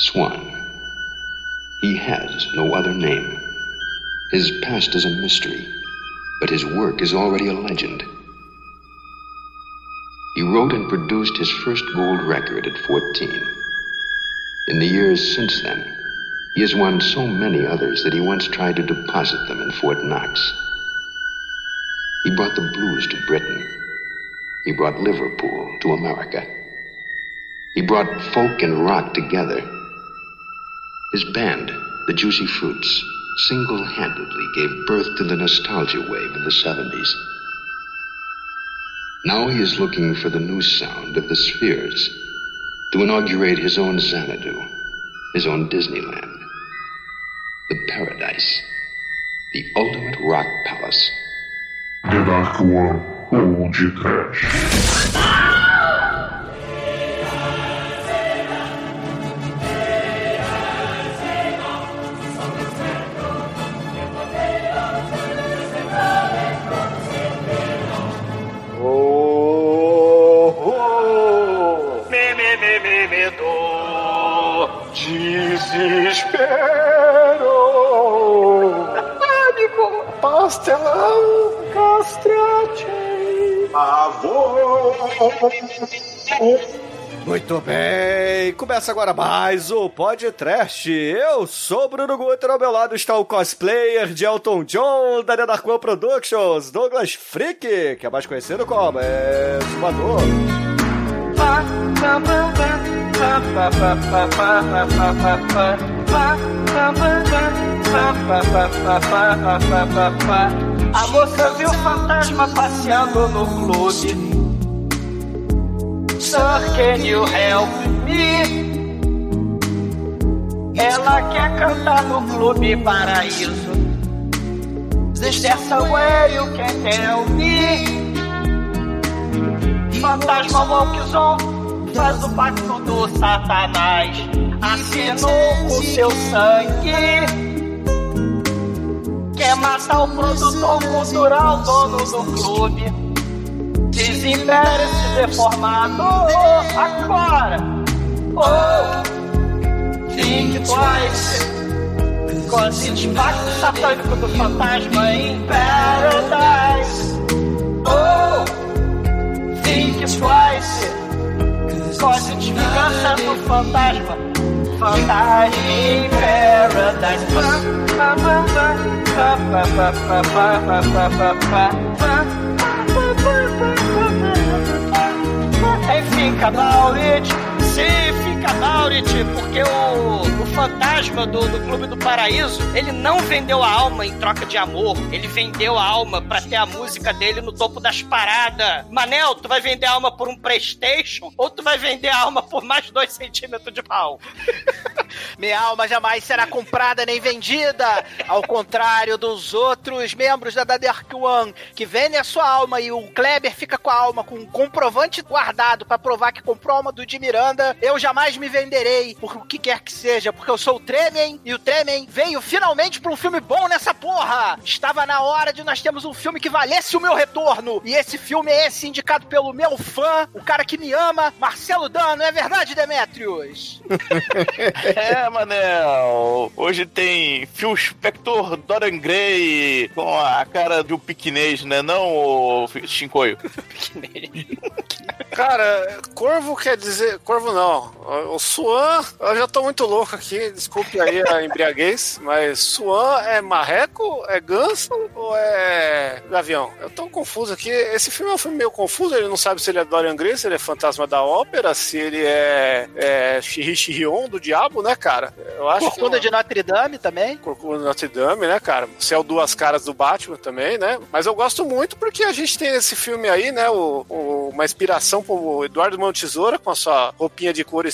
Swan. He has no other name. His past is a mystery, but his work is already a legend. He wrote and produced his first gold record at 14. In the years since then, he has won so many others that he once tried to deposit them in Fort Knox. He brought the blues to Britain. He brought Liverpool to America. He brought folk and rock together. His band, the Juicy Fruits, single handedly gave birth to the nostalgia wave in the 70s. Now he is looking for the new sound of the spheres to inaugurate his own Xanadu, his own Disneyland, the paradise, the ultimate rock palace. The Dark One ou desespero. Pânico, pastelão, castrate, avô. Muito bem, começa agora mais o Podcast. Eu sou o Bruno Guter, ao meu lado está o cosplayer de Elton John da Nenarcoa Productions, Douglas Freak, que é mais conhecido como é, Sumador. A moça viu fantasma passeando no clube. Sir, can you help me? Ela quer cantar no clube paraíso. There's a way you can tell me. Fantasma Walkzon faz o pacto do Satanás. Assinou com seu sangue. Quer matar o produtor cultural, dono do clube. Desimpere esse deformado agora. Oh, think twice. Cause it's pacto satânico do fantasma em paradise. Oh, think twice. It's vingança do fantasma. Fantasma em paradise. Pa, pa, pa, pa, pa, pa, pa, pa, pa, pa, pa, pa. Enfim, Cadaurit, se porque o, o fantasma do, do Clube do Paraíso, ele não vendeu a alma em troca de amor, ele vendeu a alma pra ter a música dele no topo das paradas. Manel, tu vai vender a alma por um Playstation ou tu vai vender a alma por mais dois centímetros de pau? Minha alma jamais será comprada nem vendida, ao contrário dos outros membros da Dark One, que vendem a sua alma e o Kleber fica com a alma com um comprovante guardado pra provar que comprou a alma do de Miranda. Eu jamais me venderei por o que quer que seja, porque eu sou o Tremen e o Tremen veio finalmente pra um filme bom nessa porra. Estava na hora de nós termos um filme que valesse o meu retorno. E esse filme é esse indicado pelo meu fã, o cara que me ama, Marcelo Dano, é verdade, Demetrius? É, Manel. Hoje tem Phil Spector Dorian Gray com a cara de um piquinês, né? Não o Shinkoio. Cara, corvo quer dizer. Corvo não. O Swan, eu já tô muito louco aqui, desculpe aí a embriaguez, mas Swan é marreco, é ganso ou é gavião? Eu tô confuso aqui. Esse filme é um filme meio confuso, ele não sabe se ele é Dorian Gray, se ele é fantasma da ópera, se ele é, é Shiri Shirion do diabo, né, cara? Eu acho Corcunda que. de Notre Dame também. Corcunda de Notre Dame, né, cara? Se é o Duas Caras do Batman também, né? Mas eu gosto muito porque a gente tem esse filme aí, né? O, o- uma inspiração pro Eduardo Mão Tesoura com a sua roupinha de cor e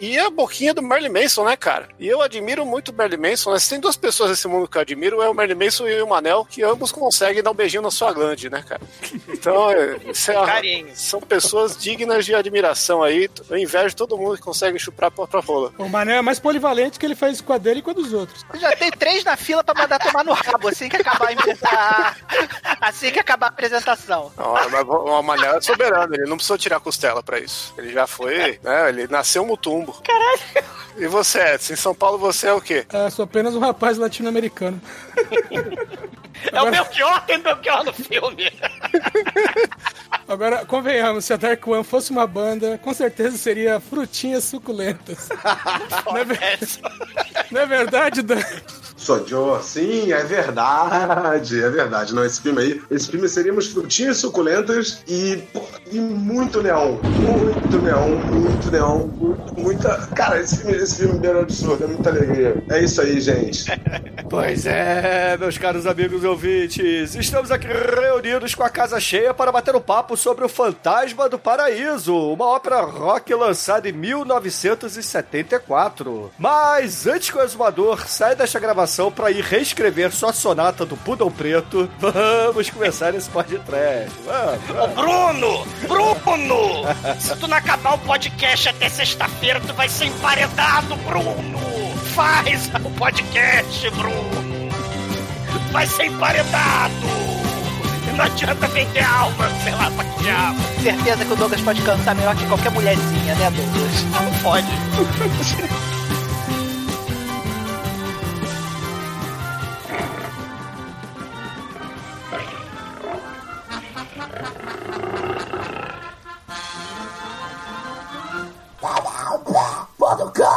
e a boquinha do Merlin Manson, né, cara? E eu admiro muito o Merlin Manson, né? Se tem duas pessoas nesse mundo que eu admiro, é o Merlin Manson e o Manel, que ambos conseguem dar um beijinho na sua glande, né, cara? Então, é, é são pessoas dignas de admiração aí. Eu invejo todo mundo que consegue chupar a própria rola. O Mané é mais polivalente que ele faz isso com a dele e com a dos outros. Já tem três na fila pra mandar tomar no rabo assim que acabar a, assim que acabar a apresentação. Não, mas o Manel é soberano, ele não precisou tirar costela pra isso. Ele já foi, né? Ele nasceu mutumbo. Caralho. E você, Edson? Em São Paulo você é o quê? Ah, sou apenas um rapaz latino-americano. É o Belchior, tem Belchior no filme. Agora, convenhamos, se a Dark One fosse uma banda, com certeza seria Frutinhas Suculentas. não, é ver- não é verdade, Dan? Sou Joe, sim, é verdade, é verdade. Não, esse filme aí, esse filme seríamos frutinhas suculentas e, e muito neon, muito neon, muito neon, muito, muita... Cara, esse filme, esse filme é um absurdo, é muita alegria. É isso aí, gente. Pois é, meus caros amigos ouvintes, estamos aqui reunidos com a casa cheia para bater um papo sobre o Fantasma do Paraíso, uma ópera rock lançada em 1974. Mas antes que o exumador saia desta gravação para ir reescrever sua sonata do Pudão Preto, vamos começar esse podcast. Vamos, Ô, vamos. Bruno! Bruno! Se tu não acabar o podcast até sexta-feira, tu vai ser emparedado, Bruno! Faz o podcast, Bruno! Vai ser emparedado! E não adianta vender alma, sei lá pra que diabo. Certeza que o Douglas pode cantar melhor que qualquer mulherzinha, né, Douglas? Não pode. Bom,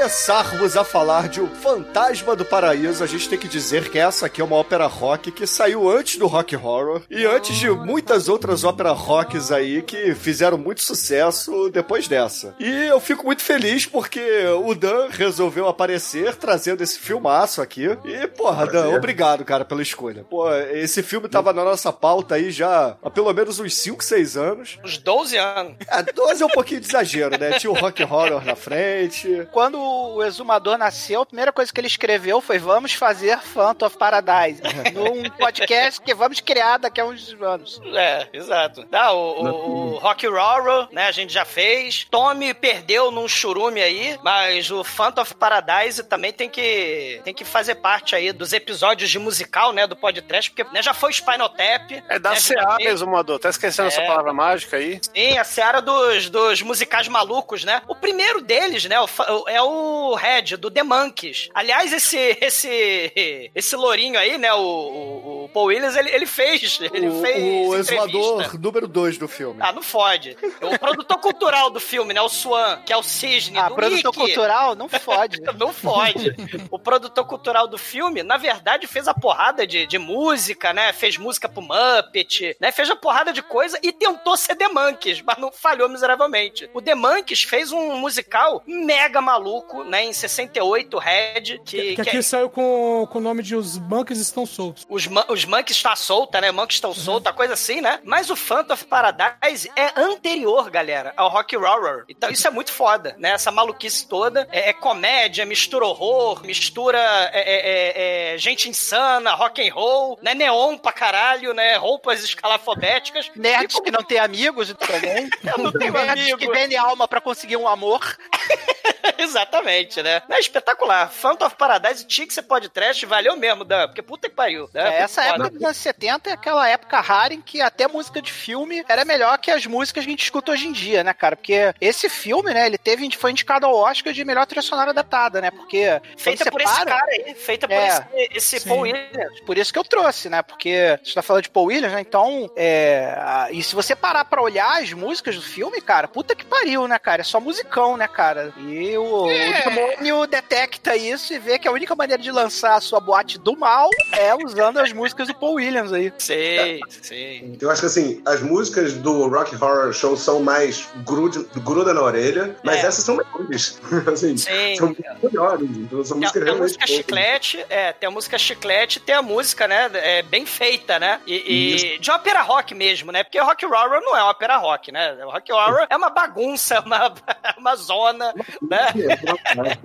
começarmos a falar de O Fantasma do Paraíso, a gente tem que dizer que essa aqui é uma ópera rock que saiu antes do rock horror e antes de muitas outras óperas rocks aí que fizeram muito sucesso depois dessa. E eu fico muito feliz porque o Dan resolveu aparecer trazendo esse filmaço aqui. E, porra, Dan, Prazer. obrigado, cara, pela escolha. Pô, esse filme tava na nossa pauta aí já há pelo menos uns 5, 6 anos. Uns 12 anos. É, 12 é um pouquinho de exagero, né? Tinha o rock horror na frente. Quando o exumador nasceu, a primeira coisa que ele escreveu foi vamos fazer Phantom of Paradise. num podcast que vamos criar daqui a uns anos. É, exato. Tá, o, o, o Rock Horror, né, a gente já fez. Tommy perdeu num churume aí, mas o Phantom of Paradise também tem que, tem que fazer parte aí dos episódios de musical, né, do podcast, porque né, já foi Spinal Tap. É da né, Seara, fez- exumador. Tá esquecendo essa É. palavra mágica aí? Sim, a seara dos, dos musicais malucos, né? O primeiro deles, né, o fa- o- é o Red, do The Monkeys. Aliás, esse esse esse lourinho aí, né, o, o, o Paul Williams, ele, ele fez, ele o, fez o exumador número 2 do filme. Ah, não fode. O produtor cultural do filme, né? O Swan, que é o cisne Ah, do produtor Mickey. cultural não fode. Não fode. O produtor cultural do filme, na verdade, fez a porrada de, de música, né? Fez música pro Muppet, né? Fez a porrada de coisa e tentou ser The Monkeys, mas não falhou miseravelmente. O The Monkeys fez um musical mega maluco, né? Em 68, Red, que, Que, que aqui é- saiu com, com o nome de Os Monkeys Estão Soltos. os, os monkeys está solta, né? Monkeys estão solta, coisa assim, né? Mas o Phantom of Paradise é anterior, galera, ao Rock Horror. Então isso é muito foda, né? Essa maluquice toda. É, é comédia, mistura horror, mistura é, é, é, é, gente insana, rock and roll, né? Neon pra caralho, né? Roupas escalafobéticas. Nerds E- que não têm amigos também. Eu não tenho Nerds amigo. que vendem alma pra conseguir um amor. Exatamente, né? É espetacular. Phantom of Paradise tinha que ser podcast, valeu mesmo, Dan, porque puta que pariu. Né? É, essa Foda. época dos anos 70 é aquela época rara em que até música de filme era melhor que as músicas que a gente escuta hoje em dia, né, cara? Porque esse filme, né, ele teve, foi indicado ao Oscar de melhor trilha sonora adaptada, né? Porque Feita por você esse para- cara aí, feita por É. esse, esse. Paul Williams. Por isso que eu trouxe, né? Porque você tá falando de Paul Williams, né? Então, é... E se você parar pra olhar as músicas do filme, cara, puta que pariu, né, cara? É só musicão, né, cara? E o, o demônio detecta isso e vê que a única maneira de lançar a sua boate do mal é usando as músicas do Paul Williams aí. Sei, sei. Eu acho que assim, as músicas do Rock Horror Show são mais grude, gruda na orelha, mas É. essas são melhores. assim, Sim. são melhores. Então são Tem, músicas tem a realmente música boas. chiclete, é, tem a música chiclete, tem a música, né, é, bem feita, né, e, e de ópera rock mesmo, né, porque rock horror não é ópera rock, né, rock horror é uma bagunça, é uma, uma zona, né,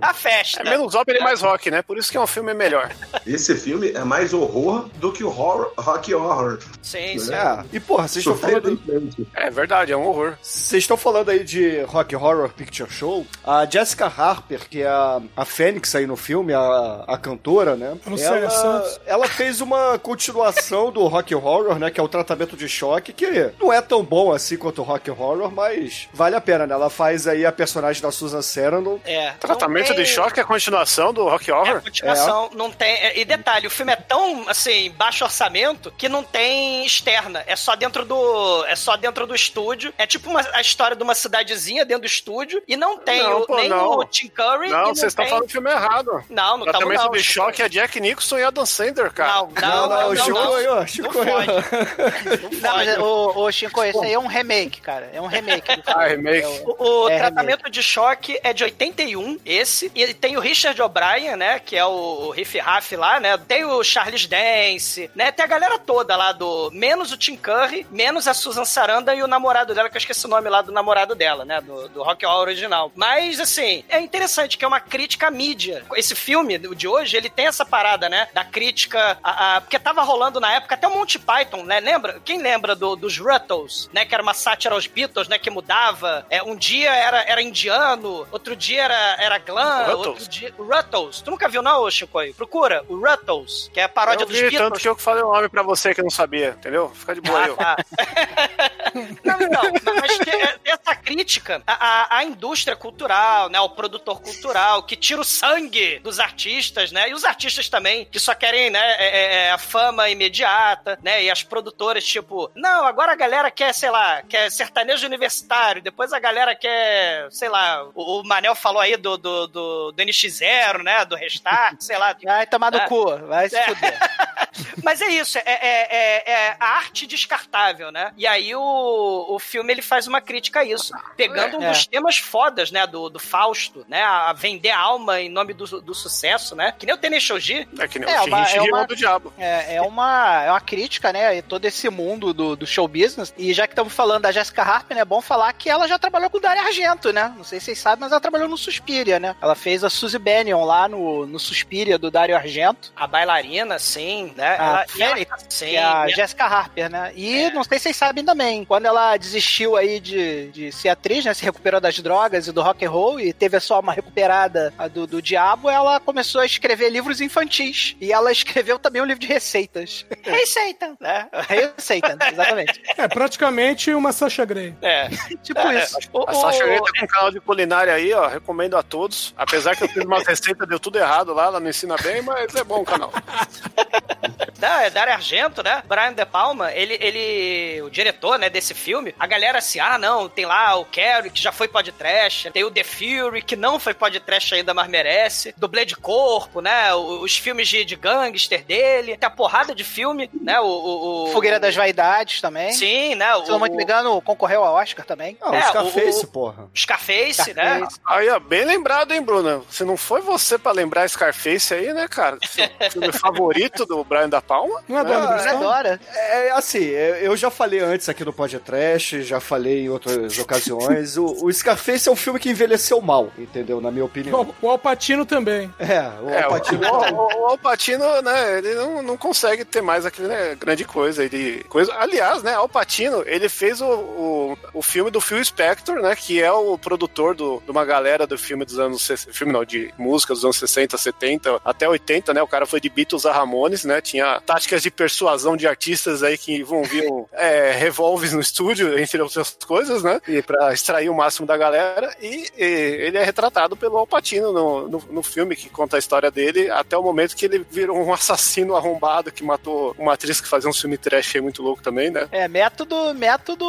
A festa. É menos ópera e mais rock, né? Por isso que é um filme melhor. Esse filme é mais horror do que o horror, rock horror. Sim, sim. É. E porra, vocês estão falando aí, É verdade, é um horror. vocês estão falando aí de Rock Horror Picture Show. A Jessica Harper, que é a, a Fênix aí no filme, a, a cantora, né? Luciana Ela, Santos. ela fez uma continuação do Rock Horror, né? Que é o tratamento de choque, que não é tão bom assim quanto o Rock Horror, mas vale a pena, né? Ela faz aí a personagem da Susan Sarandon. É. Tratamento tem- de choque é a continuação do Rock É Horror? a continuação, não tem. é, E detalhe, o filme é tão, assim, baixo orçamento que não tem externa. É só dentro do. É só dentro do estúdio. É tipo uma, a história de uma cidadezinha dentro do estúdio. E não tem Não, o- pô, nem não. o Tim Curry. Não, vocês estão tem- falando do filme errado. Não, não Tratamento não. de choque é Jack Nicholson e Adam Sandler, cara. Não, não, não, não, Chico, não. Chico, Não. Não, mas, ô, ô, Chico, esse aí é um remake, cara. É um remake. Ah, remake. É o- O, o É, tratamento de choque é de 81, esse. E tem o Richard O'Brien, né? Que é o Riff Raff lá, né? Tem o Charles Dance, né? Tem a galera toda lá do. Menos o Tim Curry, menos a Susan Sarandon e o namorado dela, que eu esqueci o nome lá do namorado dela, né? Do, do Rock Horror original. Mas, assim, é interessante que é uma crítica à mídia. Esse filme de hoje, ele tem essa parada, né? Da crítica. A, a- porque tava rolando na época até o Monty Python, né? Lembra? Quem lembra do- dos Ruttles, né? Que era uma sátira aos Beatles, né? Que mudava. É, um dia era, era indiano, outro dia era, era glam, Ruttles? outro dia. Ruttles. Tu nunca viu, não, Chico? Procura. O Ruttles, que é a paródia Eu dos vi Beatles. tanto que eu falei o nome pra você que eu não sabia, entendeu? Fica de boa. Ah, tá. não, então, mas tem essa crítica à, à- à indústria cultural, né? Ao produtor cultural, que tira o sangue dos artistas, né? E os artistas também, que só querem, né, é, é, é, a fama imediata, né? E as produtoras, tipo, não, agora a galera quer, sei lá, quer sertanejo universitário, depois a galera quer, sei lá, o, o Manel falou aí do, do, do, do NX0, né? Do Restart, sei lá. Vai tomar no É. cu, vai se É. fuder. Mas é isso, é, é, é- é a arte descartável, né? E aí o, o filme ele faz uma crítica a isso, pegando um É. dos temas fodas, né, do, do Fausto, né, a vender a alma em nome do, do sucesso, né? Que nem o Tênis Shoji. É que nem É, o uma- Shinji é uma- do diabo. É, é uma, é uma crítica, né? E todo esse mundo do, do show business. E já que estamos falando da Jessica Harper, né? É bom falar que ela já trabalhou com o Dario Argento, né? Não sei se vocês sabem, mas ela trabalhou no Suspiria, né? Ela fez a Suzy Bannion lá no, no Suspiria do Dario Argento. A bailarina, sim, né? A Ela- Fênix, sim, que é a e a- Jessica Harper, né? E É. não sei se vocês sabem também, quando ela desistiu aí de, de ser atriz, né? Se recuperou das drogas e do rock and roll e teve a sua alma recuperada a do, do diabo, ela começou a escrever livros infantis. E ela escreveu também um livro de receitas. Receita, né? Receita, exatamente. É praticamente uma Sasha Grey. É. Tipo É, isso. o- A o- Sasha Grey tá com um canal de culinária aí, ó. Recomendo a todos. Apesar que eu fiz umas receitas, deu tudo errado lá, ela não ensina bem, mas é bom o canal. Não, é Dario Argento, né? Brian De Palma, ele, ele, o diretor, né, desse filme, a galera assim, ah, não, tem lá o Carrie, que já foi podcast, tem o The Fury, que não foi podcast ainda, mas merece, dublê de corpo, né, o- os filmes de, de gangster dele, tem a porrada de filme, né, o... o, o- Fogueira das Vaidades também. Sim, né, Se eu não me engano, concorreu ao Oscar também. Ah, É, o Scarface, o- porra. Scarface, né? Scarface. Aí, ó, bem lembrado, hein, Bruna? Se não foi você pra lembrar Scarface aí, né, cara? Seu filme favorito do Brian da Palma? Não adora, Você Bristol? adora. É, assim, é, eu já falei antes aqui no podcast, já falei em outras ocasiões. O, o Scarface é um filme que envelheceu mal, entendeu? Na minha opinião. O, o Alpatino também. É, o É, Al o, o, o Al Pacino, né, ele não, não consegue ter mais aquele né, grande coisa. Ele, coisa. Aliás, né, Al Pacino, ele fez o, o, o filme do Phil Spector, né, que é o produtor do, de uma galera do filme dos anos... Filme não, de música dos anos 60, 70, até 80, né, o cara foi de Beatles a Ramones, né, tinha táticas de persuasão de artistas aí que envolviam é, revólveres no estúdio, entre outras coisas, né, e pra extrair o máximo da galera, e, e ele é retratado pelo Al Pacino no, no, no filme que conta a história dele, até o momento que ele virou um assassino arrombado que matou uma atriz que fazia um filme trash aí muito louco também, né? É, método, método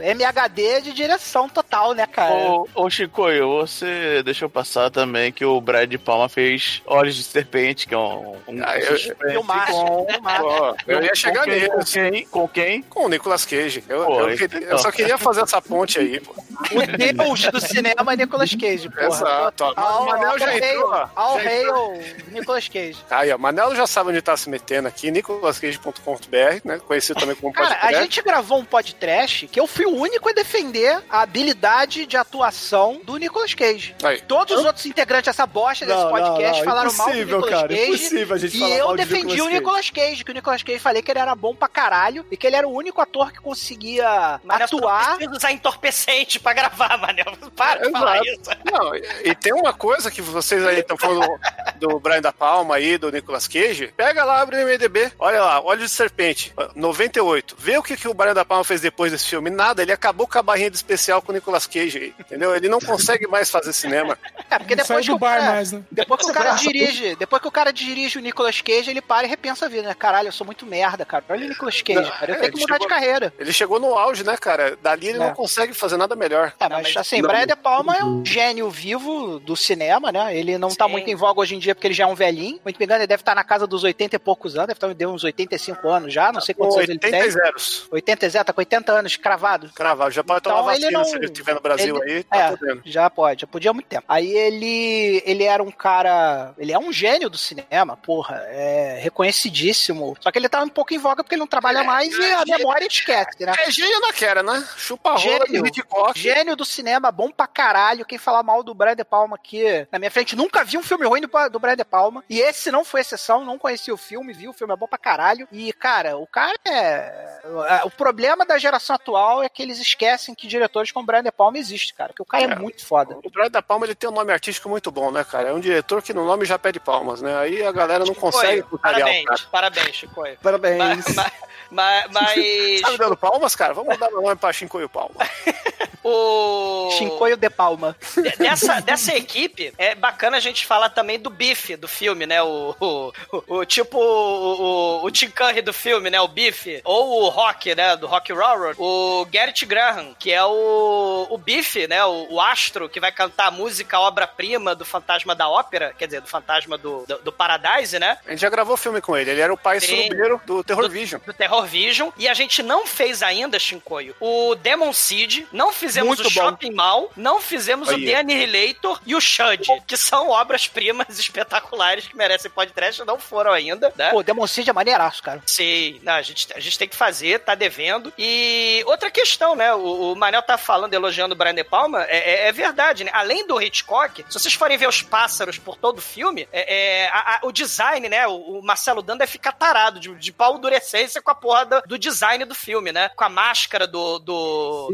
MHD de direção total, né, cara? Ô, ô Chicoio, você deixou passar também que o Brad Palma fez Olhos de Serpente, que é um, um Ah, eu- suspense Filmaço. com demais. Pô, eu ia chegar com quem, com quem? Com quem? Com o Nicolas Cage. Eu, Pô, eu não. eu só queria fazer essa ponte aí, pô. O deus do cinema é Nicolas Cage, porra. Exato. ó. All, O Manel já entrou. hail Nicolas Cage. Aí, ó, Manelo já sabe onde tá se metendo aqui, nicolascage.com.br, né? Conhecido também como Cara, a podcast. gente gravou um podcast que eu fui o único a defender a habilidade de atuação do Nicolas Cage. Aí. Todos os outros integrantes dessa bosta desse podcast não, falaram mal do impossível, Nicolas cara, Cage. impossível a gente e falar eu defendi Nicolas o Nicolas Cage, que o Nicolas Cage falei que ele era bom pra caralho e que ele era o único ator que conseguia não atuar. precisa usar entorpecente pra gravar, Manel. Para de falar isso. Não, e, e tem uma coisa que vocês aí estão falando do Brian da Palma aí, do Nicolas Cage. Pega lá, abre o MDB. Olha lá, Olhos de Serpente, 98. Vê o que, que o Brian da Palma fez depois desse filme. Nada, ele acabou com a barrinha de especial com o Nicolas Cage aí, entendeu? Ele não consegue mais fazer cinema. É, porque Não depois que do o bar cara, mais, né? depois que o cara dirige, depois que o cara dirige o Nicolas Cage, ele para e repensa a vida, né? Caralho, eu sou muito merda, cara. Olha o Nicolas Cage, Não, cara. Eu é, tenho que mudar de chegou- carreira. Ele chegou no auge, né, cara? Dali ele É. não consegue fazer nada melhor. É, Não, mas, assim, não. Brian De Palma é um gênio vivo do cinema, né? Ele não tá Sim. muito em voga hoje em dia porque ele já é um velhinho. Muito me engano, ele deve estar na casa dos 80 e poucos anos, deve estar deu uns 85 anos já, não sei quantos anos ele 80 tem. e zeros. 80 Zé, tá com 80 anos, cravado. Cravado. Já pode Então, tomar ele vacina não- se ele estiver no Brasil ele- aí, tá é, podendo. já pode, já podia muito tempo. Aí ele ele era um cara, ele é um gênio do cinema, porra, é reconhecidíssimo. Só que ele tá um pouco em voga porque ele não trabalha mais e a memória esquece, né? É gênio naquela, né? Chupa rola Gênio. Gênio do cinema, bom pra caralho. Quem falar mal do Brian De Palma aqui na minha frente, nunca vi um filme ruim do, do Brian De Palma. E esse não foi exceção, não conheci o filme, vi o filme, é bom pra caralho. E, cara, o cara é. O problema da geração atual é que eles esquecem que diretores como Brian De Palma existem, cara. Porque o cara é, É. muito foda. O Brian da Palma ele tem um nome artístico muito bom, né, cara? É um diretor que no nome já pede palmas, né? Aí a galera não consegue Chicoio, Parabéns, cara. parabéns, Chicoio. Parabéns. Mas, mas, mas, mas Tá me dando palmas, cara? Vamos mudar meu nome pra Shinkoio Palma. o. Chincoio De Palma. De- Dessa, dessa equipe, é bacana a gente falar também do Biff do filme, né? O, o, o- tipo o, o, o Tim Curry do filme, né? O Biff. Ou o Rock, né? Do Rock Horror. O Garrett Graham, que é o, o Biff, né? O, o astro que vai cantar a música obra-prima do Fantasma da Ópera, quer dizer, do Fantasma do, do, do Paradise, né? A gente já gravou filme com ele. Ele era o pai Sim. surubeiro do Terror Vision. do Terror Vision. E a gente não fez ainda, Shinkoio, o Demon Seed, não fizemos Muito o bom. Shopping Mall, não fizemos o Aí. The Annihilator e o Shud, que são obras-primas espetaculares que merecem podcast, não foram ainda, né? Pô, Demon Seed é maneiraço, cara. Sim, não, a, gente, a gente tem que fazer, tá devendo. E outra questão, né? O, o Manel tá falando, elogiando o Brian De Palma, é, é- é verdade, né? Além do Hitchcock, se vocês forem ver os pássaros por todo o filme, é, é, a- a- o design, né? O, o Marcelo Dando vai ficar tarado de, de pau durecência com a porra do, do design do filme, né? Com a máscara do. do.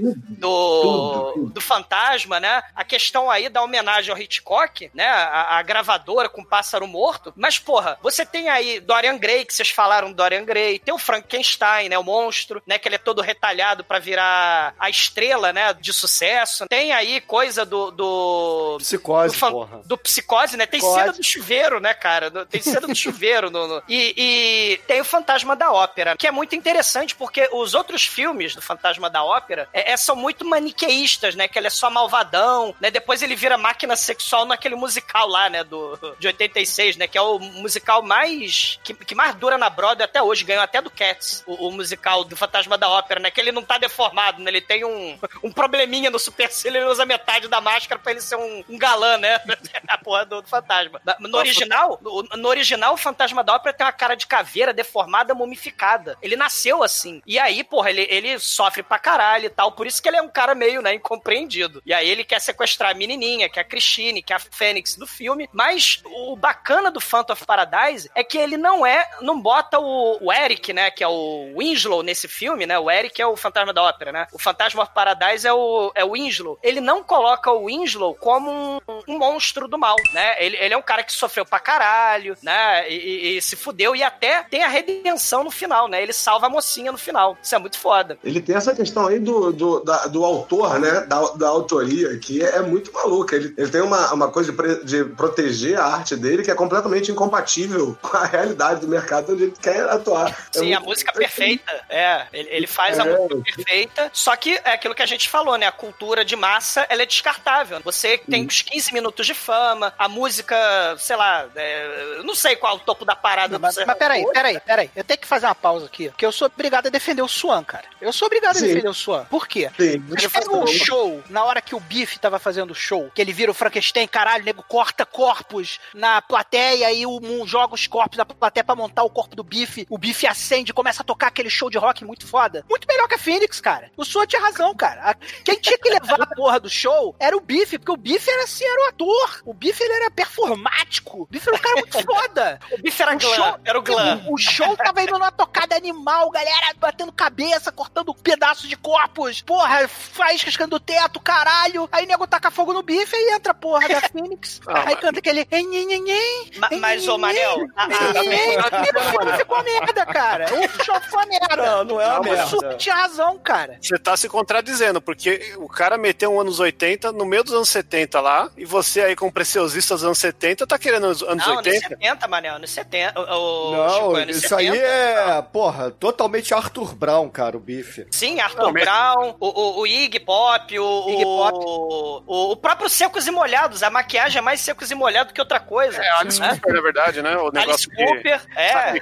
do, do fantasma, né? A questão aí da homenagem ao Hitchcock, né? A, a gravadora com o pássaro morto. Mas, porra, você tem aí Dorian Gray, que vocês falaram do Dorian Gray, tem o Frankenstein, né? O monstro, né? Que ele é todo retalhado pra virar a estrela, né? De sucesso. Tem aí coisa do. do Psicose, do, fan- porra. do psicose, né? Tem Psicose. cena do chuveiro, né, cara? Do- Tem cena do chuveiro. no, no- E, e tem o Fantasma da Ópera, que é muito interessante porque os outros filmes do Fantasma da Ópera é, é- são muito maniqueístas, né? Que ele é só malvadão, né? Depois ele vira máquina sexual naquele musical lá, né? Do, de 86, né? Que é o musical mais. que, que mais dura na Broadway até hoje. Ganhou até do Cats, o, o musical do Fantasma da Ópera, né? Que ele não tá deformado, né? Ele tem um, um probleminha no supercílio, ele usa metade da máscara pra ele ser um, um galã, né? A porra do, do fantasma. No original, no, no original, o Fantasma da Ópera tem uma cara de caveira deformada, mumificada. Ele nasceu assim. E aí, porra, ele, ele sofre pra caralho e tal. Por isso que ele é um cara meio, né, incompreendido. E aí ele quer sequestrar a menininha, que é a Christine, que é a Fênix do filme. Mas o bacana do Phantom of Paradise é que ele não é, não bota o, o Eric, né, que é o Winslow nesse filme, né? O Eric é o Fantasma da Ópera, né? O Fantasma of Paradise é o, é o Winslow. Ele não coloca o Winslow como um, um monstro do mal, né? Ele, ele é um cara que sofreu pra caralho, né? E, e- e se fudeu e até tem a redenção no final, né? Ele salva a mocinha no final. Isso é muito foda. Ele tem essa questão aí do, do, da- do autor, né? Da, da autoria, que é, muito maluca. Ele, ele tem uma, uma coisa de, pre- de proteger a arte dele que é completamente incompatível com a realidade do mercado onde ele quer atuar. É Sim, a muito- música perfeita. É, ele, ele faz a É. música perfeita. Só que é aquilo que a gente falou, né? A cultura de massa, ela é descartável. Você tem os 15 minutos de fama, a música, sei lá, é, eu não sei qual é o topo da parada Mas, do mas peraí, peraí, peraí. Eu tenho que fazer uma pausa aqui, porque eu sou obrigado a defender o Swan, cara. Eu sou obrigado a Sim. defender o Swan. Por quê? Sim, Mas pega o show, na hora que o Biff tava fazendo o show, que ele vira o Frankenstein, caralho, o nego corta corpos na plateia e o Moon joga os corpos da plateia pra montar o corpo do Biff. O Biff acende, começa a tocar aquele show de rock muito foda. Muito melhor que a Phoenix, cara. O Sua tinha razão, cara. A- Quem tinha que levar a porra do show era o Biff, porque o Biff era assim, era o ator. O Biff ele era performático. O Biff era um cara muito foda. O bife era O glam, show- era o glam. O, o show tava indo numa tocada animal, galera batendo cabeça, cortando pedaços de corpos, porra, faíscas caindo do teto, caralho. Aí nego taca fogo no bife e entra a porra da Phoenix. Ah, aí mas- canta aquele. "Ei, nhen, nhen, nhen, Ma- mas, ô, Manel, a- a- a- nhen". E o filme ficou merda, cara. O show ficou merda. Não, não é uma O merda. Super tinha razão, cara. Você tá se contradizendo, porque o cara meteu um anos 80 no meio dos anos 70 lá, e você aí, como preciosista dos anos 70, tá querendo os anos Não, nos 80? 70, Manel, nos 70. O, o Não, Chico, nos isso 70. aí é, porra, totalmente Arthur Brown, cara, o bife. Sim, Arthur Não, Brown, o, o, o Iggy Pop, o, Iggy o, o, o próprio Secos e Molhados. A maquiagem é mais Secos e Molhados que outra coisa. É, Alice né? Cooper, na verdade, né? O Alice negócio que... Cooper, é.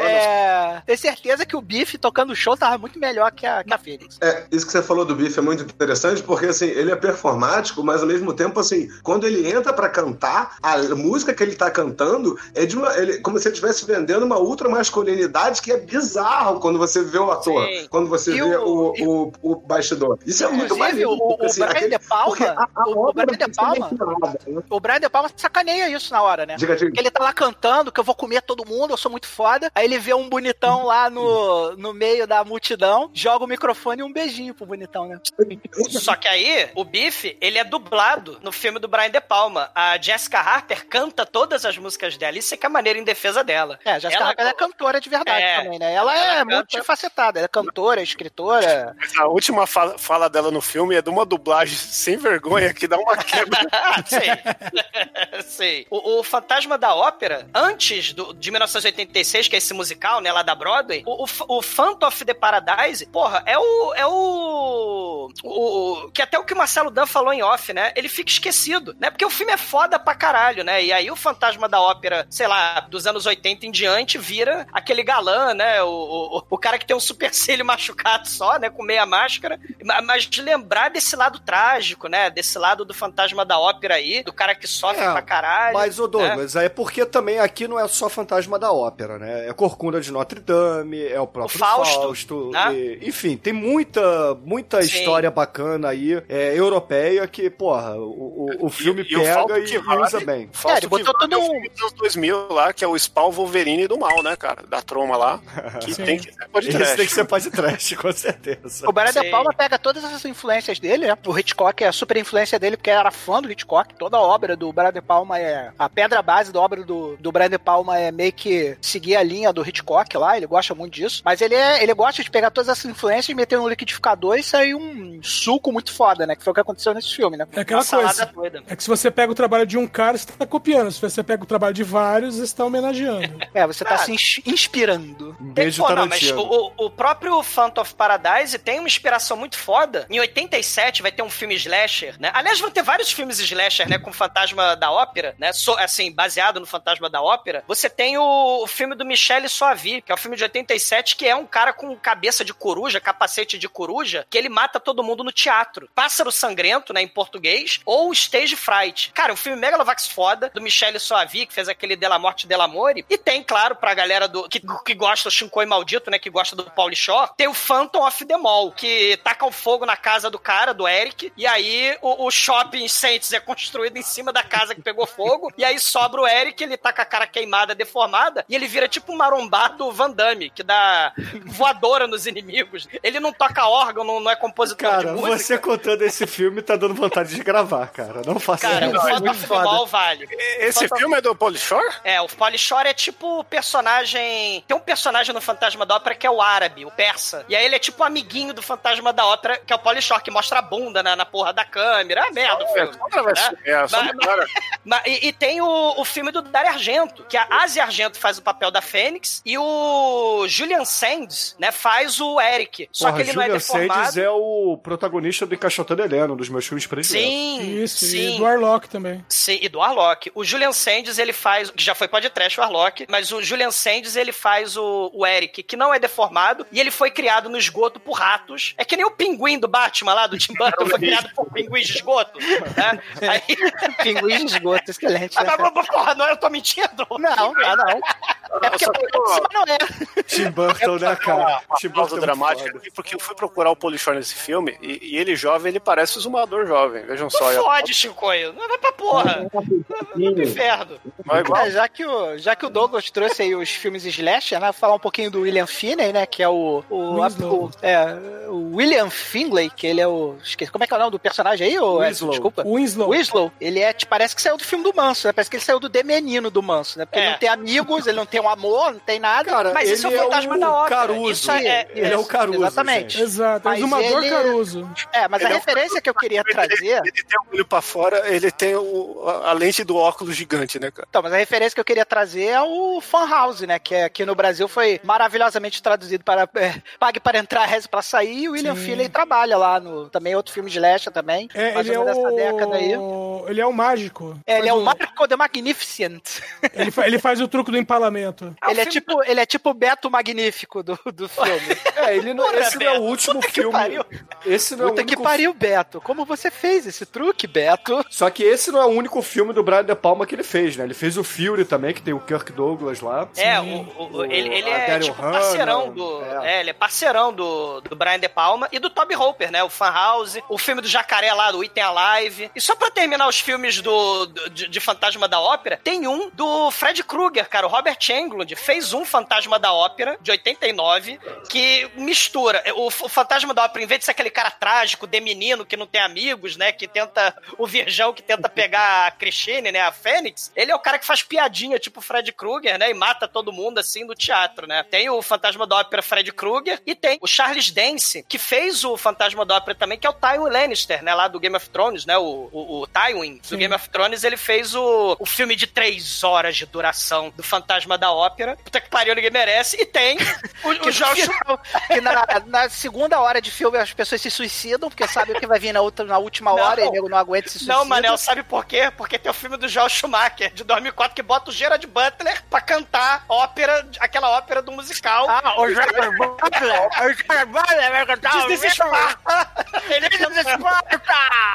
É, tenho certeza que o Biff tocando o show tava muito melhor que a, que a Phoenix. É, isso que você falou do Biff é muito interessante, porque assim, ele é performático, mas ao mesmo tempo, assim, quando ele entra pra cantar, a música que ele tá cantando é de uma. Ele, como se ele estivesse vendendo uma ultra masculinidade que é bizarro quando você vê o ator, Sim. quando você E vê o- o, o, o bastidor. Isso é muito maneiro. o, o, assim, Brian aquele- De Palma, a- a o, Brian De Palma, mencionada, né? o Brian De Palma sacaneia isso na hora, né? Diga, diga. Ele tá lá cantando, que eu vou comer todo mundo, eu sou muito foda. Aí ele vê um bonitão lá no, no meio da multidão, joga o microfone e um beijinho pro bonitão, né? Só que aí, o Biff, ele é dublado no filme do Brian De Palma. A Jessica Harper canta todas as músicas dela. Isso é que é maneira em defesa dela. É, a Jessica Ela- Harper é cantora de verdade É. também, né? Ela, Ela é canta- multifacetada, ela é cantora, escritora. Mas a última fala, fala dela no filme é de uma dublagem sem vergonha que dá uma quebra. sei. sei. O, o Fantasma da Ópera, antes do, de 1986, que é esse musical, né, lá da Broadway, o, o, o Phantom of the Paradise, porra, é o. É o, o, o- Que até o que o Marcelo Dan falou em off, né? Ele fica esquecido, né? Porque o filme é foda pra caralho, né? E aí o Fantasma da Ópera, sei lá, dos anos 80 em diante, vira aquele galã, né? O, o, o cara que tem um supercílio machucado só, né? Com meia máscara. Ma- Mas lembrar desse lado trágico, né? Desse lado do Fantasma da Ópera aí, do cara que sofre É, pra caralho. Mas, ô né? Douglas, é porque também aqui não é só Fantasma da Ópera, né? É Corcunda de Notre Dame, é o próprio O Fausto, Fausto. né? e- enfim, tem muita, muita Sim. história bacana aí, é, europeia, que, porra, o, o, o filme E- e pega e, que e usa bem. Fausto É, ele botou todo é um- filme dos anos 2000 lá, que é o Spawn Wolverine do mal, né, cara? Da troma lá. Que Sim. tem que ser pode Esse tem que ser pode trash, com certeza. O Brian De. Palma pega todas essas influências dele, né? O Hitchcock é a super influência dele, porque era fã do Hitchcock. Toda a obra do Brian De Palma é. A pedra base da obra do, do Brian De Palma é meio que seguir a linha do Hitchcock lá. Ele gosta muito disso. Mas ele, é, ele gosta de pegar todas essas influências, meter no liquidificador e sair um suco muito foda, né? Que foi o que aconteceu nesse filme, né? É aquela coisa. doida. É que se você pega o trabalho de um cara, você tá copiando. Se você pega o trabalho de vários, você está homenageando. É, você tá Ah. se ins- inspirando. Um Tem- beijo, pô, não, mas o, o- próprio Phantom of Paradise tem uma inspiração muito foda. Em 87 vai ter um filme slasher, né? Aliás, vão ter vários filmes slasher, né? Com Fantasma da Ópera, né? So- assim, baseado no Fantasma da Ópera. Você tem o, o filme do Michel Soavi, que é o filme de 87, que é um cara com cabeça de coruja, capacete de coruja, que ele mata todo mundo no teatro. Pássaro Sangrento, né? Em português, ou Stage Fright. Cara, um filme Megalovax foda, do Michel Soavi, que fez aquele Della Morte Dell'Amore. E tem, claro, pra galera do que, que gosta do Shinkoi Maldito, né? Que gosta do Pauli Shore, tem o Phantom of the Mall, que taca o fogo na casa do cara, do Eric, e aí o, o shopping Saints é construído em cima da casa que pegou fogo, e aí sobra o Eric, ele tá com a cara queimada, deformada, e ele vira tipo um marombado Van Damme, que dá voadora nos inimigos. Ele não toca órgão, não, não é compositor Cara, de música. você contando esse filme tá dando vontade de gravar, cara. Não faça Cara, o isso. É the foda. Mall vale. Esse filme é do Polishore? É, o Polishore é tipo o personagem. Tem um personagem no Fantasma da Ópera que é o árabe, o persa. E aí ele é tipo o amiguinho do Fantasma da Ópera, que é o Polishore, que mostra a bunda na, na porra da câmera. É merda o filme. Outra vai né? ser- é, só Mas- cara. Mas- e, e tem o, o filme do Dario Argento, que a Asia Argento faz o papel da Fênix e o Julian Sands, né, faz o Eric. Só Porra, que ele não é Julian deformado. Sands é o o protagonista do Encaixotando Helena, um dos meus filmes prediletos. Sim, Isso, sim. e do Arlock também. Sim, e do Arlock. O Julian Sands, ele faz, que já foi podcast o Arlock, mas o Julian Sands, ele faz o, o Eric, que não é deformado, e ele foi criado no esgoto por ratos. É que nem o pinguim do Batman lá, do Tim Burton, foi criado por pinguins de esgoto. Né? Aí, Pinguim de esgoto, excelente. ah, né, mas, cara? mas, porra, não, eu tô mentindo. Não, ah, não. É porque mas não é. Tim Burton, né, cara? uma, uma Tim Burton é dramática aqui, porque eu fui procurar o Polichor nesse filme e, e ele jovem, ele parece o Zumador jovem. Vejam só. Não é- fode, Chicoio. Não vai pra porra. Vai pro inferno. Não é igual. É, já, que o, já que o Douglas trouxe aí os filmes slasher, né? Falar um pouquinho do William Finney, né? Que é o. O, Winslow. o- é, o William Finlay, que ele é o. Esqueci, como é que é o nome do personagem aí? Edson? Winslow. Desculpa. Winslow. Winslow, ele é, tipo, parece que saiu do filme do Manso, né? Parece que ele saiu do The Menino do Manso, né? Porque ele É. não tem amigos, ele não tem um amor, não tem nada. Cara, Mas ele isso é o é fantasma da ópera. Caruso. Isso é- ele é o Caruso, Exatamente. gente. Exato, é o Mas Zumador ele- Caruso. É, mas Ele a é referência que eu queria trazer. Ele, ele tem o olho pra fora, ele tem o- a, a lente do óculos gigante, né, cara? Então, mas a referência que eu queria trazer é o Fan House, né? Que aqui no Brasil foi maravilhosamente traduzido para é, Pague para entrar, reze para sair. E o William Sim. Finlay trabalha lá no. Também é outro filme de Leste também. É, mais ele ou é menos dessa o... década aí. Ele é o mágico. É, ele é Faz o Marco the Magnificent. Ele, fa- ele faz o truque do empalamento. ele, é tipo, ele é tipo o Beto Magnífico do, do filme. É, ele não, Porra, esse não é o Beto, último puta filme. pariu. Esse não é o Puta que único pariu, Beto. Como você fez esse truque, Beto? Só que esse não é o único filme do Brian De Palma que ele fez, né? Ele fez o Fury também, que tem o Kirk Douglas lá. É, o, o- o- ele, ele é tipo Hannah, parceirão do. é. É. ele é parceirão do, do Brian De Palma e do Toby Hopper, né? O Fan House, o filme do Jacaré lá, do Item Alive. E só pra terminar os filmes do, do- de, de Fantasma da Ópera, tem um do Fred Krueger, cara. O Robert Englund fez um Fantasma da Ópera, de 89, que mistura. O, o Fantasma da Ópera, em vez de ser aquele cara trágico, de menino, que não tem amigos, né? Que tenta. O virgão que tenta pegar a Christine, né? A Fênix. Ele é o cara que faz piadinha, tipo Fred Krueger, né? E mata todo mundo assim no teatro, né? Tem o Fantasma da Ópera Fred Krueger e tem o Charles Dance, que fez o Fantasma da Ópera também, que é o Tywin Lannister, né? Lá do Game of Thrones, né? O, o, o Tywin do Sim. Game of Thrones, ele fez o, o filme de três horas de duração do Fantasma da Ópera. Puta que pariu, ninguém merece. E tem o, o Que, Josh que na, na segunda hora de filme as pessoas se suicidam, porque sabem o que vai vir na, outra, na última Não. hora o nego não aguenta e se suicida. Não, Manel, sabe por quê? Porque tem o filme do Joel Schumacher, de 2004, que bota o Gerard Butler pra cantar ópera, aquela ópera do musical. Ah, o Gerard Butler! O Gerard Butler vai cantar o Diz desse Esparta! Ele diz desse Esparta!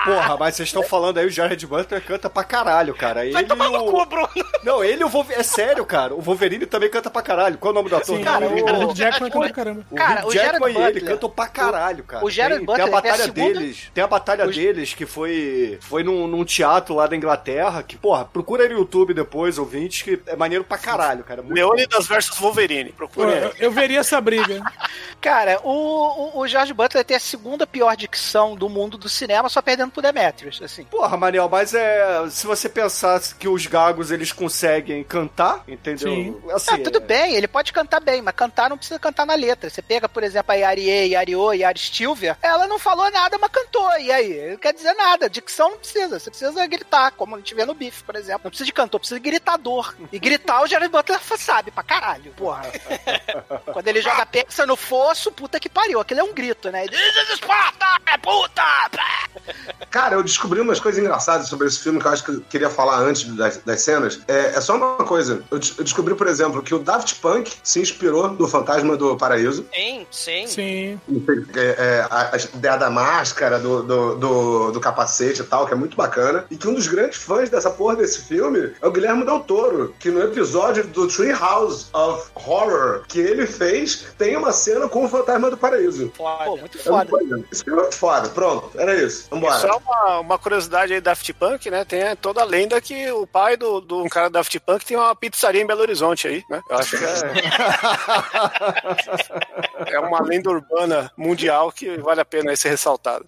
Porra, mas vocês estão falando aí, o Jared Butler canta pra caralho, cara. Ele Vai tomar no cu, Bruno! Não, ele e o Wolverine. É sério, cara. O Wolverine também canta pra caralho. Qual é o nome do ator? Sim, Cara, o, o- Jackman canta pra caramba. O Cara, o Gerard Jackman e ele Butler- cantam pra caralho, cara. o Gerard tem, Butler tem a batalha é a segunda- deles. Tem a batalha o- deles que foi foi num, num teatro lá da Inglaterra. Que, porra, procura aí no YouTube depois, ouvintes, que é maneiro pra caralho, cara. Muito Leônidas versus Wolverine. Aí. eu, eu veria essa briga. Cara, o, o, o George Butler tem a segunda pior dicção do mundo do cinema, só perdendo pro Demetrius, assim. Porra, Manel, mas é. Se você pensasse que os gagos eles conseguem cantar, entendeu? Sim. Assim, Ah, tudo é- bem, ele pode cantar bem, mas cantar não precisa cantar na letra. Você pega, por exemplo, a Yarie, Yariô, Yari Stilver, ela não falou nada, mas cantou. E aí? Não quer dizer nada. Dicção não precisa. Você precisa gritar, como a gente vê no bife, por exemplo. Não precisa de cantor, precisa de gritador. E gritar o Jared Butler sabe pra caralho, porra. Quando ele joga peça no fosso, puta que pariu. Aquele é um grito, né? This is Sparta, é puta! Cara, eu descobri umas coisas engraçadas sobre esse filme que eu acho que eu queria falar antes das, das cenas. É, é só uma coisa. Eu, eu descobri, por exemplo, que o Daft Punk se inspirou no Fantasma do Paraíso. Sim, sim. Sim. É, é, a, a ideia da máscara, do, do, do, do capacete e tal, que é muito bacana. E que um dos grandes fãs dessa porra desse filme é o Guilherme Del Toro, que no episódio do Tree House of Horror que ele fez, tem uma cena com o Fantasma do Paraíso. Pô, muito É foda. filme é muito foda. Pronto, era isso. Vambora. Só uma, uma curiosidade aí da Daft Punk, né? Tem toda a lenda que o pai do, do um cara da Daft Punk tem uma pizzaria em Belo Horizonte aí, né? Eu acho que é, é uma lenda urbana mundial que vale a pena ser ressaltada.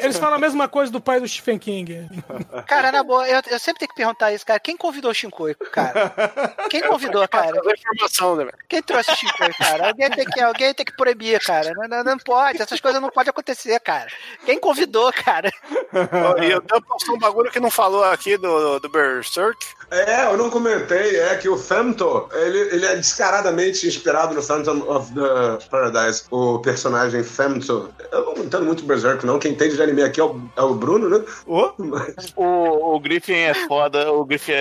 Eles falam a mesma coisa do pai do Stephen King. Cara, na boa, eu, eu sempre tenho que perguntar isso, cara. Quem convidou o Shinkoio, cara? Quem convidou, cara? Informação, né? Quem trouxe o Shinkoio, cara? Alguém tem que, alguém tem que proibir, cara. Não, não, não pode, essas coisas não podem acontecer, cara. Quem convidou, cara? E eu passar um bagulho bagulho que não falou aqui do, do Berserk. É, eu não comentei, é que o Femto, ele, ele é descaradamente inspirado no Phantom of the Paradise. O personagem Femto. Eu não entendo muito Berserk, não. Quem entende de anime aqui é o, é o Bruno, né? Ô, Mas- O, o Griffin é foda, o Griffin é,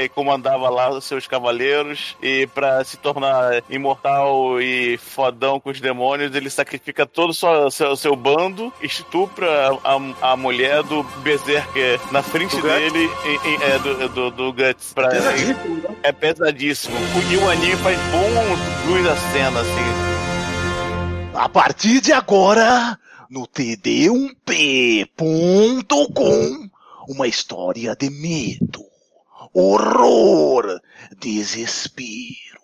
é- é- comandava lá os seus cavaleiros e pra se tornar imortal e fodão com os demônios, ele sacrifica todo o seu, seu, seu bando, estupra a, a mulher do Berserker na frente dele, em- em- é, do, do, do Guts. Pra, Pesadíssimo, né? é pesadíssimo. O- o anime faz bom luz da cena, assim. A partir de agora, no td1p.com, uma história de medo, horror, desespero.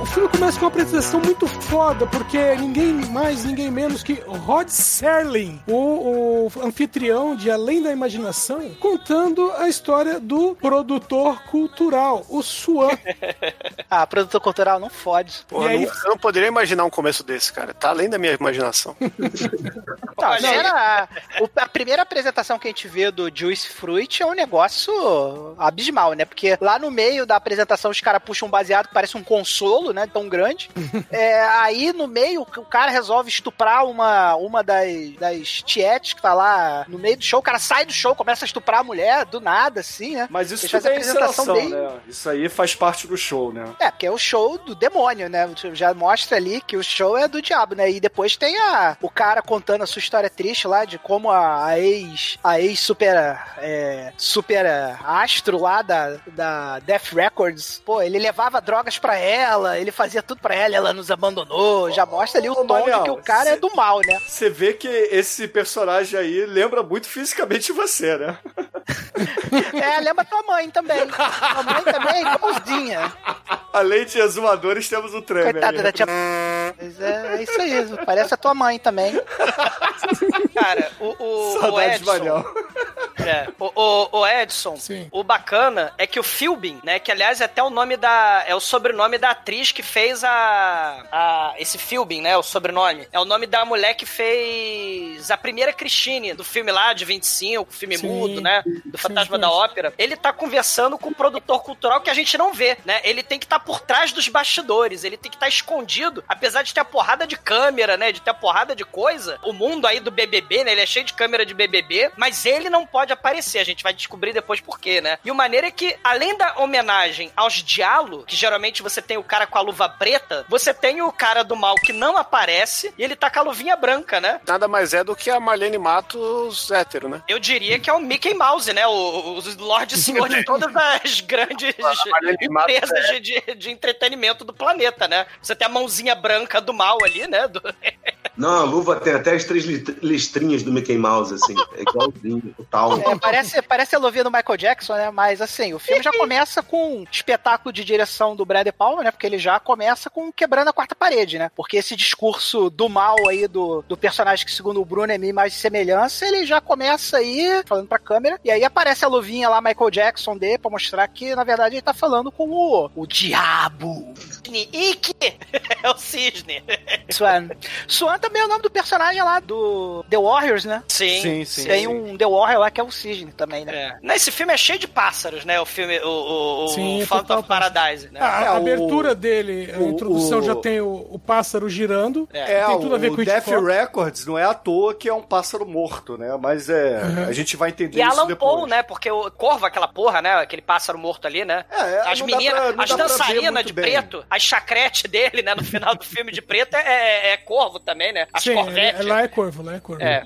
O filme começa com uma apresentação muito foda, porque ninguém mais, ninguém menos que Rod Serling, o, o anfitrião de Além da Imaginação, contando a história do produtor cultural, o Swan. Ah, produtor cultural não fode. Pô, E aí- não- eu não poderia imaginar um começo desse, cara. Tá além da minha imaginação. Tá, era- o- a primeira apresentação que a gente vê do Juice Fruit é um negócio abismal, né? Porque lá no meio da apresentação os caras puxam um baseado que parece um consolo, né? Tão grande. É, aí no meio o cara resolve estuprar uma, uma das, das tietes que tá lá no meio do show. O cara sai do show, começa a estuprar a mulher do nada, assim, né? mas isso faz a apresentação bem- né? Isso aí faz parte do show, né? É, porque é o show do demônio, né? Já mostra ali que o show é do diabo, né? E depois tem a, o cara contando a sua história triste lá de como a, a ex, a ex super, é, super astro lá da, da Death Records, pô, ele levava drogas pra ela, ele fazia tudo pra ela, ela nos abandonou. Já mostra ali o tom de que o cara cê- é do mal, né? Você vê que esse personagem aí lembra muito fisicamente você, né? É, lembra tua mãe também. Tua mãe também é igualzinha. Além de exumadores, temos o Tremer. Coitada aí. da tia. Mas é, é isso aí, parece a tua mãe também. Cara, o, o, o Saudade de Edson. É, o, o, o Edson, Sim. o bacana é que o Philbin, né, que aliás é até o nome da, é o sobrenome da atriz que fez a, a esse Philbin, né, o sobrenome, é o nome da mulher que fez a primeira Christine do filme lá de 25, filme Sim. mudo, né, do Fantasma sim. da Ópera. Ele tá conversando com o produtor cultural que a gente não vê, né? Ele tem que estar por trás dos bastidores, ele tem que estar escondido, apesar de ter a porrada de câmera, né, de ter a porrada de coisa. O mundo aí do BBB, né, ele é cheio de câmera de BBB, mas ele não pode aparecer, a gente vai descobrir depois por quê, né? E o maneiro é que, além da homenagem aos Diallo, que geralmente você tem o cara com a luva preta, você tem o cara do mal que não aparece e ele tá com a luvinha branca, né? Nada mais é do que a Marlene Matos hétero, né? Eu diria que é o Mickey Mouse, né? O, o, o Lorde Senhor de todas as grandes empresas de, de, de entretenimento do planeta, né? Você tem a mãozinha branca do mal ali, né? Do- Não, a luva tem até as três listrinhas do Mickey Mouse, assim. É igualzinho, o tal. É, parece, parece a luvinha do Michael Jackson, né? Mas assim, o filme já começa com um espetáculo de direção do Brad Palmer, né? Porque ele já começa com quebrando a quarta parede, né? Porque esse discurso do mal aí do, do personagem que, segundo o Bruno, é meio mais de semelhança, ele já começa aí falando pra câmera. E aí aparece a luvinha lá, Michael Jackson dele, pra mostrar que, na verdade, ele tá falando com o, o diabo. Ike! É o cisne. Swan. Swan também é o nome do personagem lá do The Warriors, né? Sim. Sim, sim. Tem um The Warrior lá que é o Cisne também, né? É. Esse filme é cheio de pássaros, né? O filme, o, o, o Sim, Phantom total of Paradise, né? A, É, a o- abertura dele, a o- introdução o- já tem o, o pássaro girando. É, tem tudo a ver o com Death Hitchcock. Records não é à toa que é um pássaro morto, né? Mas é. A gente vai entender E isso Alan depois. Poe, né? Porque o Corvo, aquela porra, né? Aquele pássaro morto ali, né? É, as não dá meninas, as dançarinas de bem. preto, as chacrete dele, né? No final do filme de preto é, é- é Corvo também, né? As Sim, é, lá é corvo, lá é corvo. É.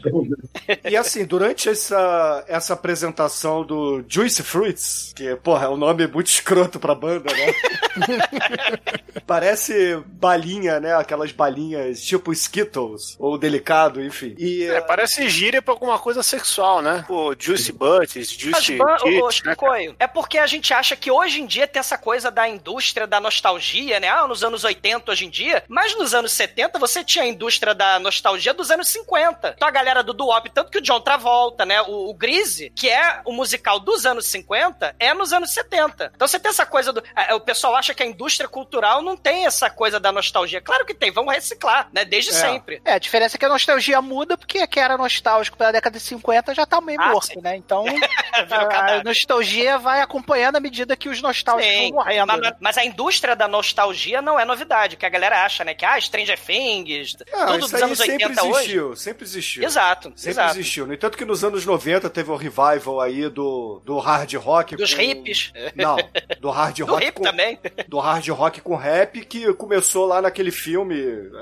E assim, durante essa, essa apresentação do Juice Fruits, que, porra, é um nome muito escroto pra banda, né? Parece balinha, né? Aquelas balinhas tipo Skittles, ou delicado, enfim. E É, parece gíria pra alguma coisa sexual, né? Pô, Juicy Butts, Juicy ô, Tits, né? Chicoio, é porque a gente acha que hoje em dia tem essa coisa da indústria da nostalgia, né? Né? Ah, nos anos 80 hoje em dia, mas nos anos 70 você tinha a indústria da nostalgia dos anos 50. Então a galera do Duop, tanto que o John Travolta, né? O, o Grease, que é o musical dos anos 50, é nos anos 70. Então você tem essa coisa do. é, O pessoal acha que a indústria cultural não tem essa coisa da nostalgia. Claro que tem, vamos reciclar, né? Desde sempre. É, a diferença é que a nostalgia muda, porque quem era nostálgico pela década de 50 já tá meio Ah, morto, sim. né? Então, a, a nostalgia vai acompanhando à medida que os nostálgicos Sim, vão morrendo. mas, né? mas a indústria da nostalgia não é novidade, que a galera acha, né? Que, ah, Stranger Things, Ah, tudo dos anos sempre 80 hoje. existiu, sempre existiu. Exato, Sempre exato. existiu. No entanto que nos anos 90 teve o revival aí do, do hard rock. Dos com- hippies. Não, do hard Do rock hip com, também. do hard rock com rap, que começou lá naquele filme,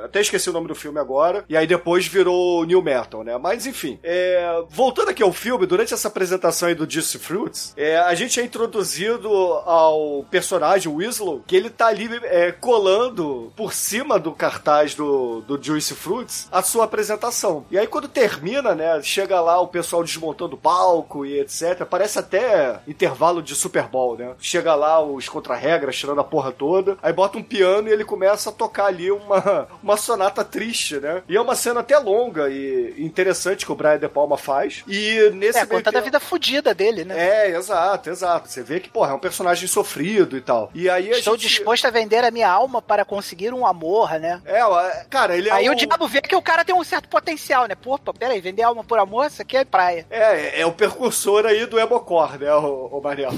até esqueci o nome do filme agora, e aí depois virou New Metal, né? Mas enfim, é, voltando aqui ao filme, durante essa apresentação aí do Juicy Fruits, é, a gente é introduzido ao personagem Winslow, que ele tá ali é, colando por cima do cartaz do, do Juicy Fruits a sua apresentação. E aí quando termina, né, chega lá o pessoal desmontando o palco e etc, parece até intervalo de Super Bowl, né? Chega lá os contra-regras, tirando a porra toda, aí bota um piano e ele começa a tocar ali uma, uma sonata triste, né? E é uma cena até longa e interessante que o Brian De Palma faz. E nesse É, meio contando a tempo- vida fudida dele, né? É, exato, exato. Você vê que, porra, é um personagem sofrido e tal. E aí a Estou gente... disposto a vender a minha alma para conseguir um amor, né? É, cara, ele é Aí o... o diabo vê que o cara tem um certo potencial, né? Pô, pô, peraí, vender alma por amor, isso aqui é praia. É, é o percursor aí do Ebocor, né, o, o Mariel?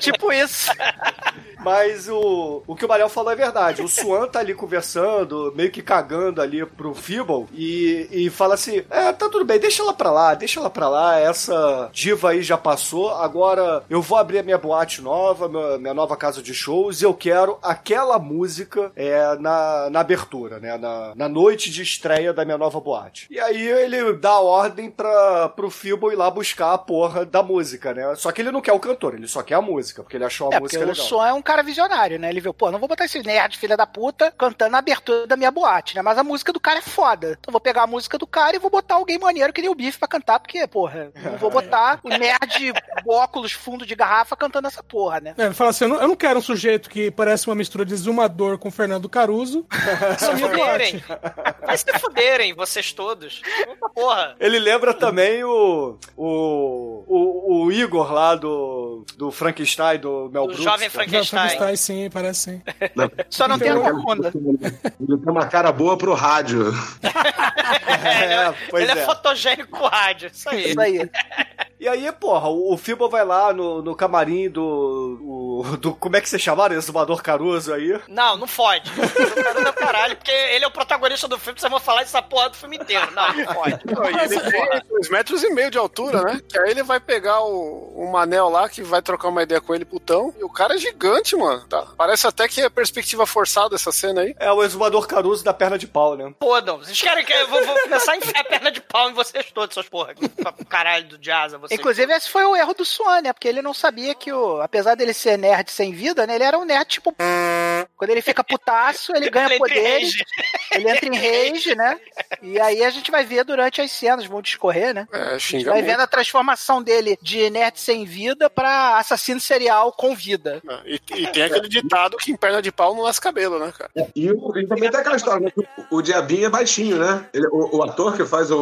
tipo isso. Mas o, o que o Mariel falou é verdade. O Swan tá ali conversando, meio que cagando ali pro Feeble e, e fala assim: É, tá tudo bem, deixa ela pra lá, deixa ela pra lá. Essa diva aí já passou. Agora eu vou abrir a minha boate nova, minha, minha nova casa de shows, e eu quero aquela música é, na, na abertura, né? Na, na noite de estreia da minha nova boate. E aí ele dá a ordem pra, pro Feeble ir lá buscar a porra da música, né? Só que ele não quer o cantor, ele só quer a música, porque ele achou a É, música o legal. som é um cara visionário, né? Ele viu, pô, não vou botar esse nerd filha da puta cantando na abertura da minha boate, né? Mas a música do cara é foda. Então vou pegar a música do cara e vou botar alguém maneiro que nem o Bife pra cantar, porque, porra, não vou botar o nerd óculos fundo de garrafa cantando essa porra, né? É, ele fala assim: eu não, eu não quero um sujeito que parece uma mistura de Zumador com Fernando Caruso. Se fuderem. Vai se fuderem, vocês todos. Puta porra. Ele lembra também o, o, o, o Igor lá do, do Frankenstein, do Mel Do Brooks. jovem cara. Frankenstein, sim, parece sim. Só não tem a Wakanda. Ele tem uma cara boa pro rádio. É, pois Ele é, é. fotogênico rádio, isso aí. Isso aí. E aí, porra, o, o Fibo vai lá no, no camarim do, o- do. Como é que você chamaram esse Zumador Caruso aí? Não, não fode. O cara do caralho, porque ele é o protagonista do filme, vocês vão falar essa porra do filme inteiro. Não, não pode. Não, e ele tem dois metros e meio de altura, né? Que aí ele vai pegar o, o Manel lá, que vai trocar uma ideia com ele, putão. E o cara é gigante, mano. Tá? Parece até que é perspectiva forçada essa cena aí. É o exumador Caruso da perna de pau, né? Fodam. Vocês querem que eu vou, vou começar a enfiar a perna de pau em vocês todos, seus porra. Caralho do jazz, vocês. Inclusive, esse foi o erro do Swan, né? Porque ele não sabia que, o, apesar dele ser nerd sem vida, né? Ele era um nerd tipo. Quando ele fica putaço, ele ganha Ele poderes. Ele entra em rage, né? E aí a gente vai ver durante as cenas, vão discorrer, né? É, A gente xinga vai muito. vendo a transformação dele de nerd sem vida pra assassino serial com vida. Ah, E, e tem aquele ditado que em perna de pau não nasce cabelo, né, cara? E, o, e também tem aquela história, né? O, o Diabinho é baixinho, né? Ele- o, o ator que faz o,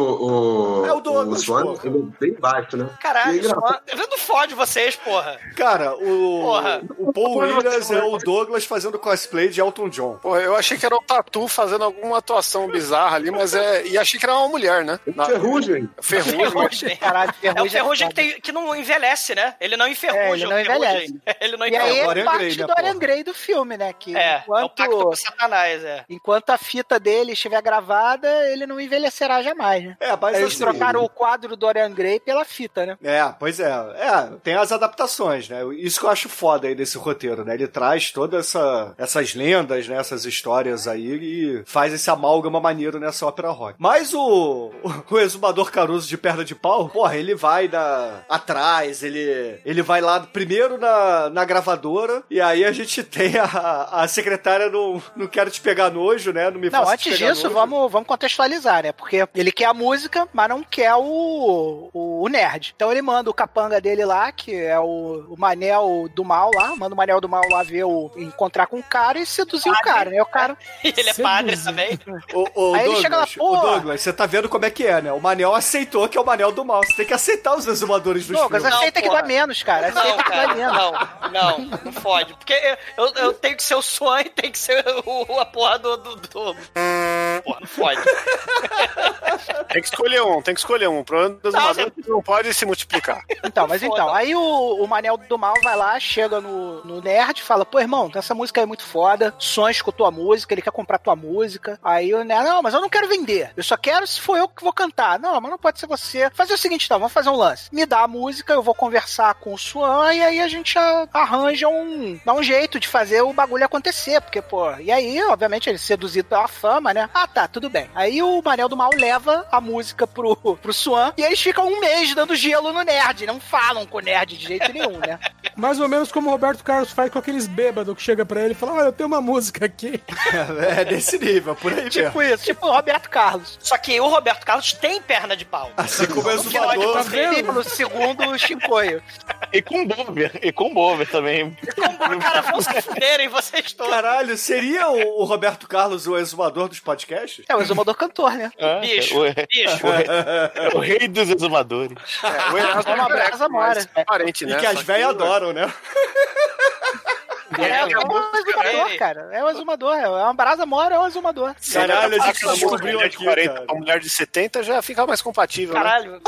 o, É o Douglas, Swan, porra. ele é bem baixo, né? É Caralho, engraçado. só... não fode vocês, porra. Cara, o, Porra. o Paul Williams é o Douglas fazendo cosplay de Elton John. Porra, eu achei que era o Tatu fazendo alguma atuação bizarra ali, mas é. E achei que era uma mulher, né? Na- Ferrugem. Ferrugem. Ferrugem. Caralho, É o ferrugem. ferrugem que, tem- que não envelhece, né? Ele não enferruja. É, ele não o ferrugem. envelhece. Ele não E aí é parte Gray, né, do Dorian? Gray do filme, né? Que É, é o enquanto, pacto com Satanás, é. enquanto a fita dele estiver gravada, ele não envelhecerá jamais, né? É, mas Eles assim, trocaram o quadro do Dorian Gray pela fita, né? É, pois é. É, tem as adaptações, né? Isso que eu acho foda aí desse roteiro, né? Ele traz todas essa, essas lendas, né? Essas histórias aí e faz esse amálgama maneiro nessa ópera rock. Mas o, o, o exumador Caruso de perna de pau, porra, ele vai na, atrás, ele, ele vai lá primeiro na, na gravadora, e aí a gente tem a, a secretária no Não Quero Te Pegar Nojo, né? Não me Não, antes disso, nojo. vamos, vamos contextualizar, né? Porque ele quer a música, mas não quer o, o, o nerd. Então ele manda o capanga dele lá, que é o, o Manel do Mal lá, manda o Manel do Mal lá ver o. encontrar com o cara e seduzir o cara, né? O cara. Ele é padre também. O, o Aí ele Douglas, chega lá, o "Pô." Douglas, você tá vendo como é que é, né? O Manel aceitou que é o Manel do mal. Você tem que aceitar os exumadores dos Douglas, filmes. aceita que porra. dá menos, cara. Não, Aceita que dá cara, menos. não, não, não fode. Porque eu, eu tenho que ser o Swan e tem que ser o, a porra do, do, do- Porra, não fode. Tem que escolher um, tem que escolher um. O problema dos Não, que não pode se multiplicar. Então, mas Foda. então, aí o, o Manel do Mal vai lá, chega no, no nerd e fala: Pô, irmão, essa música é muito foda. Son escutou a música, ele quer comprar tua música. Aí o nerd, não, mas eu não quero vender. Eu só quero se for eu que vou cantar. Não, mas não pode ser você. Fazer o seguinte, então, vamos fazer um lance. Me dá a música, eu vou conversar com o Swan e aí a gente arranja um. dá um jeito de fazer o bagulho acontecer. Porque, pô, e aí, obviamente, ele seduzido pela fama, né? Ah, tá, tudo bem. Aí o Manel do Mal leva a música pro, pro Swan e eles ficam um mês dando gelo no nerd. Não falam com o nerd de jeito nenhum, né? Mais ou menos como o Roberto Carlos faz com aqueles bêbados que chega pra ele e fala: Olha, eu tenho uma música aqui. É desse nível, por aí mesmo. Tipo isso, tipo o Roberto Carlos. Só que o Roberto Carlos tem perna de pau. Assim como o exumador. Tá vendo? No segundo Chicoio. E com Bover, e com Bover também. Cara, vão se fuderem vocês todos. Caralho, seria o, o Roberto Carlos o exumador dos podcasts? É o exumador cantor, né? Ah, Bicho, o, bicho. o rei dos exumadores. É, o Erasmo É uma é brasa mais mora. parente, E né? que as velhas adoram, né? É, é, a o exumador, é- cara. É o exumador. É uma brasa mora, é o exumador. Caralho, a gente descobriu mulher de aqui, 40 cara. pra mulher de 70 já fica mais compatível, né? Caralho.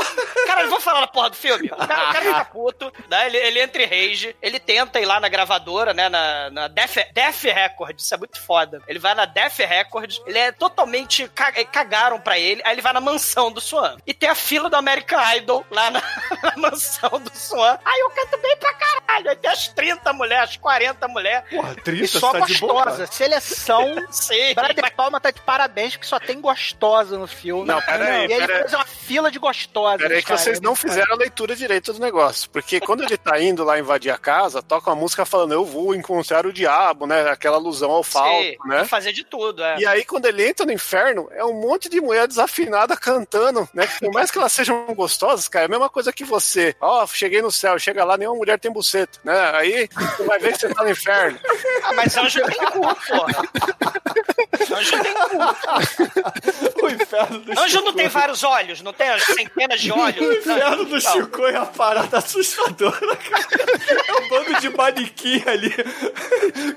Caralho, vamos falar da porra do filme. O cara, o cara fica puto, né? Ele, ele entra em rage, ele tenta ir lá na gravadora, né? Na, na Def, Def Records, isso é muito foda. Ele vai na Def Records, ele é totalmente. ca- Cagaram pra ele, aí ele vai na mansão do Swan. E tem a fila do American Idol lá na, na mansão do Swan. Aí eu canto bem pra caralho. Aí tem as 30 mulheres, as 40 mulheres. Porra, E 30, só tá gostosa. Seleção. Sim. Brad Palma tá de parabéns, porque só tem gostosa no filme. Não, pera aí, E ele pera aí. fez uma fila de gostosas. Peraí que vocês não fizeram a leitura direito do negócio. Porque quando ele tá indo lá invadir a casa, toca uma música falando eu vou encontrar o diabo, né? Aquela alusão ao Sim, falso, né? fazer de tudo, é. E aí, quando ele entra no inferno, é um monte de mulher desafinada cantando, né? Que Por mais que elas sejam gostosas, cara, é a mesma coisa que você. Ó, cheguei no céu, chega lá, nenhuma mulher tem buceta, né? Aí você vai ver que você tá no inferno. Ah, mas anjo tem cu, porra. Anjo tem cu. O inferno do Anjo Chico. não tem vários olhos, não tem as centenas de olhos. O inferno do Chico é a parada assustadora, cara. É um bando de manequim ali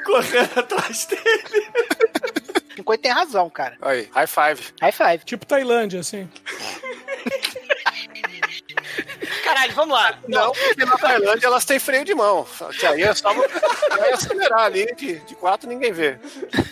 correndo atrás dele. Chicoio tem razão, cara. Aí, high five. High five. Tipo Tailândia, assim. Caralho, vamos lá. Não, porque na Tailândia elas têm freio de mão. Que aí é só vai acelerar ali de, de quatro ninguém vê.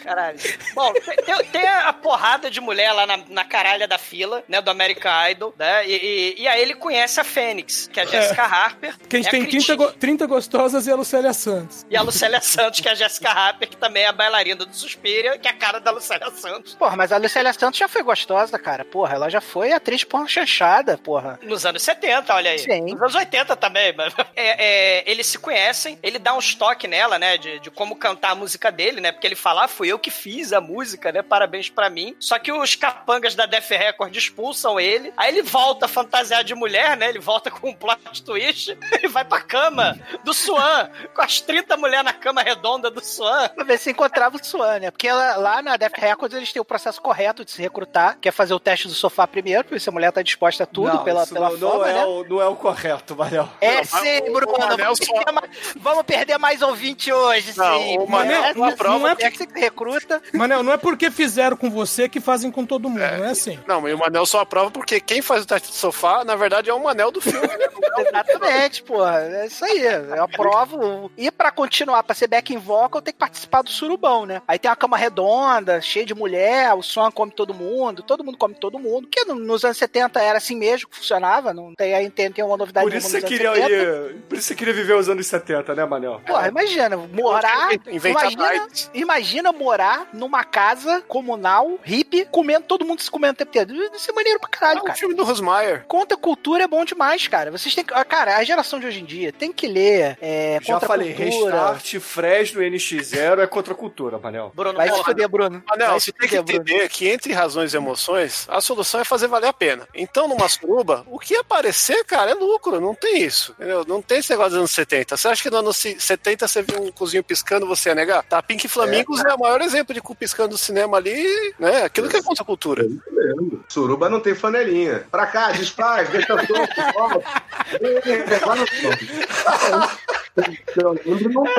Caralho. Bom, tem, tem- a porrada de mulher lá na, na caralha da fila, né, do American Idol, né? E, e- e aí ele conhece a Fênix, que é a Jessica Harper. Que a gente é tem 30, crítica. go- 30 gostosas e a Lucélia Santos. E a Lucélia Santos, que é a Jessica Harper, que também é a bailarina do Suspiria, que é a cara da Lucélia Santos. Porra, mas a Lucélia Santos já foi gostosa, cara. Porra, ela já foi atriz porra chanchada, porra. Nos anos 70, olha aí. Sim. Nos anos 80 também. Mas, é, é, eles se conhecem, ele dá um estoque nela, né? De, de como cantar a música dele, né? Porque ele fala, ah, fui eu que fiz a música, né? Parabéns pra mim. Só que os capangas da Def Record expulsam ele. Aí ele volta fantasiado de mulher, né? Ele volta com um plot twist e vai pra cama do Swan, com as 30 mulheres na cama redonda do Swan. Pra ver se encontrava o Swan, né? Porque ela- lá na Def Records eles têm o processo correto de se recrutar, que é fazer o teste do sofá primeiro, ver se a mulher tá disposta a tudo Não, pela, pela não, fama, não é né? O, não é o correto, Manel. É Não, sim, Bruno. Manel vamos, só- perder mais, vamos perder mais ouvinte hoje, Não, sim. o Manel é, aprova não é porque- porque você recruta. Manel, não é porque fizeram com você que fazem com todo mundo, não é assim. Não, mas o Manel só aprova porque quem faz o teste do sofá, na verdade, é o Manel do filme. né? Exatamente, porra. É isso aí. Eu aprovo. E pra continuar, pra ser back in vocal, tem que participar do surubão, né? Aí tem uma cama redonda, cheia de mulher, o som come todo mundo, todo mundo come todo mundo. Que no- nos anos 70 era assim mesmo que funcionava, não tem aí tem, tem uma novidade Por isso, você queria anos 70. ir, por isso você queria viver os anos 70, né, Manel? Porra, imagina, morar. Inventar Imagina, imagina morar numa casa comunal, hippie, comendo, todo mundo se comendo o tempo inteiro. Isso é maneiro pra caralho, É um cara. filme do Rosmaier. Conta cultura é bom demais, cara. Vocês têm que. ah, Cara, a geração de hoje em dia tem que ler. É, Já contra falei, cultura. Restart, Fresno NX0 é contra a cultura, Manel. Bruno, Vai se fuder, Bruno. Vai você tem que fuder, Bruno. entender que entre razões e emoções, a solução é fazer valer a pena. Então, numa suruba, o que aparecer, cara, é lucro, não tem isso. Entendeu? Não tem esse negócio dos anos 70. Você acha que nos anos 70 você viu um cozinho piscando, você ia negar? Tá, Pink Flamingos é, o maior exemplo de cu piscando no cinema ali, né? Aquilo que é contra a cultura. Suruba não tem flanelinha. Pra cá, desfaz, deixa solto, não. Eu lembro, não.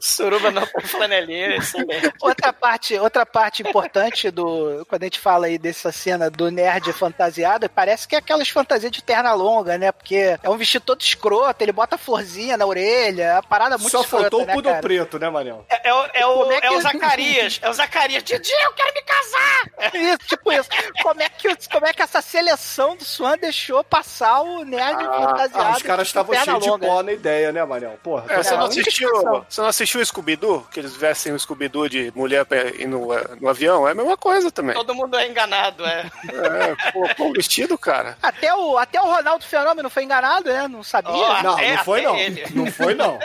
Suruba não com flanelinha, isso mesmo. Outra parte, outra parte importante do. Quando a gente fala aí dessa cena do nerd fantasiado, parece que é aquelas fantasias de terna longa, né? Porque é um vestido todo escroto, ele bota florzinha na orelha, é uma parada muito Só escrota, faltou o né, pudor preto, né, Manel? É, é o, é o, é é que- o Zacarias. É o Zacarias. Didi, eu quero me casar! Isso, tipo isso. Como é, que, como é que essa seleção do Swan deixou passar o nerd fantasiado? Ah, os caras estavam cheios de pó na ideia, né, Manel? Porra, É, você, É, a não assistiu, você não assistiu o Scooby-Doo? Que eles vestem o Scooby-Doo de mulher pra ir no, eh, no avião? É a mesma coisa também. Todo mundo é enganado, é. É, pô, pô, o vestido, cara. Até o, até o Ronaldo Fenômeno foi enganado, né? Não sabia. Ó, Não, É, não foi não. ele. Não foi não.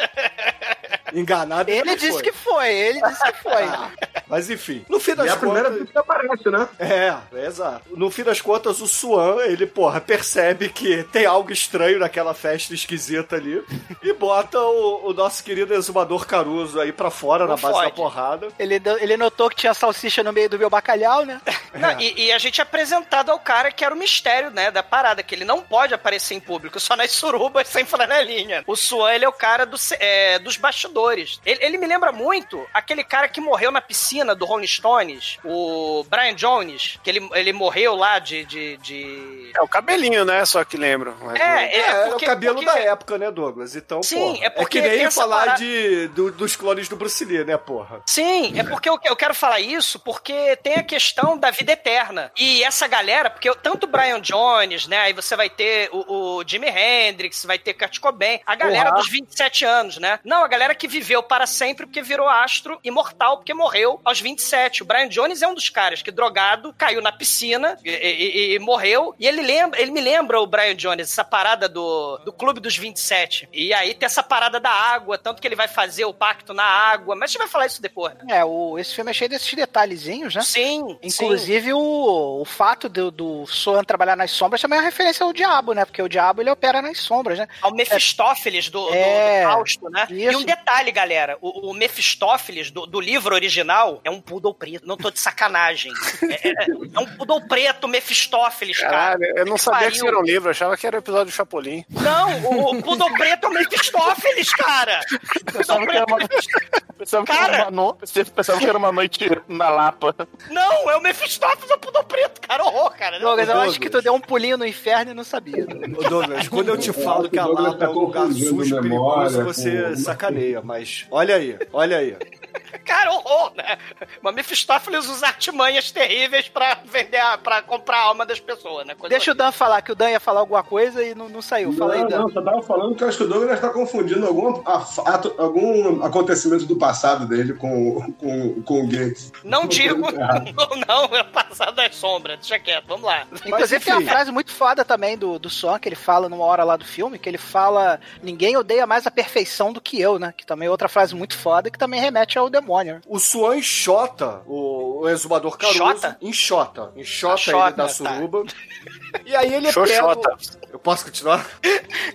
Enganado Ele disse foi. que foi, ele disse que foi. Ah, Mas enfim, no fim E das é a primeira contas... vez que aparece, né? É, é exato. No fim das contas, o Swan, ele, porra, percebe que tem algo estranho naquela festa esquisita ali e bota o, o nosso querido exumador Caruso aí pra fora, Não na base da porrada. Ele, ele notou que tinha salsicha no meio do meu bacalhau, né? Não, e, e a gente é apresentado ao cara que era o mistério, né, da parada, que ele não pode aparecer em público, só nas surubas sem flanelinha. O Swan, ele é o cara do, é, dos bastidores. Ele, ele me lembra muito aquele cara que morreu na piscina do Rolling Stones, o Brian Jones, que ele, ele morreu lá de... de, de... É o cabelinho, né? Só que lembro. É, É, é, porque- o cabelo porque- da época, né, Douglas? Então, Sim, porra, é porque que tem nem falar parada- de, do- dos clones do Bruce Lee, né, porra? Sim, é porque eu, eu quero falar isso porque tem a questão da vida eterna. E essa galera, porque eu- tanto o Brian Jones, né? Aí você vai ter o, o Jimi Hendrix, vai ter Kurt Cobain, a galera Porra. dos 27 anos, né? Não, a galera que viveu para sempre porque virou astro imortal, porque morreu aos 27. O Brian Jones é um dos caras que, drogado, caiu na piscina e, e- e morreu. E ele lembra, ele me lembra o Brian Jones, essa parada do, do Clube dos 27. E aí tem essa parada da água, tanto que ele vai fazer o pacto na água. Mas a gente vai falar isso depois, né? É, o, esse filme é cheio desses detalhezinhos, né? Sim, Inclusive, o, o fato do, do Soan trabalhar nas sombras também é uma referência ao diabo, né? Porque o diabo ele opera nas sombras, né? Ao Mefistófeles do, do- É, do Fausto, né? E isso. um detalhe, galera: o, o Mefistófeles do, do livro original é um poodle preto. Não tô de sacanagem. É, é- é um poodle preto, Mefistófeles, cara. Caralho, eu não Que sabia que pariu. isso era um livro, eu achava que era o episódio do Chapolin. Não, o, o poodle preto é o Mefistófeles, cara. Que era uma, pensava que era Cara. uma, no... pensava que era uma noite na Lapa. Não, é o Mefistófeles, é o poodle preto, cara. Horror, cara. Não, Douglas, eu Douglas. acho que tu deu um pulinho no inferno e não sabia. Ô, Douglas, quando eu te falo que a Lapa é tá um lugar sujo e perigoso, você com- sacaneia, mas olha aí, olha aí. Cara, horror, né? Mas Mefistófeles usa artimanhas terríveis pra vender, a, pra comprar a alma das pessoas, né? Coisa Deixa o Dan falar, que o Dan ia falar alguma coisa e não, não saiu. Fala aí, Não, Dan. não, só tava falando que eu acho que o Douglas tá confundindo algum, ato- algum acontecimento do passado dele com, com, com o Gates. Não digo, não, não, é passado das sombras, deixa quieto, vamos lá. Inclusive tem uma frase muito foda também do, do Son, que ele fala numa hora lá do filme, que ele fala ninguém odeia mais a perfeição do que eu, né? Que também é outra frase muito foda, que também remete ao demônio. O Swan enxota o, o exumador Caruso. Enxota? Enxota. Enxota ele da tá. E aí ele Xoxota. pega... Eu posso continuar?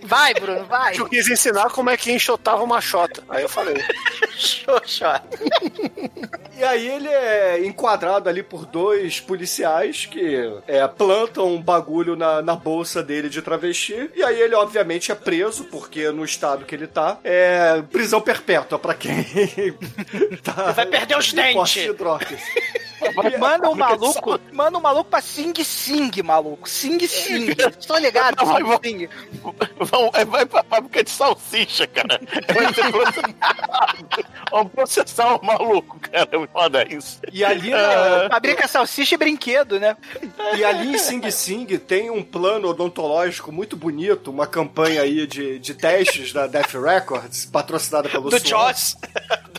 Vai, Bruno, vai. Eu quis ensinar como é que enxotava uma xota. Aí eu falei. Xoxa. E aí ele é enquadrado ali por dois policiais que é, plantam um bagulho na, na bolsa dele de travesti. E aí ele, obviamente, é preso, porque no estado que ele tá, é prisão perpétua pra quem tá Vai perder os dentes. de drogas. Manda um maluco, manda um maluco pra Sing Sing, maluco. Sing Sing. Tô ligado, Vai, vai. Sing Sing. Vão, é, vai pra fábrica de salsicha, cara. Vai ser processado. Vamos processar o maluco, cara. Foda isso. E ali, na- Fabrica salsicha e brinquedo, né? e ali em Sing Sing tem um plano odontológico muito bonito, uma campanha aí de, de testes da Death Records, patrocinada pelo Do. Joss.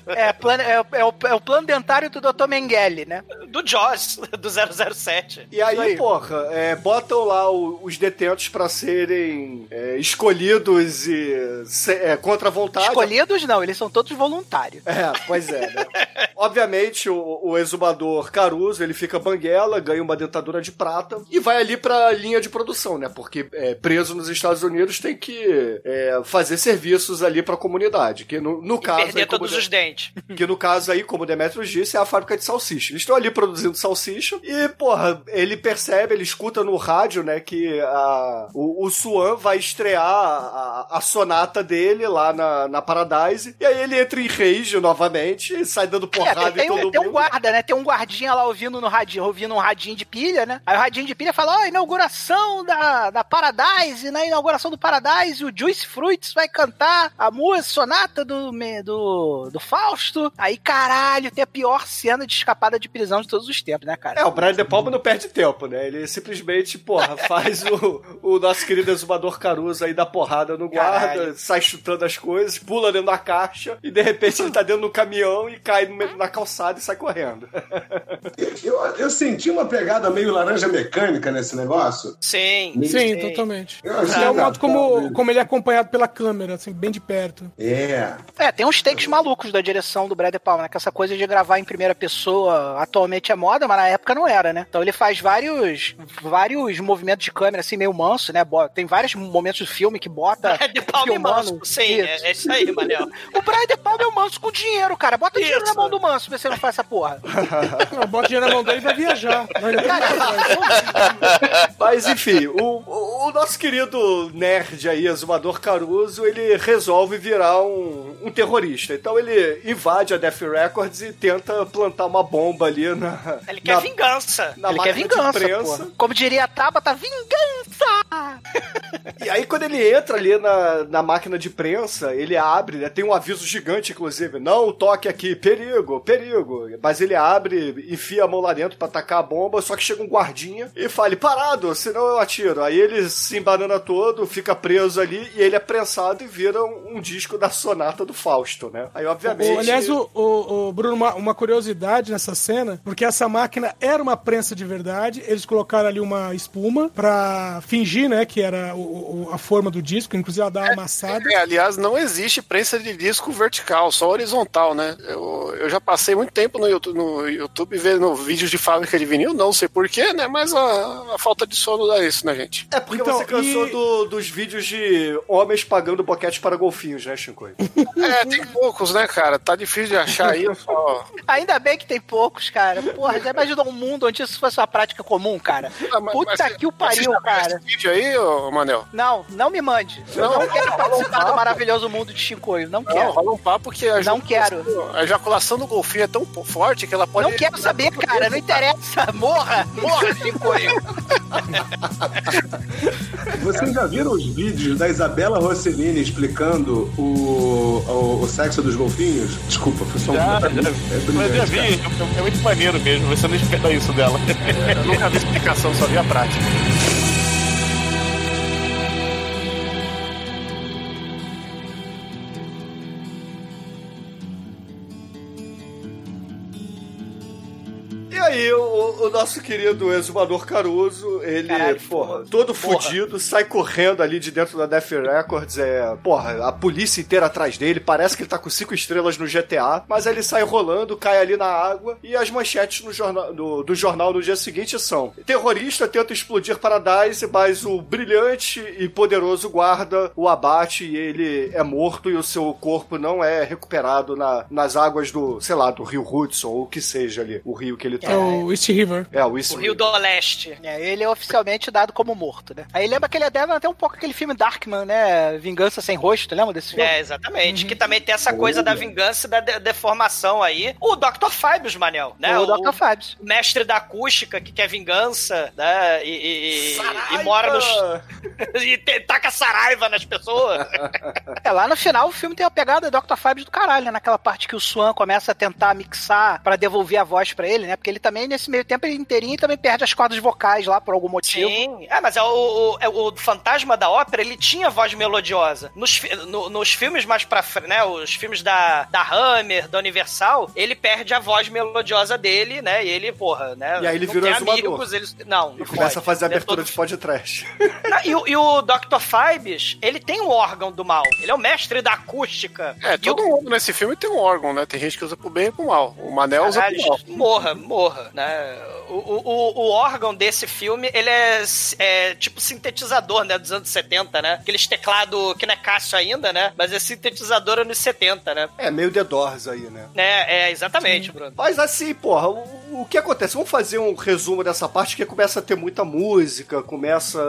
É, plano, é, é o, é o plano dentário do Dr. Mengele, né? Do Jaws, do 007. E aí, aí. porra, é, botam lá o- os detentos pra serem é, escolhidos e se- é, contra a vontade. Escolhidos não, eles são todos voluntários. É, pois é, né? Obviamente, o, o exumador Caruso, ele fica banguela, ganha uma dentadura de prata e vai ali pra linha de produção, né? Porque é, preso nos Estados Unidos tem que é, fazer serviços ali pra comunidade. Que no, no caso. perder aí, todos de- os dentes. que no caso aí, como o Demetrius disse, é a fábrica de salsicha. Eles estão ali produzindo salsicha e, porra, ele percebe, ele escuta no rádio, né, que a, o, o Swan vai estrear a, a sonata dele lá na, na Paradise. E aí ele entra em rage novamente e sai dando É, porrada tem, um, tem um guarda, né? Tem um guardinha lá ouvindo no radinho, ouvindo um radinho de pilha, né? Aí o radinho de pilha fala: Ó, inauguração da, da Paradise, na inauguração do Paradise, o Juice Fruits vai cantar a música sonata do, do, do Fausto. Aí, caralho, tem a pior cena de escapada de prisão de todos os tempos, né, cara? É, o Brian De Palma não perde tempo, né? Ele simplesmente, porra, faz o, o nosso querido exumador Caruso aí dar porrada no guarda, Caralho. sai chutando as coisas, pula dentro da caixa e de repente ele tá dentro do caminhão e cai no meio- na calçada e sai correndo. Eu, eu senti uma pegada meio laranja mecânica nesse negócio. Sim. Sim, totalmente. Eu achei É o modo como, engraçado. como ele é acompanhado pela câmera, assim, bem de perto. É. É, tem uns takes malucos da direção do Brad Palma, né? Que essa coisa de gravar em primeira pessoa atualmente é moda, mas na época não era, né? Então ele faz vários vários movimentos de câmera, assim, meio manso, né? Tem vários momentos do filme que bota. É de palma e filmando. manso. Sim, é, é isso aí, Manel. O Brian De Palma é o manso com dinheiro, cara. Bota dinheiro na Isso. mão do manso, vê se ele não faz essa porra. Não, bota dinheiro na mão dele e vai viajar. Vai Mas enfim, o, o- o nosso querido nerd aí, exumador Caruso, ele resolve virar um, um terrorista. Então ele invade a Def Records e tenta plantar uma bomba ali na. Ele quer na, vingança. na ele quer máquina de vingança, porra. Como diria a Tabata, vingança! E aí, quando ele entra ali na, na máquina de prensa, ele abre, né? Tem um aviso gigante, inclusive. Não toque aqui, perigo, perigo. Mas ele abre, enfia a mão lá dentro pra tacar a bomba, só que chega um guardinha e fala, parado, senão eu atiro. Aí ele se embanana todo, fica preso ali, e ele é prensado e vira um, um disco da sonata do Fausto, né? Aí, obviamente... O- aliás, o, o- o Bruno, uma, uma curiosidade nessa cena, porque essa máquina era uma prensa de verdade, eles colocaram ali uma espuma pra fingir, né, que era o- o- a forma do disco, inclusive ela dá uma amassada. É, aliás, não existe prensa de disco vertical, só horizontal, né? Eu, eu já passei muito tempo no YouTube, no YouTube vendo vídeos de fábrica de vinil, não sei porquê, né? Mas a, a falta de sono dá isso, né, gente? É porque Então, você cansou e- do- dos vídeos de homens pagando boquete para golfinhos, né, Shinkoi? É, tem poucos, né, cara? Tá difícil de achar aí. Só... Ainda bem que tem poucos, cara. Porra, já imaginou um mundo onde isso fosse uma prática comum, cara? Ah, mas- Puta mas- que o pariu, cara. Esse vídeo aí, ô, Manel? Não, não me mande. Eu Não, não quero não, participar não, do não. maravilhoso mundo de Chicoio. Não Não, quero. rola um papo que a Não ejaculação- A ejaculação do golfinho é tão forte que ela pode. Não quero saber, cara. Não interessa. Morra. Morra, Chicoio. Vocês já viram os vídeos da Isabela Rossellini explicando o, o, o sexo dos golfinhos? Desculpa, foi só um Já, já, É mas já vi, cara. é, é muito maneiro mesmo, você não espera isso dela. Eu nunca vi explicação, só vi a prática. O, nosso querido exumador Caruso, ele, Caralho, porra, todo Porra. fudido, sai correndo ali de dentro da Def Records, é, porra, a polícia inteira atrás dele, parece que ele tá com cinco estrelas no GTA, mas ele sai rolando, cai ali na água, e as manchetes no jornal, do, do jornal no dia seguinte são terrorista tenta explodir Paradise, mas o brilhante e poderoso guarda o abate e ele é morto e o seu corpo não é recuperado na- nas águas do, sei lá, do rio Hudson, ou o que seja ali, o rio que ele tá. É o East River. É, o East O Rio do Leste. É, ele é oficialmente dado como morto, né? Aí lembra que ele deve até um pouco aquele filme Darkman, né? Vingança Sem Rosto, lembra desse filme? É, exatamente. Que também tem essa coisa da vingança e da de- deformação aí. O Dr. Fives, Manel, né? o Dr. Fabs. mestre da acústica que quer vingança, né? E, e- e- e mora nos. e te- taca saraiva nas pessoas. É, lá no final o filme tem a pegada Dr. Fabs do caralho, né? Naquela parte que o Swan começa a tentar mixar pra devolver a voz pra ele, né? Porque ele também, nesse meio tempo ele inteirinho também perde as cordas vocais lá por algum motivo. Sim. Ah, mas é o, o, é o fantasma da ópera, ele tinha voz melodiosa. Nos, no- nos filmes mais pra frente, né? Os filmes da, da Hammer, da Universal, ele perde a voz melodiosa dele, né? E ele, porra, né? E aí ele virou amigos, eles. Não, E não começa pode. a fazer a Ele é abertura todo- de podcast. Não, e, o- e o Dr. Fibes, ele tem um órgão do mal. Ele é o mestre da acústica. É, E todo mundo nesse filme tem um órgão, né? Tem gente que usa pro bem e pro mal. O Manel usa Caralho, pro mal. morra, morra, né? O, o, o- órgão desse filme, ele é, é tipo sintetizador, né? Dos anos 70, né? Aqueles teclado que não é Cássio ainda, né? Mas é sintetizador anos 70, né? É, meio The Doors aí, né? É, é exatamente, Bruno. Mas assim, porra, o, o que acontece? Vamos fazer um resumo dessa parte que começa a ter muita música, começa.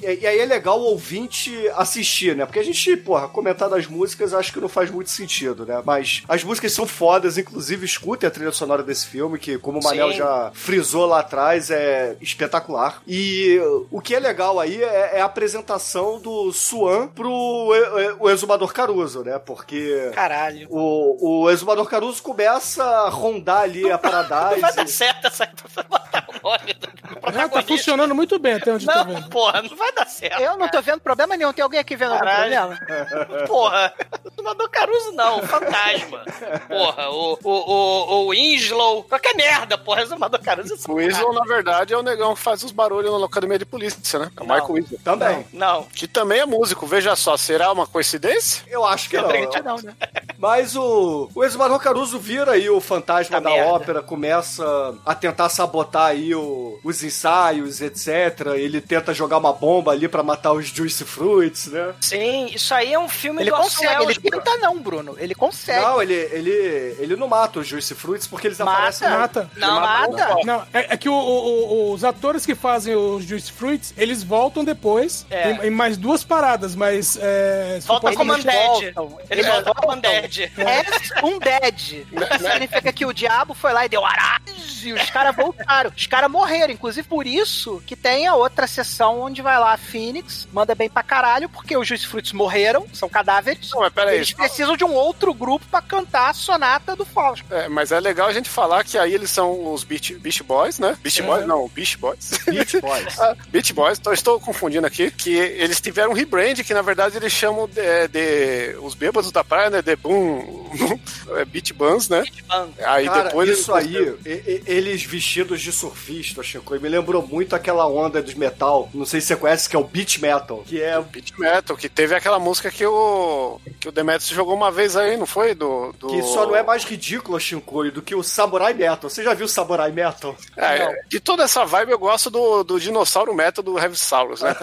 E, e aí é legal o ouvinte assistir, né? Porque a gente, porra, comentar das músicas acho que não faz muito sentido, né? Mas as músicas são fodas, inclusive escutem a trilha sonora desse filme, que, como o Manel Sim. já frisou lá atrás, é espetacular. E o que é legal aí é, é a apresentação do Swan pro e- e- o Exumador Caruso, né? Porque. Caralho. O, o Exumador Caruso começa a rondar ali a Não vai dar Paradise. certo essa pra botar o nome do Ah, tá funcionando muito bem até onde eu tô Não, vendo. porra, não vai dar certo. Eu não tô vendo problema nenhum. Tem alguém aqui vendo algum Caralho. problema? Porra, o Zumador Caruso não, o fantasma. Porra, o, o, o, o Winslow, qualquer merda, porra, o Zumador Caruso O. Winslow, na verdade, é o negão que faz os barulhos na academia de polícia, né? É o Não. Michael Winslow. Também. Não, Que também é músico, veja só, será uma coincidência? Eu acho que não. acredito que não, né? Mas o, o Exumador Caruso vira aí o fantasma Tá da merda. ópera, começa a tentar sabotar aí o- os ensaios, etc. Ele tenta jogar uma bomba ali pra matar os Juice Fruits, né? Sim, isso aí é um filme Ele do consegue, ele Welles, Bruno. tenta não, Bruno. Ele consegue. Não, ele, ele, ele não mata os Juice Fruits porque eles Mata. aparecem. Mata. Não, mata. Não, é, é que o- o- o- os atores que fazem os Juice Fruits, eles voltam depois É. em, em mais duas paradas, mas é, Volta como Undead. voltam. Ele Eles volta como voltam. Undead. É um dead. Isso significa que o diabo foi lá e deu arás e os caras voltaram. Os caras morreram. Inclusive por isso que tem a outra sessão onde vai lá a Phoenix, manda bem pra caralho, porque os Juice Fruits morreram, são cadáveres. Não, mas peraí. Eles precisam de um outro grupo pra cantar a sonata do Fausto. É, mas é legal a gente falar que aí eles são os Beach, Beach Boys, né? Beach Boys? Não, Beach Boys. Beach Boys. Ah, Beach Boys, então estou confundindo aqui, que eles tiveram um rebrand, que na verdade eles chamam de, de- os bêbados da praia, né? De Boom, é, Beach Buns, né? Band. Aí Cara, depois isso eles- aí, e- e- eles vestidos de surfista, Chico, e me lembrou muito aquela onda dos metal, não sei se você conhece, que é o beat metal, que é Beat Metal, que teve aquela música que o que o Demetrius jogou uma vez aí, não foi? Do, do... que só não é mais ridículo, Shinkoi, do que o Samurai Metal. Você já viu Samurai Metal? É, de toda essa vibe eu gosto do, do dinossauro metal do Heavysaurus, né?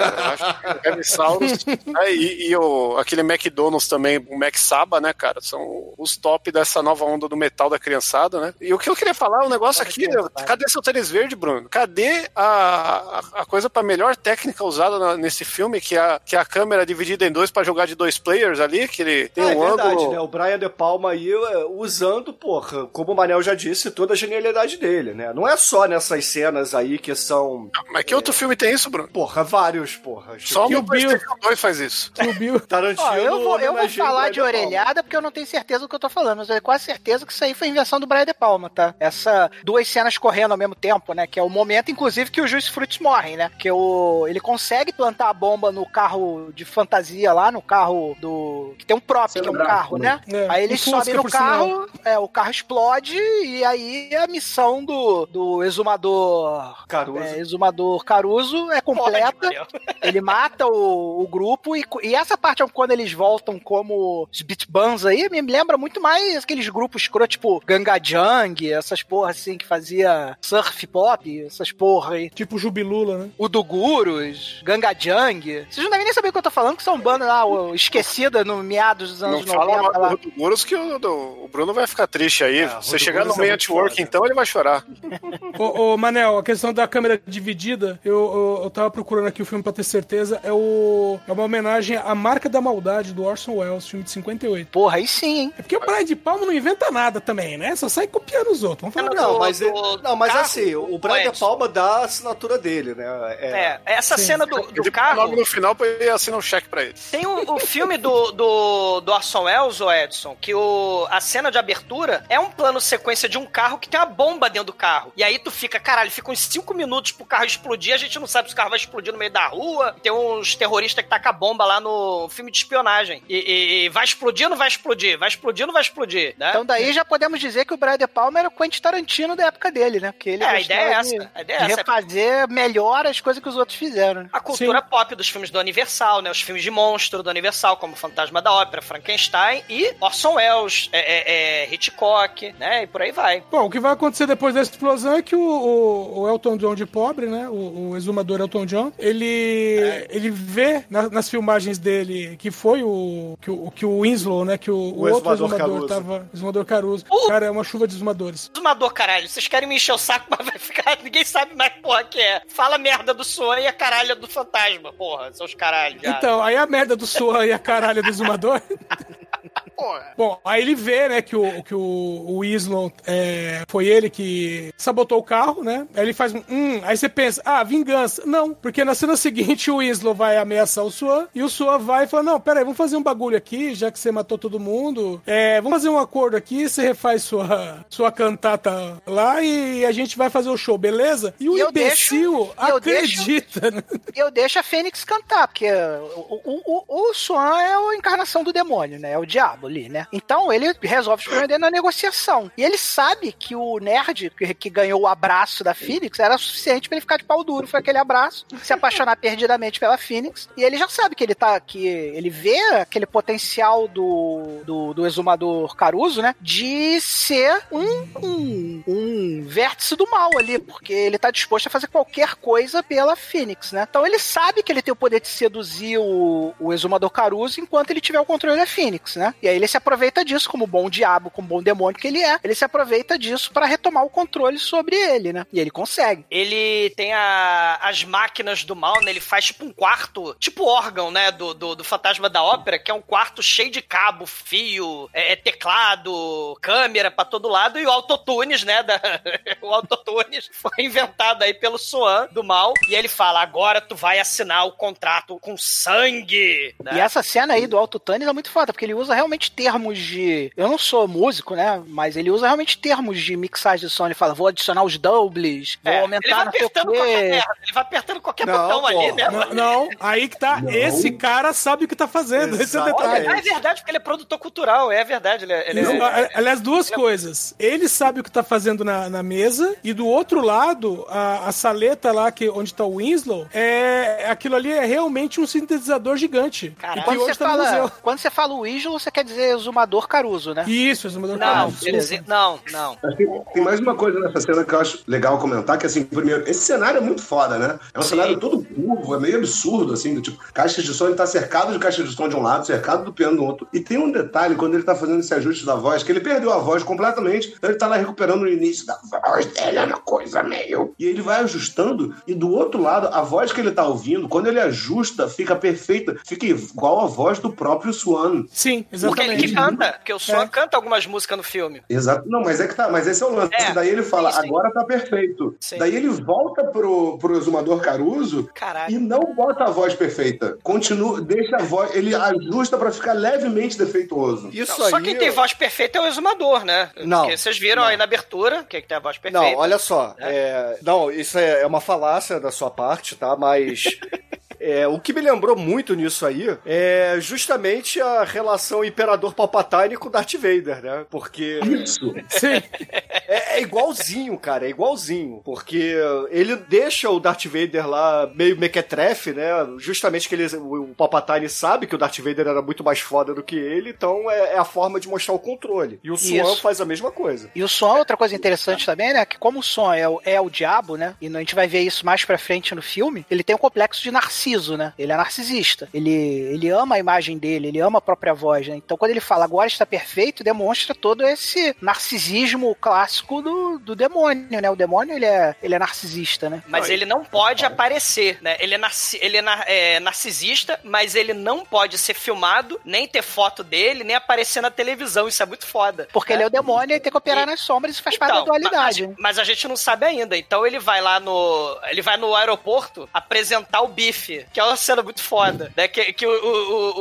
o Heavysaurus né, e, e o, aquele McDonald's também, o Mac Saba, né, cara? São os top dessa nova onda do metal da criançada, né? E o que eu queria falar, um negócio aqui, né? cadê seu tênis verde, Bruno? Cadê a, a, a coisa pra melhor técnica usada na- nesse filme, que é, a, que é a câmera dividida em dois pra jogar de dois players ali, que ele tem Ah, é um verdade, ângulo... né? O Brian De Palma aí é, usando, porra, como o Manel já disse, toda a genialidade dele, né? Não é só nessas cenas aí que são, Mas que outro filme tem isso, Bruno? porra, vários, porra. Só no Bill. 2 faz isso. Que o Bill. Tarantino. Ó, eu vou, eu vou o falar de orelhada porque eu não tenho certeza do que eu tô falando, mas eu tenho quase certeza que isso aí foi invenção do Brian De Palma, tá? Essa duas cenas correndo ao mesmo tempo, né? Que é o momento, inclusive, que os Juice Fruits morrem, né? Que o, ele consegue plantar a bomba no carro de fantasia lá, no carro do. Que tem um prop, que é um carro, né? É, Aí eles sobem no carro, é, o carro explode e aí a missão do, do exumador. Caruso. é, exumador Caruso é completa. Ele mata o, o grupo e, e essa parte é quando eles voltam como os beat bands aí, me lembra muito mais aqueles grupos escroto, tipo Ganga Jang, essas porra assim que fazia surf pop, essas porra aí. Tipo Jubilula, né? O Dugurus, Ganga Jang. Vocês não devem nem saber o que eu tô falando, que são bandas lá, esquecida no meados dos Não anos fala 90 mal lá. do que o, do- o Bruno vai ficar triste aí. É, Se você chegar no é meio network, então ele vai chorar. Ô, ô, Manel, a questão da câmera dividida, eu, eu, eu tava procurando aqui o filme pra ter certeza, é, o, é uma homenagem à Marca da Maldade do Orson Welles, filme de 58. Porra, aí sim, hein? É porque o Brian de Palma não inventa nada também, né? Só sai copiando os outros. Vamos falar Não. Não, mas, do- ele- não, mas carro, assim, o o Brian De. Palma dá a assinatura dele, né? É, essa Sim. cena do, do Ele carro. logo no final pra ele assinar um cheque pra ele. Tem o, o filme do, do, do Orson Welles, o Edson, que o, a cena de abertura é um plano sequência de um carro que tem uma bomba dentro do carro. E aí tu fica, caralho, fica uns 5 minutos pro carro explodir, a gente não sabe se o carro vai explodir no meio da rua. Tem uns terroristas que tacam a bomba lá no filme de espionagem. E, e- e vai explodir ou não vai explodir? Vai explodir ou não vai explodir? Né? Então daí já podemos dizer que o Brian De Palma era o Quentin Tarantino da época dele, né? Porque ele É, a ideia é de, essa, a ideia é de essa. refazer melhor as coisas que os outros fizeram. né? A cultura pop dos filmes do Universal, né? Os filmes de monstro do Universal, como Fantasma da Ópera, Frankenstein e Orson Welles, é, é, é, Hitchcock, né? E por aí vai. Bom, o que vai acontecer depois dessa explosão é que o, o- o Elton John de pobre, né? O, o exumador Elton John, ele, ele vê na- nas filmagens dele que foi o que o, que o Winslow, né? Que o, o outro exumador Caruso. tava. Exumador Caruso. O- Cara, é uma chuva de exumadores. Exumador, caralho. Vocês querem me encher o saco, mas vai ficar. Ninguém sabe mais porra que é. Fala merda do Swan e a caralha do fantasma, porra. Seus caralhos. já. Então, aí a merda do Swan e a caralha do exumador. Porra. Bom, aí ele vê, né, que o, que o, o Winslow é, foi ele que sabotou o carro, né? Aí ele faz um. Hum, aí você pensa, ah, vingança. Não, porque na cena seguinte o Winslow vai ameaçar o Swan e o Swan vai e fala: Não, peraí, vamos fazer um bagulho aqui, já que você matou todo mundo. É, vamos fazer um acordo aqui, você refaz sua, sua cantata lá e a gente vai fazer o show, beleza? E o eu imbecil deixo- eu acredita, né? Eu deixo a Fênix cantar, porque o, o, o, o Swan é a encarnação do demônio, né? É o diabo ali, né? Então ele resolve problemas dele na negociação. E ele sabe que o nerd que, que ganhou o abraço da Fênix era suficiente pra ele ficar de pau duro. Foi aquele abraço, se apaixonar perdidamente pela Fênix. E ele já sabe que ele tá. que ele vê aquele potencial do, do, do exumador Caruso, né? De ser um, um, um vértice do mal ali, porque ele tá disposto a fazer qualquer coisa pela Fênix, né? Então ele sabe que ele tem o poder de seduzir o, o exumador Caruso enquanto ele tiver o controle da Fênix, né? E aí ele se aproveita disso, como bom diabo, como bom demônio que ele é, ele se aproveita disso para retomar o controle sobre ele, né? E ele consegue. Ele tem a- as máquinas do mal, né? Ele faz tipo um quarto, tipo órgão, né? Do, do, do Fantasma da Ópera, que é um quarto cheio de cabo, fio, é, é teclado, câmera pra todo lado e o autotunes, né? Da, o autotunes foi inventado aí pelo Swan do mal. E ele fala: agora tu vai assinar o contrato com sangue. né? E essa cena aí do Alto Tânis é muito foda, porque ele usa realmente termos de. Eu não sou músico, né? Mas ele usa realmente termos de mixagem de som. Ele fala, vou adicionar os doubles, vou É, ele aumentar vai não sei o apertando qualquer quê. merda, ele vai apertando qualquer Não, botão ali, pô, né? Não, não, aí que tá. Esse cara sabe o que tá fazendo. Esse é o detalhe. Olha, é verdade, porque ele é produtor cultural, é verdade. Ele é, ele é- Não, a- Aliás, duas coisas. Ele sabe o que tá fazendo na, na mesa, e do outro lado, a, a saleta lá, que, onde tá o Winslow, é aquilo ali é realmente um sintetizador gigante. E que Quando você, hoje tá no fala, museu. quando você fala o Islo, você quer dizer exumador Caruso, né? Isso, exumador Não, Caruso. beleza. Não, não. Tem, tem mais uma coisa nessa cena que eu acho legal comentar, que assim, primeiro, esse cenário é muito foda, né? É um cenário todo curvo, é meio absurdo, assim, do tipo, caixas de som, ele tá cercado de caixas de som de um lado, cercado do piano do outro. E tem um detalhe, quando ele tá fazendo esse ajuste da voz, que ele perdeu a voz completamente, então ele tá lá recuperando o início da voz dele, é uma coisa meio... E ele vai ajustando, e do outro lado, a voz que ele tá ouvindo, quando ele ajusta, fica perfeita, fica igual a voz do próprio Swan. Sim, Porque ele que canta, porque o Swan É. canta algumas músicas no filme. Exato. Não, mas é que tá, mas esse é o lance. É, Daí ele fala, sim, sim. agora tá perfeito. Sim. Daí ele volta pro, pro exumador Caruso Caralho. e não bota a voz perfeita. Continua, deixa a voz, ele ajusta pra ficar levemente defeituoso. Isso Não, aí. só quem tem voz perfeita é o exumador, né? Não. Porque vocês viram aí na abertura, quem é que tem a voz perfeita. Não, olha só. é, não, isso é, é uma falácia da sua parte, tá? Mas. é, o que me lembrou muito nisso aí é justamente a relação Imperador Palpatine com Darth Vader, né? Porque Isso. Sim. é, é igualzinho, cara, é igualzinho. Porque ele deixa o Darth Vader lá meio mequetrefe, né? Justamente que ele, o, o Palpatine sabe que o Darth Vader era muito mais foda do que ele, então é, é a forma de mostrar o controle. E o Swan Isso. faz a mesma coisa. E o som, outra coisa interessante também, né? Que como o som é o, é o diabo, né? E a gente vai ver isso mais pra frente no filme, ele tem um complexo de Narciso. Narciso, né? Ele é narcisista. Ele, ele ama a imagem dele, ele ama a própria voz, né? Então quando ele fala agora está perfeito, demonstra todo esse narcisismo clássico do, do demônio, né? O demônio, ele é, ele é narcisista, né? Mas ele não pode aparecer, né? Ele, é, narci ele é, nar é narcisista, mas ele não pode ser filmado, nem ter foto dele, nem aparecer na televisão. Isso é muito foda. Porque ele é o demônio e tem que operar E- nas sombras, isso faz parte Então, da dualidade. Mas, mas a gente não sabe ainda. Então ele vai lá no. Ele vai no aeroporto apresentar o bife, que é uma cena muito foda. Né? Que, que o,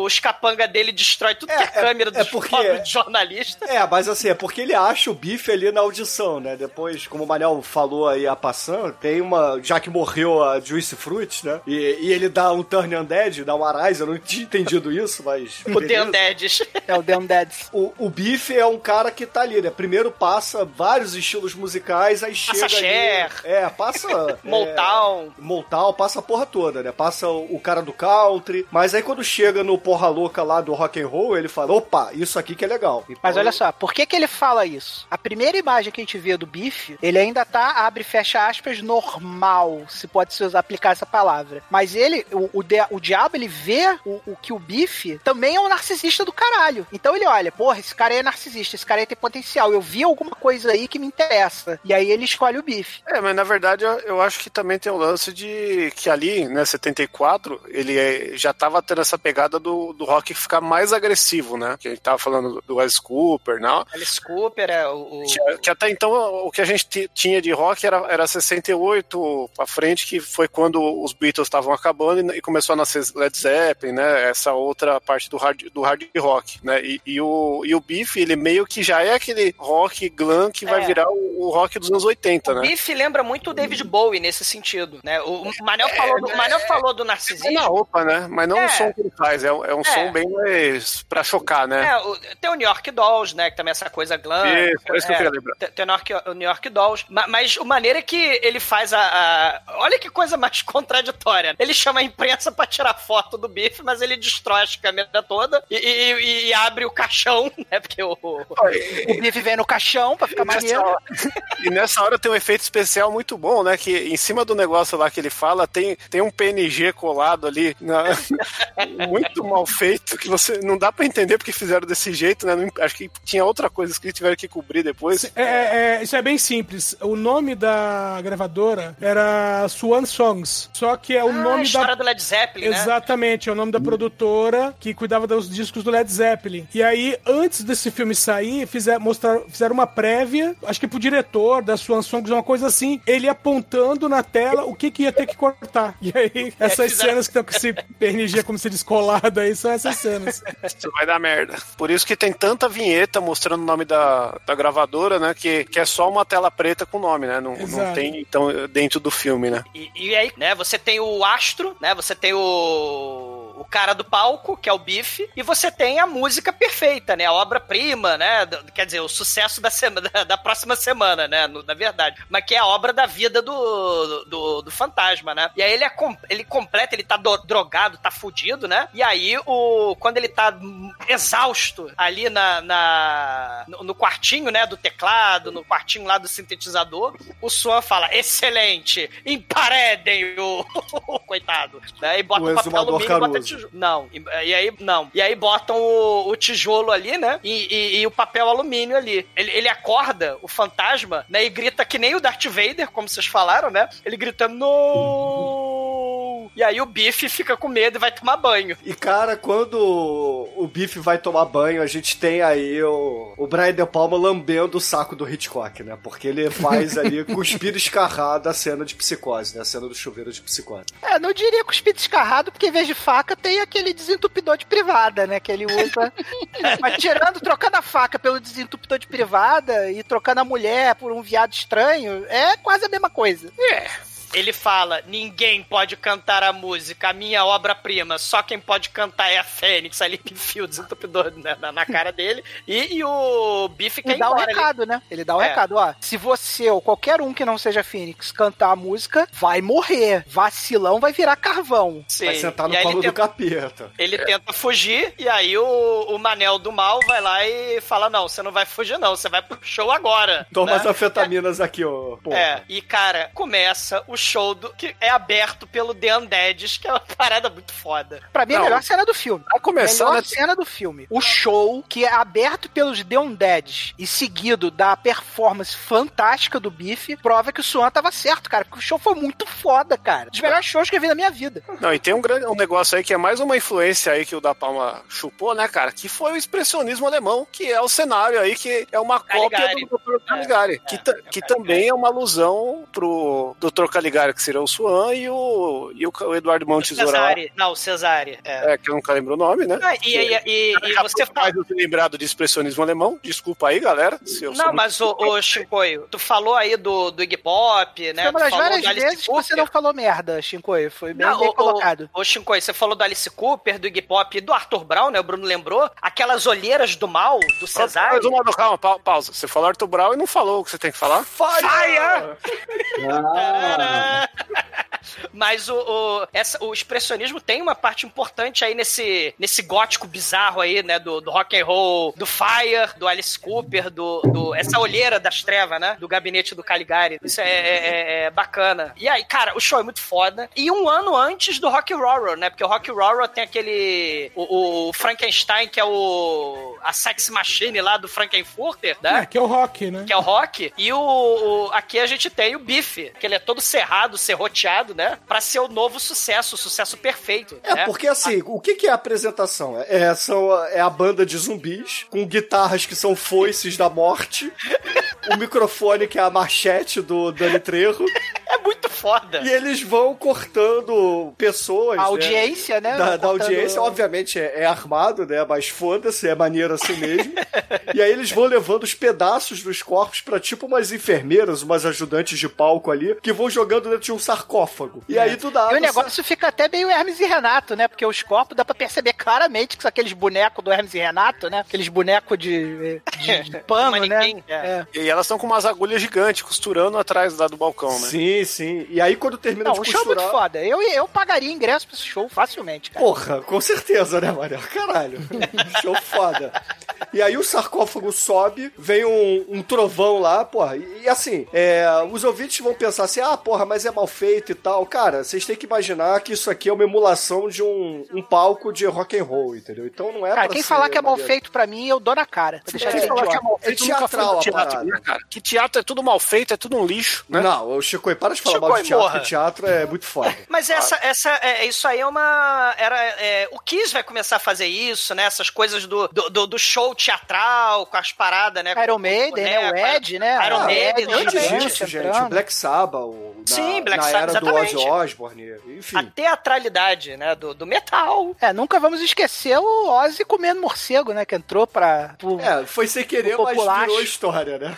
o, os capanga dele destrói tudo que é câmera é dos porque- pobres de jornalista. É, mas assim, é porque ele acha o bife ali na audição, né? Depois, como o Manel falou aí a passando, tem uma. Já que morreu a Juice Fruit, né? E, e ele dá um Turn Undead, dá um Arise, eu não tinha entendido isso, mas. O The. Undeads. É o The Undeads. O, o Biff é um cara que tá ali, né? Primeiro passa vários estilos musicais, aí Passa chega Cher. ali... É, passa... Motown. É, Motown, passa a porra toda, né? Passa o, o cara do country, mas aí quando chega no porra louca lá do rock and roll, ele fala, opa, isso aqui que é legal. Então, Mas olha só, por que que ele fala isso? A primeira imagem que a gente vê do bife, ele ainda tá, abre e fecha aspas, normal, se pode se aplicar essa palavra. Mas ele, o, o, o diabo, ele vê o, o que o bife também é um narcisista do caralho. Então ele olha, porra, esse cara aí é narcisista, esse cara aí tem potencial, eu vi alguma coisa aí que me interessa. E aí ele escolhe o bife. É, mas na verdade eu, eu acho que também tem o lance de que ali, né, 74, ele é- já tava tendo essa pegada do, do rock ficar mais agressivo, né? Que a gente tava falando do Wes Cooper, não? Alice Cooper é o. Que, que até então o que a gente ti- tinha de rock era, era 68 pra frente, que foi quando os Beatles estavam acabando e, e começou a nascer Led Zeppelin, né? Essa outra parte do hard, do hard rock, né? E, e o, e o Biff, ele meio que já é aquele rock glam que vai É. virar o, o rock dos anos 80, O né? Biff lembra muito o David Bowie nesse sentido, né? O o Manel falou do, o Manel falou do É na narcisismo. roupa, né? Mas não É. o som que ele faz, é, um- é um É. som bem mais pra chocar, né? É, o- tem o New York Dolls, né? Que também é essa coisa glam. Isso, é isso que eu queria lembrar. Tem, tem o, New York, o New York Dolls. Ma- Mas, o maneiro é que ele faz a, a- Olha que coisa mais contraditória. Ele chama a imprensa pra tirar foto do bife, mas ele destrói as câmeras toda e, e- e abre o caixão, né? Porque o. O bife vem no caixão pra ficar maneiro. hora- e nessa hora tem um efeito especial muito bom, né? Que em cima do negócio lá que ele fala, tem, tem um PNG colado ali, na- muito mal feito, que você não dá pra entender porque fizeram desse jeito, né? Não- acho que tinha outra coisa que tiveram que cobrir depois. É, é, isso é bem simples. O nome da gravadora era Swan Songs. Só que é o Ah, a nome história da. do Led Zeppelin, né? Exatamente, é o nome da produtora que cuidava dos discos do Led Zeppelin. E aí, antes desse filme sair, fizer, mostrar, fizeram uma prévia, acho que pro diretor da Swan Songs, uma coisa assim, ele apontando na tela o que, que ia ter que cortar. E aí, essas fizeram- cenas que estão com esse PNG como se descolado aí, são essas cenas. Isso vai dar merda. Por isso que tem tanta vinheta mostrando o nome da, da gravadora, né? Que, que é só uma tela preta com o nome, né? Não, não tem, então, dentro do filme, né? E, e aí, né, você tem o astro, né? Você tem o o cara do palco, que é o Biff, e você tem a música perfeita, né? A obra-prima, né? Quer dizer, o sucesso da, semana, da, próxima semana, né? na verdade. Mas que é a obra da vida do, do, do fantasma, né? E aí ele, é ele completa, ele tá do- drogado, tá fudido, né? E aí, o, quando ele tá exausto ali na, na- no, no quartinho, né? Do teclado, no quartinho lá do sintetizador, o Swan fala: excelente, emparedem o, coitado. Né? E bota O papel exumador alumínio e bota. Tijolo. Não, e, e aí, não. E aí botam o, o tijolo ali, né? E, e- o papel alumínio ali. Ele, ele acorda o fantasma, né? E grita que nem o Darth Vader, como vocês falaram, né? Ele grita, no. E aí o Biff fica com medo e vai tomar banho. E cara, quando o Biff vai tomar banho, a gente tem aí o, o Brian De Palma lambendo o saco do Hitchcock, né? Porque ele faz ali cuspir escarrado a cena de psicose, né? A cena do chuveiro de psicose. É, não diria cuspido escarrado, porque em vez de faca tem aquele desentupidor de privada, né? Que ele usa. Mas tirando, trocando a faca pelo desentupidor de privada e trocando a mulher por um viado estranho, é quase a mesma coisa. Ele fala: ninguém pode cantar a música, a minha obra-prima. Só quem pode cantar é a Fênix. Ali ele enfia o desentupidor na, na- na cara dele. E, e o Biff quer Ele dá o. Ele- recado, né? Ele dá o É. recado, ó. Se você ou qualquer um que não seja Phoenix cantar a música, vai morrer. Vacilão vai virar carvão. Sim. Vai sentar no colo ele do tenta- capeta. Ele tenta fugir, e aí o, o Manel do Mal vai lá e fala: Não, você não vai fugir, não, você vai pro show agora. Toma né? as anfetaminas aqui, ó. Pô. É, e cara, começa os show do, que é aberto pelo The Undeads, que é uma parada muito foda. Pra mim, é a melhor cena do filme. Pra começar, melhor né? cena do filme. O show, que é aberto pelos The Undead e seguido da performance fantástica do Biff, prova que o Swan tava certo, cara. Porque o show foi muito foda, cara. Dos melhores shows que eu vi na minha vida. Não, e tem um, grande, um negócio aí que é mais uma influência aí que o da Palma chupou, né, cara? Que foi o expressionismo alemão, que é o cenário aí que é uma cópia Caligari. do Dr. Caligari. que, ta- que também é uma alusão pro Dr. Caligari, que seria o Swan, e o, e o, Eduardo Mão Tesoura lá. Cesare. Não, o Cesare. É. É, que eu nunca lembro o nome, né? Ah, e, e, e, e você fala. Lembrado de expressionismo alemão. Desculpa aí, galera. Se eu sou Não, muito- mas o, o Shinkoio, tu falou aí do, do Iggy Pop, né? Falou várias do Alice vezes que Cooper. você não falou merda, Shinkoi. Foi bem, Não, bem o- colocado. Ô, Shinkoi, você falou do Alice Cooper, do Iggy Pop e do Arthur Brown, né? O Bruno lembrou. Aquelas olheiras do mal, do Cesare. Mas uma, calma, pa- pausa. Você falou Arthur Brown e não falou o que você tem que falar? Fire! Ah, nada. Mas o, o, essa, o expressionismo tem uma parte importante aí nesse, nesse gótico bizarro aí, né? Do, do rock and roll, do Fire, do Alice Cooper, do, do essa olheira das trevas, né? Do gabinete do Caligari. Isso é, é- é- é bacana. E aí, cara, o show é muito foda. E um ano antes do Rock Horror, né? Porque o Rock Horror tem aquele. O, o Frankenstein, que é o. A Sex Machine lá do Frankenfurter, né? É, que é o rock, né? que é o Rock, e o, o- aqui a gente tem o Biff, que ele é todo cerrado, serroteado, né? Pra ser o novo sucesso, o sucesso perfeito. É, né? porque assim, o que, que é a apresentação? É, são, é a banda de zumbis, com guitarras que são foices da morte, o microfone que é a machete do Dani Trejo, É muito foda. e eles vão cortando pessoas. A né, audiência, né? Da, da Cortando- audiência, obviamente é, é armado, né? Mas foda-se, é maneiro assim mesmo. e aí eles vão levando os pedaços dos corpos pra tipo umas enfermeiras, umas ajudantes de palco ali, que vão jogando dentro de um sarcófago. E aí tu dá. E o negócio fica até meio Hermes e Renato, né? Porque os corpos dá pra perceber claramente que são aqueles bonecos do Hermes e Renato, né? Aqueles bonecos de, de, de pano, né? é. E elas estão com umas agulhas gigantes costurando atrás lá do balcão, né? Sim, sim. E aí quando termina Não, de o show é costurar. muito foda. Eu, eu pagaria ingresso pra esse show facilmente, cara. Porra, com certeza, né, Maria? Caralho. Show foda. E aí o sarcófago sobe, vem um, um trovão lá, porra. E, e assim, é, os ouvintes vão pensar assim, ah, porra, mas é mal feito e tal. Cara, vocês têm que imaginar que isso aqui é uma emulação de um, um palco de rock and roll, entendeu? Então não é Cara, pra quem ser falar que é mal feito pra mim, eu dou na cara. Pra deixar de ser falar que é mal feito É teatral teatro, parada. né, cara? Que teatro é tudo mal feito, é tudo um lixo, né? Não, o Chico, para de falar Chico, mal de teatro, morra. que teatro é muito foda. Mas essa, essa, é, isso aí é uma. Era, é, o Kiss vai começar a fazer isso, né? Essas coisas do, do, do- do show teatral, com as paradas, né? Iron Maiden, né? O Ed, né? Iron Ah, Maiden, Ed, Antes exatamente. disso, gente, entrando. Black Sabbath, o, na, Sim, Black Sabbath, do Ozzy. Osbourne, enfim. A teatralidade, né? Do, do metal. É, nunca vamos esquecer o Ozzy comendo morcego, né? Que entrou pra. pro- É, foi sem querer, mas virou história, né?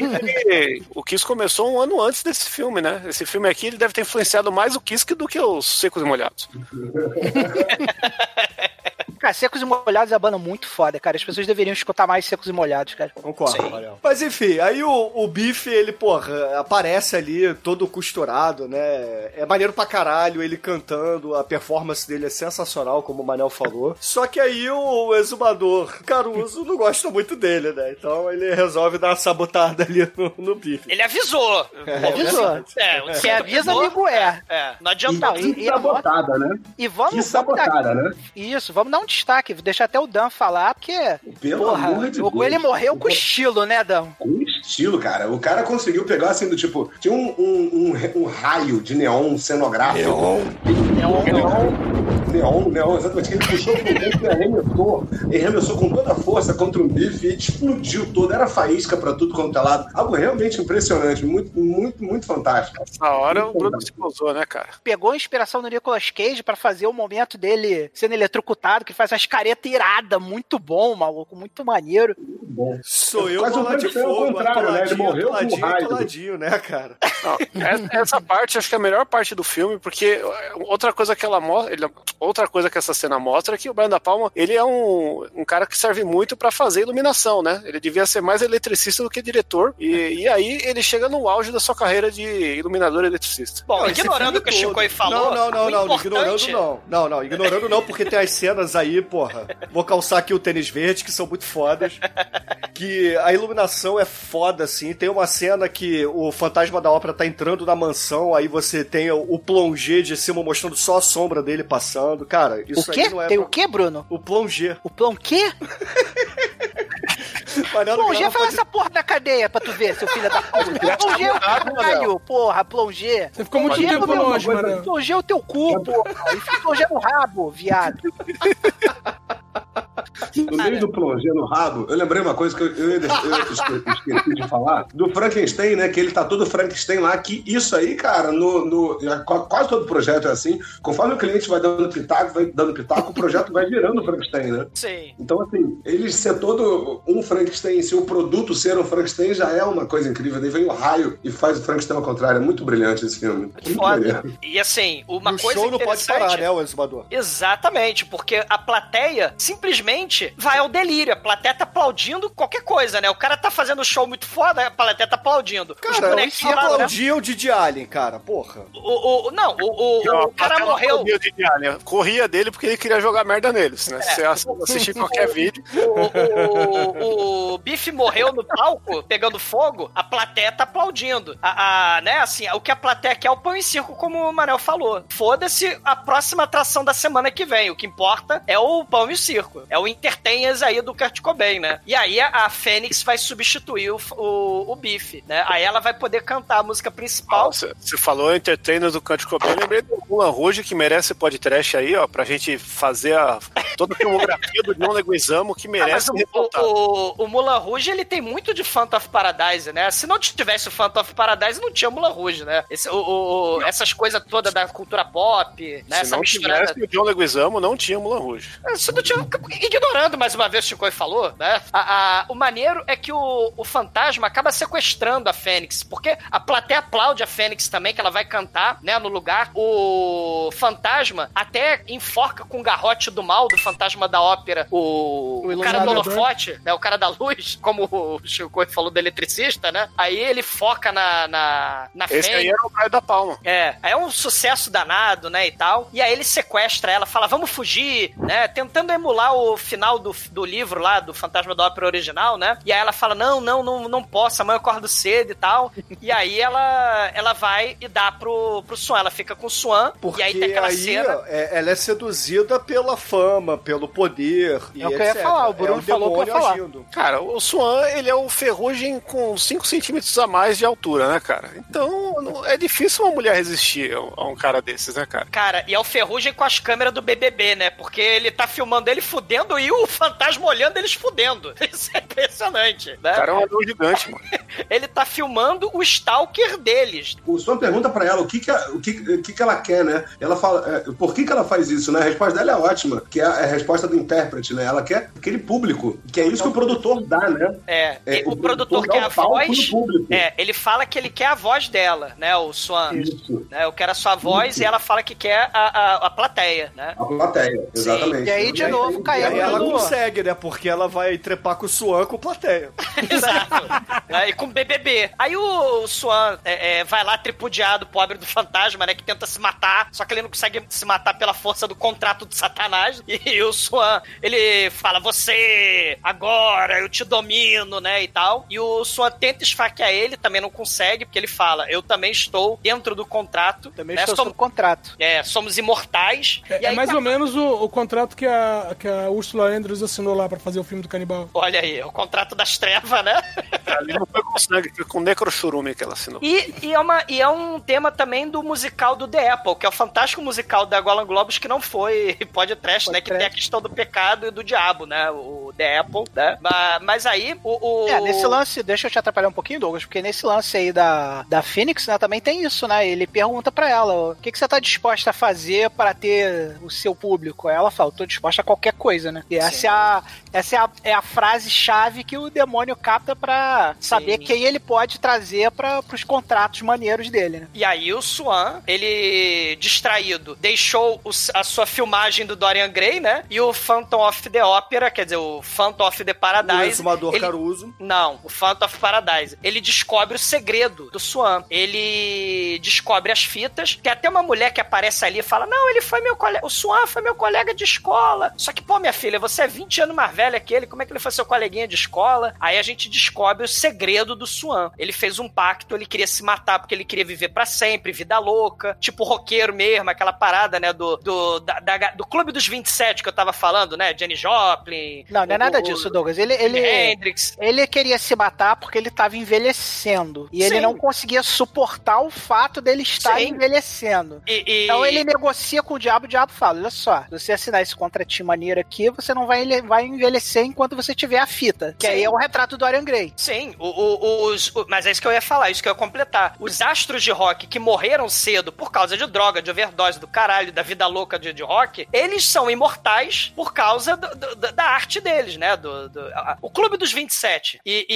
E o Kiss começou um ano antes desse filme, né? Esse filme aqui ele deve ter influenciado mais o Kiss que do que os Secos e Molhados. Cara, Secos e Molhados é uma banda muito foda, cara. As pessoas deveriam escutar mais Secos e Molhados, cara. Concordo, Mariel. Mas enfim, aí o, o Biff, ele, porra, aparece ali todo costurado, né? É maneiro pra caralho ele cantando, a performance dele é sensacional, como o Manel falou. Só que aí o exumador Caruso não gosta muito dele, né? Então ele resolve dar uma sabotada ali no, no Biff. Ele avisou. Avisou. É, o Se avisa, amigo é. É, não E adianta. E- e a sabotada, né? E vamos. Que vamos dar- sabotada, né? Isso, vamos dar um destaque. Deixar até o Dan falar, porque. Pelo porra, amor de o- Deus. ele morreu com estilo, né, Dan? Com estilo, cara. O cara conseguiu pegar assim do tipo. Tinha um, um, um, um raio de neon cenográfico. Neon. Neon. Neon, neon, exatamente. Que ele puxou pro dentro e arremessou. Ele arremessou com toda a força contra um bife e explodiu todo. Era faísca pra tudo quanto é lado. Algo realmente impressionante. Muito, muito, muito fantástico. Na hora o Bruno se pousou, né, cara? Pegou a inspiração do Nicolas Cage pra fazer o momento dele sendo eletrocutado, que faz umas caretas iradas, muito bom, maluco, muito maneiro. Bom. Sou eu Quase um bola de fogo, né? Ele atoladinho, morreu com atoladinho, raio. atoladinho, né, cara? Não, essa, essa parte acho que é a melhor parte do filme, porque outra coisa que ela mostra, ele- outra coisa que essa cena mostra é que o Brian da Palma, ele é um, um cara que serve muito pra fazer iluminação, né? Ele devia ser mais eletricista do que diretor, e, e aí ele chega no auge da sua carreira de iluminador eletricista. Bom, Não, ignorando o que o Chico todo. falou. Não, não, não, não, ignorando não. Não, não, ignorando não, porque tem as cenas aí, porra. Vou calçar aqui o tênis verde, que são muito fodas. que a iluminação é foda, assim. Tem uma cena que o fantasma da ópera tá entrando na mansão, aí você tem o, o plongé de cima mostrando só a sombra dele passando. Cara, isso o quê? aí não é. Tem pra- o quê, Bruno? O plongé. O plão quê? Não, Plongé fala pode- essa porra da cadeia pra tu ver, seu filho da puta. Plongé é o caralho, porra, plongé. Você ficou muito é tempo longe, mano. Plongé é o teu cu, porra. Enfia plongé no rabo, viado. No meio do plongé no rabo, eu lembrei uma coisa que eu, eu, eu esque- esqueci de falar. Do Frankenstein, né? Que ele tá todo Frankenstein lá. Que isso aí, cara, no, no, qu- quase todo projeto é assim. Conforme o cliente vai dando pitaco, vai dando pitaco, o projeto vai virando Frankenstein, né? Sim. Então, assim, ele ser todo um Frankenstein, se o produto ser um Frankenstein já é uma coisa incrível. Daí vem o raio e faz o Frankenstein ao contrário. É muito brilhante esse filme. Muito Foda. brilhante. E assim, uma o coisa show não pode parar, né, o exumador? Exatamente, porque a plateia simplesmente vai ao delírio. A plateia tá aplaudindo qualquer coisa, né? O cara tá fazendo um show muito foda, a plateia tá aplaudindo. Cara, lá, né? aplaudiam de de Alien, cara, porra. O, o, não, o, o, o cara morreu. Corria, de Alien. corria dele porque ele queria jogar merda neles, né? Se você ass- assistir qualquer vídeo. O, o, o Biff morreu no palco, pegando fogo, a plateia tá aplaudindo. A, a- né, assim, o que a plateia quer é o pão em circo, como o Manel falou. Foda-se a próxima atração da semana que vem. O que importa é o pão e o circo. É o Entertainers aí do Kurt Cobain, né? E aí a, a Fênix vai substituir o, o, o Biff, né? Aí ela vai poder cantar a música principal. Você você falou entertainer do Canto Cobain, eu lembrei do Mulan Rouge, que merece podcast aí, ó, pra gente fazer a, toda a filmografia do John Leguizamo, que Ah, mas merece o, ser revoltado. o, o, o Mulan Rouge, ele tem muito de Phantom of Paradise, né? Se não tivesse o Phantom of Paradise, não tinha Mulan Rouge, né? Esse, o, o- essas coisas todas da cultura pop, né? Se Essa não misturada. tivesse o John Leguizamo, não tinha Mulan Rouge. Isso não tinha, ignorando mais uma vez o Chico falou, né? A- a- o maneiro é que o, o fantasma acaba sequestrando a Fênix, porque a plateia aplaude a Fênix também, que ela vai cantar, né, no lugar. O fantasma até enforca com o garrote do mal do fantasma da ópera o, O o cara do holofote, né, o cara da luz, como o Chico falou do eletricista, né? Aí ele foca na, na, na Esse aí era o Praia da Palma. É, é um sucesso danado, né, e tal. E aí ele sequestra ela, fala, vamos fugir, né, tentando emular o final do, do livro lá, do Fantasma da Ópera original, né. E aí ela fala, não, não, não, não posso, amanhã eu acordo cedo e tal. e aí ela, ela vai e dá pro, pro Swan, ela fica com o Swan, Porque e aí tem aquela aí cena... é- ela é seduzida pela fama, pelo poder. e É o que eu ia etc. falar, o Bruno é falou que eu ia demônio falar. agindo. Cara, o Swan, ele é o ferrugem com 5 centímetros a mais de altura, né, cara? Então, não- é difícil uma mulher resistir a a um cara desses, né, cara? Cara, e é o Ferrugem com as câmeras do BBB, né? Porque ele tá filmando ele fudendo e o fantasma olhando eles fudendo. Isso é impressionante, né? O cara é um anão gigante, mano. Ele tá filmando o stalker deles. O Swan pergunta pra ela o que que, a- o que, o que que ela quer, né? Ela fala, é, por que que ela faz isso, né? A resposta dela é ótima, que é a, é a resposta do intérprete, né? Ela quer aquele público, que é isso que o produtor dá, né? É, É, e o, o produtor produtor quer dá a voz. É, ele fala que ele quer a voz dela, né? O Swan. Isso. Né, eu quero a sua voz Isso. e ela fala que quer a, a, a plateia, né? A plateia, exatamente. E aí, de novo, E caiu aí ela consegue, né? Porque ela vai trepar com o Swan com plateia. Exato. Né, E com BBB. Aí o Swan é, é, vai lá tripudiado, pobre do fantasma, né? Que tenta se matar, só que ele não consegue se matar pela força do contrato do Satanás. E o Swan, ele fala, você, agora, eu te domino, né? E tal. E o Swan tenta esfaquear ele, também não consegue, porque ele fala, eu também estou dentro do contrato. Também né? estou Som- sob contrato. é, somos imortais. É, e é aí mais tá- ou menos o, o contrato que a, que a Ursula Andrews assinou lá pra fazer o filme do canibal. Olha aí, o contrato das trevas, né? Ali não foi com sangue, foi com necrochurume que ela assinou. E, e, é uma, e é um tema também do musical do The Apple, que é o fantástico musical da Golan Globus, que não foi podcast, né? Que tem a questão do pecado e do diabo, né? O The Apple, né? Mas, mas aí, o. o- É, nesse lance, deixa eu te atrapalhar um pouquinho, Douglas, porque nesse lance aí da, da Phoenix, né, também tem isso, né? Ele pergunta pra ela, o que, que você tá disposta a fazer para ter o seu público? Aí ela fala, tô disposta a qualquer coisa, né? E essa, é a, essa é a, é a frase-chave que o demônio capta pra saber quem ele pode trazer para pros contratos maneiros dele, né? E aí o Swan, ele, distraído, deixou o- a sua filmagem do Dorian Gray, né? E o Phantom of the Opera, quer dizer, o Phantom of the O Paradise. exumador ele- Caruso. Não, o Phantom of Paradise. Ele descobre o segredo do Swan. Ele descobre as fitas. Tem até uma mulher que aparece ali e fala: Não, ele foi meu colega. O Swan foi meu colega de escola. Só que, pô, minha filha, você é 20 anos mais velha que ele. Como é que ele foi seu coleguinha de escola? Aí a gente descobre o segredo do Swan. Ele fez um pacto, ele queria se matar porque ele queria viver pra sempre, vida louca. Tipo roqueiro mesmo, aquela parada, né? Do, do, da- da- do Clube dos 27 que eu tava falando, né? Jenny Joplin. Não, não é nada o- disso, Douglas. Ele, ele, Hendrix. ele queria se matar porque ele tava envelhecendo. E ele Sim. não conseguia suportar o fato dele estar Sim. envelhecendo. E, e- Então ele negocia com o diabo, o diabo fala: olha só, se você assinar esse contratinho maneiro aqui, você não vai, ele- vai envelhecer enquanto você tiver a fita. Que Sim. aí é o retrato do Dorian Gray. Sim, o- o- os, o- mas é isso que eu ia falar, isso que eu ia completar. Os astros de rock que morreram cedo por causa de droga, de overdose do caralho, da vida louca de, de rock, eles são imortais por causa do- do- da arte deles, né? Do, do- a- o Clube dos 27. E,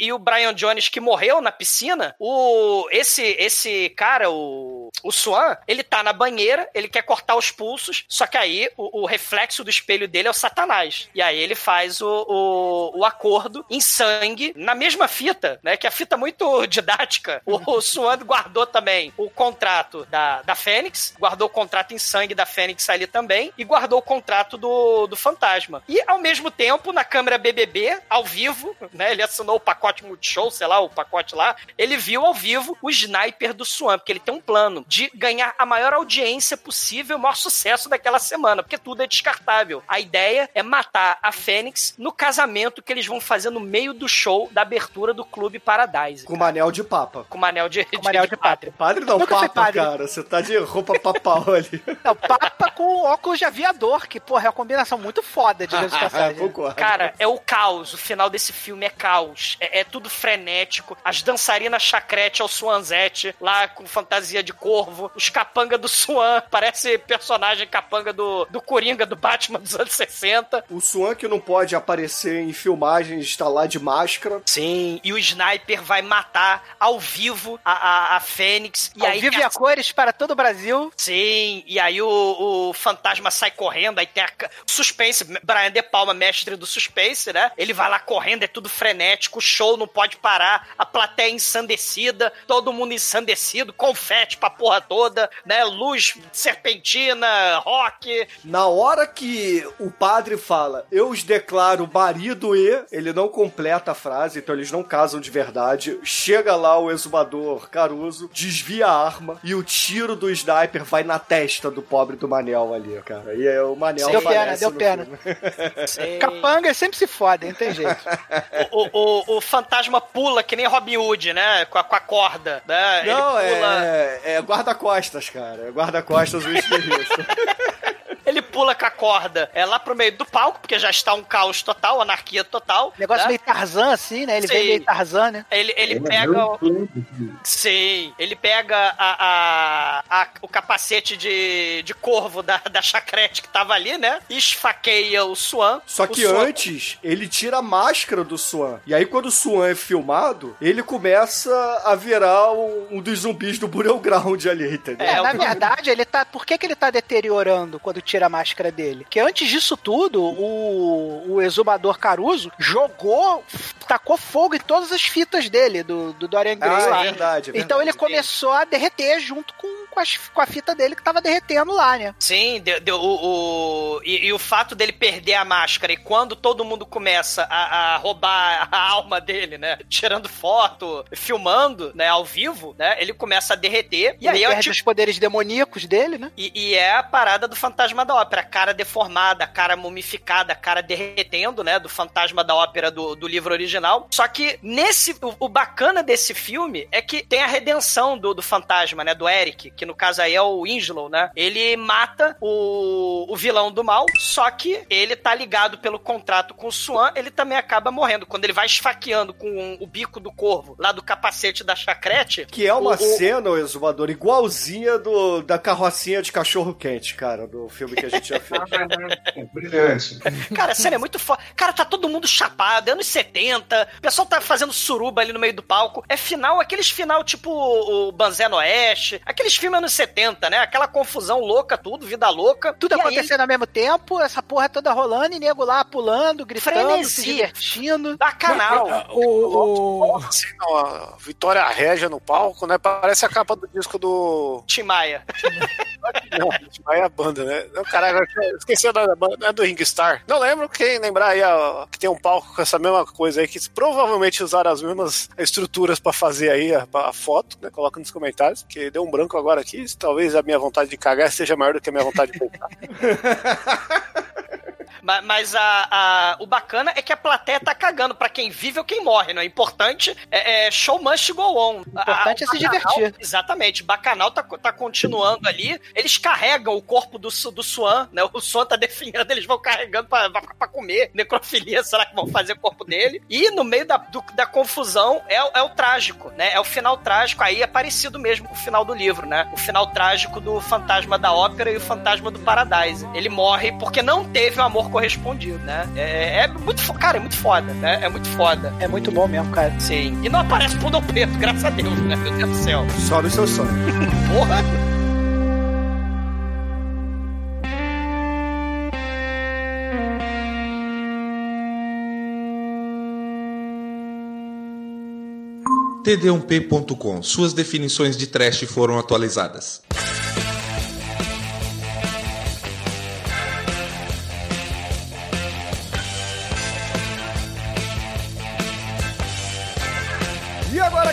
e, e o Brian Jones que morreu na piscina, o, esse, esse cara, o, o Swan, ele tá na banheira, ele quer cortar os pulsos, só que aí o, o reflexo do espelho dele é o Satanás. E aí ele faz o, o, o acordo em sangue, na mesma fita, né? Que é a fita muito didática. O, o Swan guardou também o contrato da, da Fênix, guardou o contrato em sangue da Fênix ali também, e guardou o contrato do, do Fantasma. E ao mesmo tempo, na câmera BBB, ao vivo, né? Ele assinou o pacote Multishow, sei lá, o pacote lá, ele viu ao vivo o sniper do Swan, porque ele tem um plano de ganhar a maior audiência possível, o maior sucesso daquela semana, porque tudo é descartável. A ideia é matar a Fênix no casamento que eles vão fazer no meio do show da abertura do Clube Paradise. Com uma anel de papa. Com anel de, Com uma anel de pátria. Padre não, Nunca fui papa, padre. cara. Você tá de roupa papal ali. É o Papa com óculos de aviador, que, porra, é uma combinação muito foda, de passagem. Concordo. Cara, é o caos. O final desse filme é caos. É, é tudo frenético. As dançarinas chacrete ao Swanzete, lá com fantasia de corvo. Os capanga do Swan. Parece personagem capanga do, do Coringa do Batman dos anos 60. O Swan que não pode aparecer em filmagens está lá de máscara. Sim, e o Sniper vai matar ao vivo a, a, a Fênix. E Ao aí vivo e a- cores para todo o Brasil. Sim, e aí o, o fantasma sai correndo, aí tem a suspense, Brian De Palma, mestre do suspense, né? Ele vai lá correndo, é tudo frenético, o show não pode parar, a plateia ensandecida, todo mundo ensandecido, confete pra porra toda, né? Luz serpentina, rock. Na hora que o padre fala, eu os declaro marido e, ele não completa a frase, então eles não casam de verdade. Chega lá o exumador Caruso, desvia a arma e o tiro do sniper vai na testa do pobre do Manel ali, cara. E aí o Manel Deu pena, deu pena. Capanga sempre se fodem, não tem jeito. O, o, o- o fantasma pula que nem Robin Hood, né? Com a, com a corda, né? Não, Ele pula... é, é guarda-costas, cara. É guarda-costas o esquerista. Ele pula com a corda é, lá pro meio do palco, porque já está um caos total, anarquia total. Negócio né? meio Tarzan, assim, né? Ele Sim. vem meio Tarzan, né? Ele, ele É, pega. o-. Sim, ele pega a, a- a- o capacete de, de corvo da, da chacrete que tava ali, né? E esfaqueia o Swan. Só que Swan- antes, ele tira a máscara do Swan. E aí, quando o Swan é filmado, ele começa a virar um, um dos zumbis do Burial Ground ali, entendeu? É, É, na verdade, ele tá. Por que, que ele tá deteriorando quando tira a máscara dele? Porque antes disso tudo, o, o exumador Caruso jogou, tacou fogo em todas as fitas dele, do, do Dorian Gray Ah, é verdade, é Então ele verdade. começou a derreter junto com, com, as- com a fita dele que tava derretendo lá, né? Sim, deu, deu o, o- e, e o fato dele perder a máscara e quando todo mundo começa a, a roubar a alma dele, né? Tirando foto, filmando, né? Ao vivo, né? Ele começa a derreter. E ele aí é perde tipo. os poderes demoníacos dele, né? E, e é a parada do fantasma da ópera, cara deformada, cara mumificada, cara derretendo, né? Do fantasma da ópera do, do livro original. Só que nesse. O, o bacana desse filme é que tem a redenção do, do fantasma, né? Do Eric, que no caso aí é o Winslow, né? Ele mata o, o vilão do mal, só que ele tá ligado pelo contrato com o Swan, ele também acaba morrendo. Quando ele vai esfaqueando com o bico do corvo lá do capacete da chacrete. Que é uma o- cena, o exumador, igualzinha do, da carrocinha de cachorro quente, cara, do filme que a gente já fez. Brilhante. Cara, a cena é muito foda. Cara, tá todo mundo chapado, é anos 70, canta, o pessoal tá fazendo suruba ali no meio do palco. É final, aqueles final tipo o Banzé no Oeste, aqueles filmes anos 70, né? Aquela confusão louca, tudo, vida louca. Tudo E aí- acontecendo ao mesmo tempo, essa porra toda rolando e nego lá pulando, gritando, Frenesi. se divertindo. Bacanal. O, o- Assim, a Vitória Régia no palco, né? Parece a capa do disco do. Tim Maia. Vai a banda, né? Não, caralho, eu esqueci da banda, é do Ringstar. Não lembro quem lembrar aí ó, que tem um palco com essa mesma coisa aí, que provavelmente usaram as mesmas estruturas pra fazer aí a, a foto, né? Coloca nos comentários, porque deu um branco agora aqui. Talvez a minha vontade de cagar seja maior do que a minha vontade de pensar. Ma- Mas a, a- o bacana é que a plateia tá cagando pra quem vive ou quem morre, não é? Importante é, é show must go on. O importante é se divertir. Exatamente. Bacanal tá, tá continuando ali. Eles carregam o corpo do, do Swan, né? O Swan tá definhando, eles vão carregando pra, pra, pra comer. Necrofilia, será que vão fazer o corpo dele? E no meio da, do- da confusão é, é o trágico, né? É o final trágico. Aí é parecido mesmo com o final do livro, né? O final trágico do Fantasma da Ópera e o Fantasma do Paradise. Ele morre porque não teve o amor correspondido, né? É, é muito, fo- cara, é muito foda, né? É muito foda. É muito bom mesmo, cara. Sim. E não aparece Pudor Preto, graças a Deus, né? Meu Deus do céu. Só no seu sonho. Porra! td1p.com. Suas definições de trash foram atualizadas.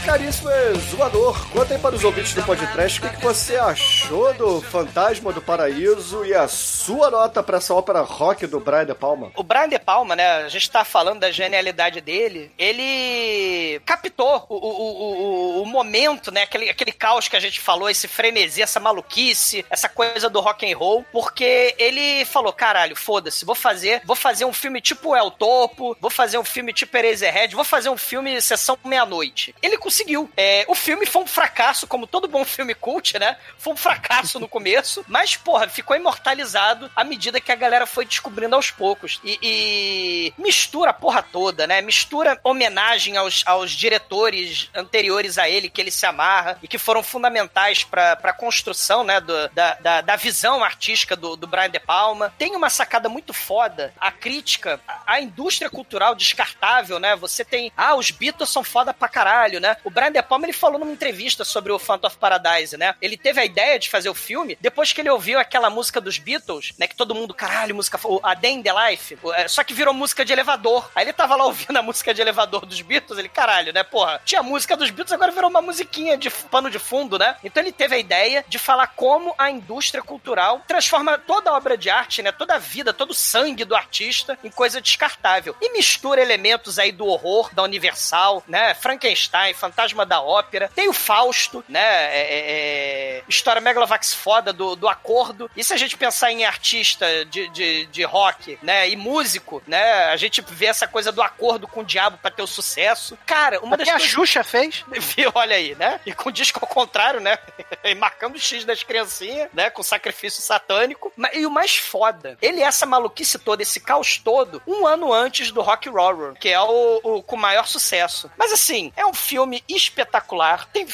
Caríssimo zoador, conta aí para os ouvintes do podcast o que, que você achou do Fantasma do Paraíso e a sua nota para essa ópera rock do Brian De Palma. O Brian De Palma, né? A gente tá falando da genialidade dele. Ele captou o, o, o, o momento, né? Aquele, aquele caos que a gente falou, esse frenesi, essa maluquice, essa coisa do rock and roll, porque ele falou: caralho, foda-se, vou fazer, vou fazer um filme tipo El Topo, vou fazer um filme tipo Eraserhead, vou fazer um filme sessão meia-noite. Ele conseguiu. É, o filme foi um fracasso, como todo bom filme cult, né? Foi um fracasso no começo, mas, porra, ficou imortalizado à medida que a galera foi descobrindo aos poucos. E, e mistura a porra toda, né? Mistura homenagem aos, aos diretores anteriores a ele, que ele se amarra e que foram fundamentais pra, pra construção, né? do- da, da, da visão artística do, do Brian De Palma. Tem uma sacada muito foda, a crítica, a indústria cultural descartável, né? Você tem, ah, os Beatles são foda pra caralho, né? O Brian De Palma, ele falou numa entrevista sobre o Phantom of Paradise, né? Ele teve a ideia de fazer o filme depois que ele ouviu aquela música dos Beatles, né? Que todo mundo, caralho, música, a Day in the Life, é, só que virou música de elevador. Aí ele tava lá ouvindo a música de elevador dos Beatles, ele, caralho, né? Porra, tinha música dos Beatles, agora virou uma musiquinha de pano de fundo, né? Então ele teve a ideia de falar como a indústria cultural transforma toda a obra de arte, né? Toda a vida, todo o sangue do artista em coisa descartável. E mistura elementos aí do horror, da Universal, né? Frankenstein, Fantasma da Ópera. Tem o Fausto, né? É, é, é, História Megalovax foda do, do acordo. E se a gente pensar em artista de, de, de rock, né? E músico, né? A gente vê essa coisa do acordo com o diabo pra ter o sucesso. Cara, uma das Até a coisas... Xuxa fez. Viu, olha aí, né? E com o disco ao contrário, né? E marcando o X das criancinhas, né? Com sacrifício satânico. E o mais foda, ele é essa maluquice toda, esse caos todo, um ano antes do Rock Horror, que é o, o com maior sucesso. Mas assim, é um filme espetacular. Tem,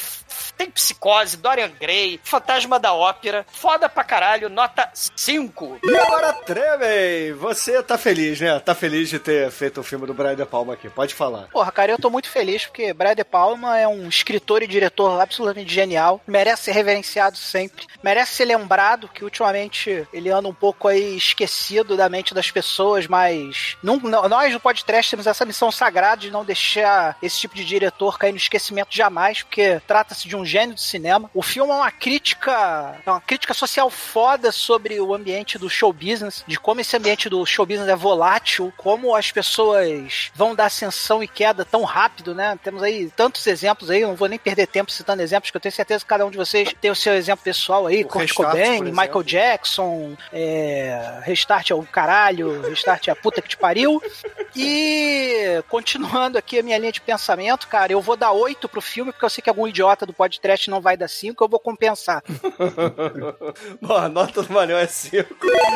tem psicose, Dorian Gray, Fantasma da Ópera. Foda pra caralho, nota 5. E agora, Tremen, você tá feliz, né? Tá feliz de ter feito o filme do Brian De Palma aqui, pode falar. Porra, cara, eu tô muito feliz porque Brian De Palma é um escritor e diretor absolutamente genial, merece ser reverenciado sempre, merece ser lembrado que ultimamente ele anda um pouco aí esquecido da mente das pessoas, mas não- não- nós do podcast temos essa missão sagrada de não deixar esse tipo de diretor cair no esquecimento jamais, porque trata-se de um gênio do cinema. O filme é uma crítica, é uma crítica social foda sobre o ambiente do show business, de como esse ambiente do show business é volátil, como as pessoas vão dar ascensão e queda tão rápido, né? Temos aí tantos exemplos aí, não vou nem perder tempo citando exemplos, que eu tenho certeza que cada um de vocês tem o seu exemplo pessoal aí, O Kurt Restart, Cobain, Michael. Jackson, é, Restart é o caralho, Restart é a puta que te pariu. E continuando aqui a minha linha de pensamento, cara, eu vou dar 8 pro filme, porque eu sei que algum idiota do podcast não vai dar 5, eu vou compensar. Bom, a nota do Manel é 5.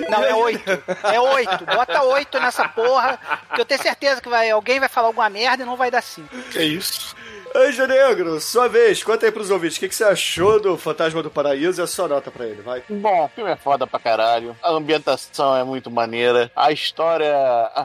Não, é 8. É 8. Bota 8 nessa porra, que eu tenho certeza que vai, alguém vai falar alguma merda e não vai dar 5. Que isso? Anjo Negro, sua vez, conta aí pros ouvintes, o que, que você achou do Fantasma do Paraíso e a sua nota pra ele, vai. Bom, o filme é foda pra caralho. A ambientação é muito maneira. A história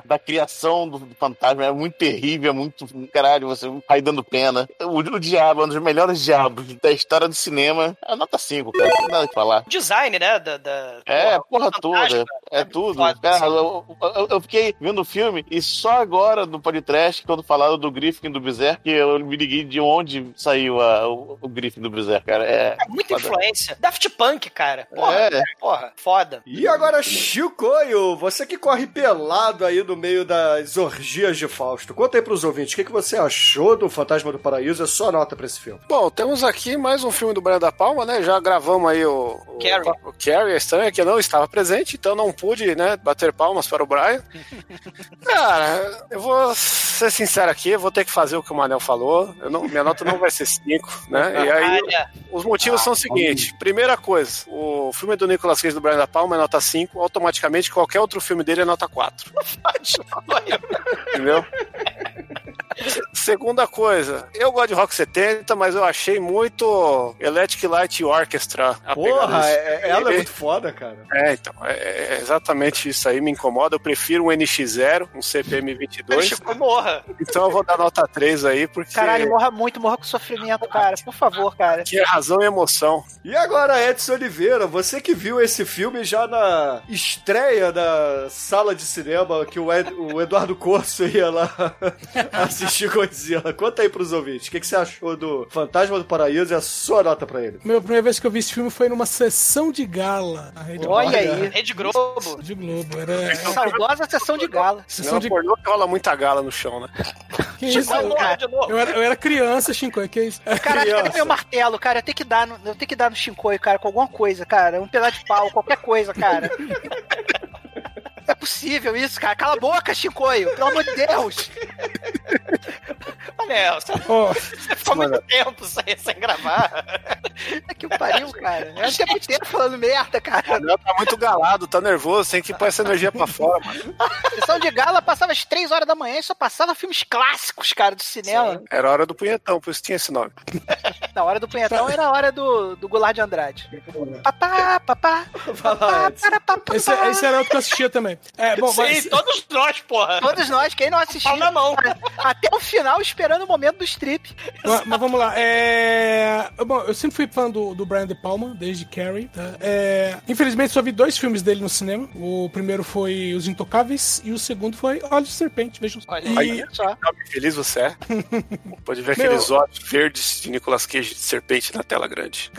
da criação do fantasma é muito terrível, é muito caralho, você vai dando pena. O, o diabo é um dos melhores diabos da história do cinema. É nota 5, cara. Não tem nada que falar. Design, né? Da, da- É, porra fantasma. toda. É tudo. foda, Cara, eu, eu- eu fiquei vendo o filme e só agora no podcast, quando falaram do Griffin do Berserk, eu me liguei de onde saiu a- o, o Griffin do Berserk, cara. É, É muita foda. influência. Daft Punk, cara. Porra, É. porra, foda. E agora, Chicoio, você que corre pelado aí no meio das orgias de Fausto, conta aí pros ouvintes, o que, que você achou do Fantasma do Paraíso a sua nota pra esse filme? Bom, temos aqui mais um filme do Brian da Palma, né? Já gravamos aí o, o Carrie. O Carrie, a estranha que não estava presente, então não pude, né, bater palmas para o Brian. Cara, eu vou ser sincero aqui, vou ter que fazer o que o Manel falou. Não- minha nota não vai ser 5, né? E aí, os motivos são o seguinte: primeira coisa, o filme do Nicolas Cage do Brian da Palma é nota 5, automaticamente qualquer outro filme dele é nota 4. Entendeu? Segunda coisa, eu gosto de rock 70, mas eu achei muito Electric Light Orchestra. Porra, é- filme. ela é muito foda, cara. É, então, é, é exatamente isso aí, me incomoda. Eu prefiro um NX0, um CPM22. Chico morra. Então eu vou dar nota 3 aí, porque Caralho, morra muito, morra com sofrimento, cara. Por favor, cara. que é razão e emoção. E agora, Edson Oliveira, você que viu esse filme já na estreia da sala de cinema que o, Ed- o Eduardo Corso ia lá assistir Godzilla. Conta aí pros ouvintes, o que, que você achou do Fantasma do Paraíso e a sua nota pra ele? Meu, a primeira vez que eu vi esse filme foi numa sessão de gala. na Rede Olha aí. Rede Globo. De Globo. Era Saudosa sessão de gala. sessão Não de pornô que rola muita gala no chão, né? Que isso? Chico. Eu era, eu era criança, Shinko, que isso? Caralho, cadê Criança. meu martelo, cara? Eu tenho que dar no, eu tenho que dar no Shinkoi, cara, com alguma coisa, cara. Um pedaço de pau, qualquer coisa, cara. É possível isso, cara. Cala a boca, Shinkoio. Pelo amor de Deus. Olha, você Ó, você ficou muito tempo sem, sem gravar. É que o pariu, cara. Eu acho que é muito tempo falando merda, cara. Não, tá muito galado, tá nervoso, tem que pôr essa energia pra fora, mano. Sessão de gala passava às 3 horas da manhã e só passava filmes clássicos, cara, do cinema. Era hora do punhetão, por isso tinha esse nome. Na hora do punhetão era a hora do, do Goulart de Andrade. Papá, papá, papá, Edson. para, papá. esse, esse era outro que eu assistia também. É, bom, Sim, mas, todos nós, porra. Todos nós, quem não assistiu, na mão. até o final esperando o momento do strip. mas, mas vamos lá. É, bom, eu sempre fui fã do, do Brian De Palma, desde Carrie. tá? É, infelizmente só vi dois filmes dele no cinema. O primeiro foi Os Intocáveis e o segundo foi Olhos de Serpente. Vejam só. Olha E- só. Nome feliz você é. Pode ver Meu- aqueles olhos verdes de Nicolas Cage de serpente na tela grande.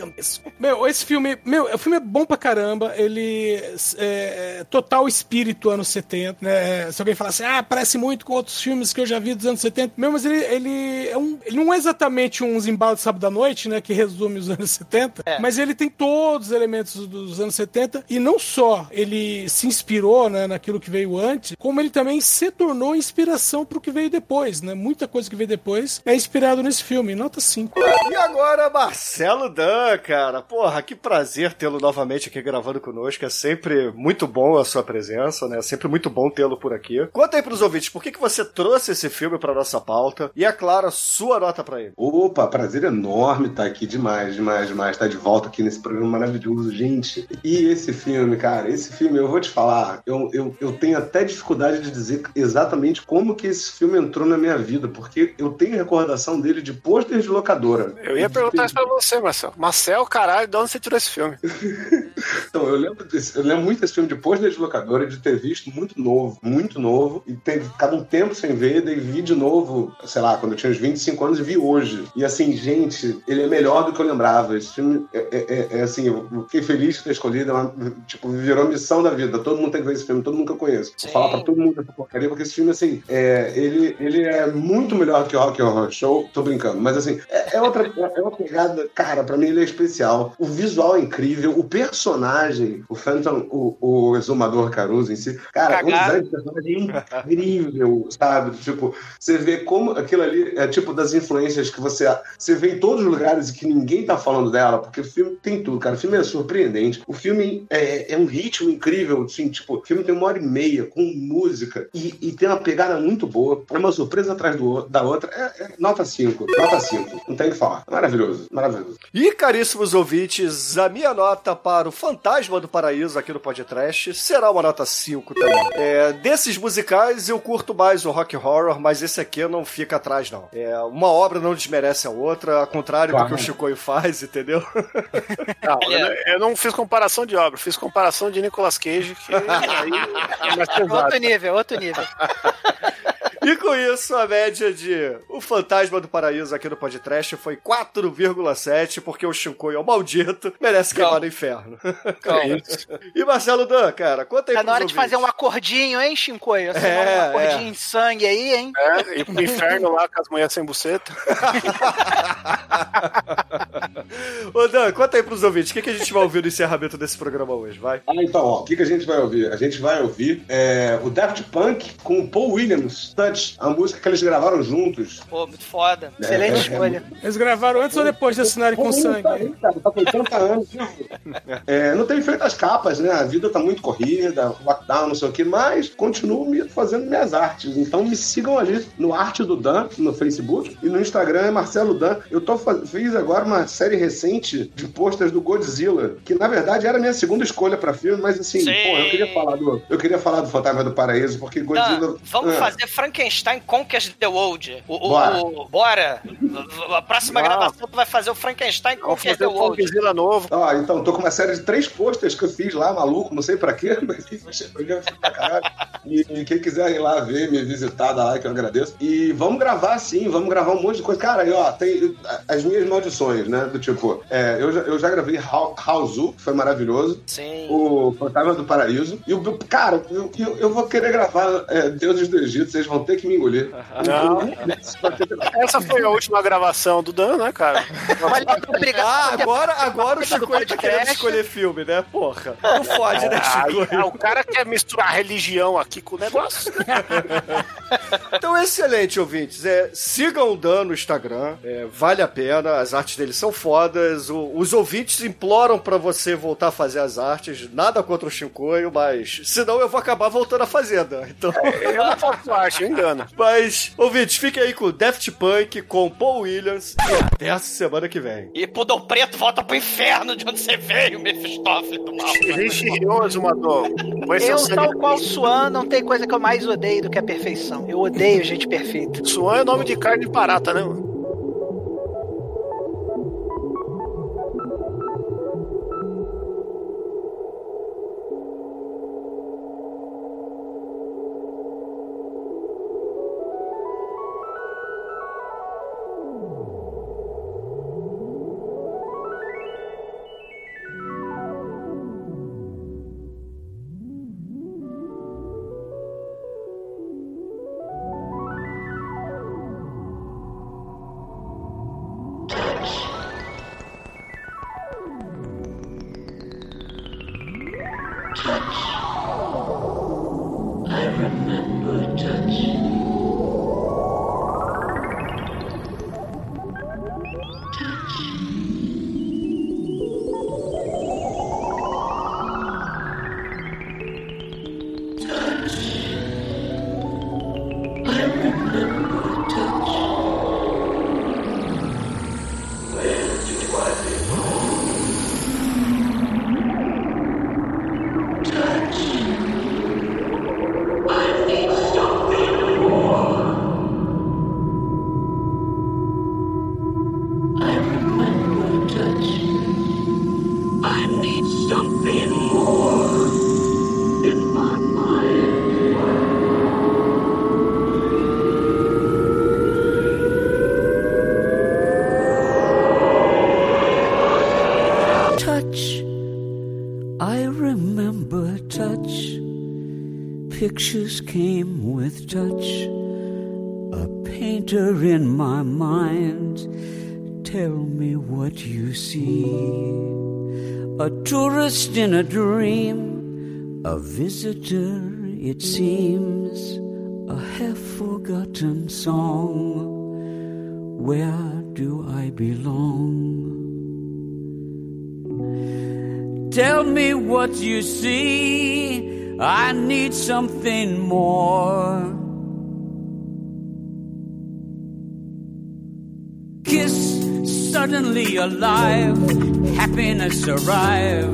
Meu, esse filme, meu, o filme é bom pra caramba. Ele é, é total espírito anos 70, né? Se alguém falar assim, ah, parece muito com outros filmes que eu já vi dos anos 70. Meu, mas ele, ele, é um, ele não é exatamente um Zimbalo de Sábado à Noite, né? Que resume os anos 70. Mas ele tem todos os elementos dos anos 70. E não só ele se inspirou né, naquilo que veio antes, como ele também se tornou inspiração pro que veio depois, né? Muita coisa que veio depois é inspirado nesse filme. Nota 5. E agora, Marcelo Dan, cara. Porra, que prazer tê-lo novamente aqui gravando conosco. É sempre muito bom a sua presença, né? É sempre muito bom tê-lo por aqui. Conta aí pros ouvintes, por que, que você trouxe esse filme pra nossa pauta? E, é claro, a sua nota pra ele. Opa, prazer enorme estar aqui demais, demais, demais, estar de volta aqui nesse programa maravilhoso, gente. E esse filme, cara, esse filme, eu vou te falar, eu, eu, eu tenho até dificuldade de dizer exatamente como que esse filme entrou na minha vida, porque eu tenho recordação dele de pôster de locadora. Eu ia perguntar isso pra você, Marcel. Marcel, caralho, de onde você tirou esse filme? Então, eu lembro, desse, eu lembro muito desse filme de pôster de locadora, de ter visto muito novo, muito novo, e ter ficado um tempo sem ver, daí vi de novo, sei lá, quando eu tinha uns 25 anos, e vi hoje. E assim, gente, ele é melhor do que eu lembrava. Esse filme é, é- é- é assim, eu fiquei feliz de ter escolhido, é uma- tipo, virou missão da vida. Todo mundo tem que ver esse filme, todo mundo que eu conheço. Vou falar pra todo mundo essa porcaria, porque esse filme, assim, é, ele, ele é muito melhor que o Rock Horror Show. Tô brincando, mas assim, é, é outra, é uma pegada, cara, pra mim ele é especial. O visual é incrível, o personagem personagem, o Phantom, o, o exumador Caruso em si, cara, o Cagado. design de personagem é incrível, sabe? Tipo, você vê como aquilo ali é tipo das influências que você, você vê em todos os lugares e que ninguém tá falando dela, porque o filme tem tudo, cara. O filme é surpreendente. O filme é, é um ritmo incrível, assim, tipo, o filme tem uma hora e meia com música e, e tem uma pegada muito boa. É uma surpresa atrás do, da outra. É, é nota 5, nota 5. Não tem o que falar. Maravilhoso, maravilhoso. E, caríssimos ouvintes, a minha nota para o Fantasma do Paraíso aqui no podcast será uma nota 5 também. É, desses musicais, eu curto mais o rock horror, mas esse aqui não fica atrás, não. É, uma obra não desmerece a outra, ao contrário do Claro. que o Chicoio faz, entendeu? Não, eu, não- eu não fiz comparação de obra, fiz comparação de Nicolas Cage, que aí é mais pesado. Outro nível, outro nível. E com isso, a média de O Fantasma do Paraíso aqui no podcast foi 4,7, porque o Chicoio é um maldito, merece queimar no inferno. Calma. E Marcelo Dan, cara, conta aí Tá na hora de fazer um acordinho, hein, Shinkoio? Assim, É, um acordinho é. em sangue aí, hein? É, e pro inferno lá com as mulheres sem buceta. Ô Dan, conta aí pros ouvintes, o que, que a gente vai ouvir no encerramento desse programa hoje, vai? Ah, então, ó, o que, que a gente vai ouvir? A gente vai ouvir é, o Daft Punk com o Paul Williams, Touch, a música que eles gravaram juntos. Pô, muito foda. É, Excelente é, escolha. Eles gravaram antes ou depois de assinarem com sangue? Tá, aí, cara, tá com 80 anos. É, não tem feito as capas, né? A vida tá muito corrida, lockdown, não sei o que, mas continuo me- fazendo minhas artes. Então me sigam ali no Arte do Dan, no Facebook, e no Instagram é Marcelo Dan. Eu tô faz... fiz agora uma série recente de posters do Godzilla, que na verdade era a minha segunda escolha pra filme, mas assim, Sim. pô, eu queria falar do. Eu queria falar do Fantasma do Paraíso, porque Godzilla. Dan, vamos Ah. fazer Frankenstein Conquers the World. O, o- Bora. o- bora. A próxima Não. gravação tu vai fazer o Frankenstein Conquers fazer the o World. Godzilla novo. Ó, então, tô com uma série de três posters que eu fiz lá, maluco, não sei pra quê, mas pra caralho. E, e quem quiser ir lá ver, me visitar, dá lá que eu agradeço. E vamos gravar sim, vamos gravar um monte de coisa. Cara, e, ó, tem as minhas maldições, né? Do tipo, é, eu, já, eu já gravei Hao- Haozu, que foi maravilhoso. Sim. O Fantasma do Paraíso. E o. Cara, eu, eu, eu vou querer gravar é, Deuses do Egito, vocês vão ter que me engolir. Não. Essa foi a última gravação do Dan, né, cara? Ah, ter agora, agora o Chicoio tá querendo escolher filme, né? Porra. Não fode, né, Ah, Chicoio? o cara quer misturar religião aqui com o negócio. Então, excelente, ouvintes. É, sigam o Dan no Instagram. é, vale a pena. As artes dele são fodas. O- os ouvintes imploram pra você voltar a fazer as artes. Nada contra o Chicoio, mas senão eu vou acabar voltando a fazer, Dan. Então. Eu não faço arte, eu engano. Mas, ouvintes, fiquem aí com o Daft Punk, com Paul Williams. E até a semana que vem. E Pudor Preto volta pro inferno de onde você veio, Mephistófeles do mal. Põe seu Eu, tal qual Swan, não tem coisa que eu mais odeio do que a perfeição. Eu odeio gente perfeita. Suan é nome de carne barata, né? mano? Visitor, it seems, a half forgotten song. Where do I belong? Tell me what you see. I need something more. Kiss suddenly alive, happiness arrive,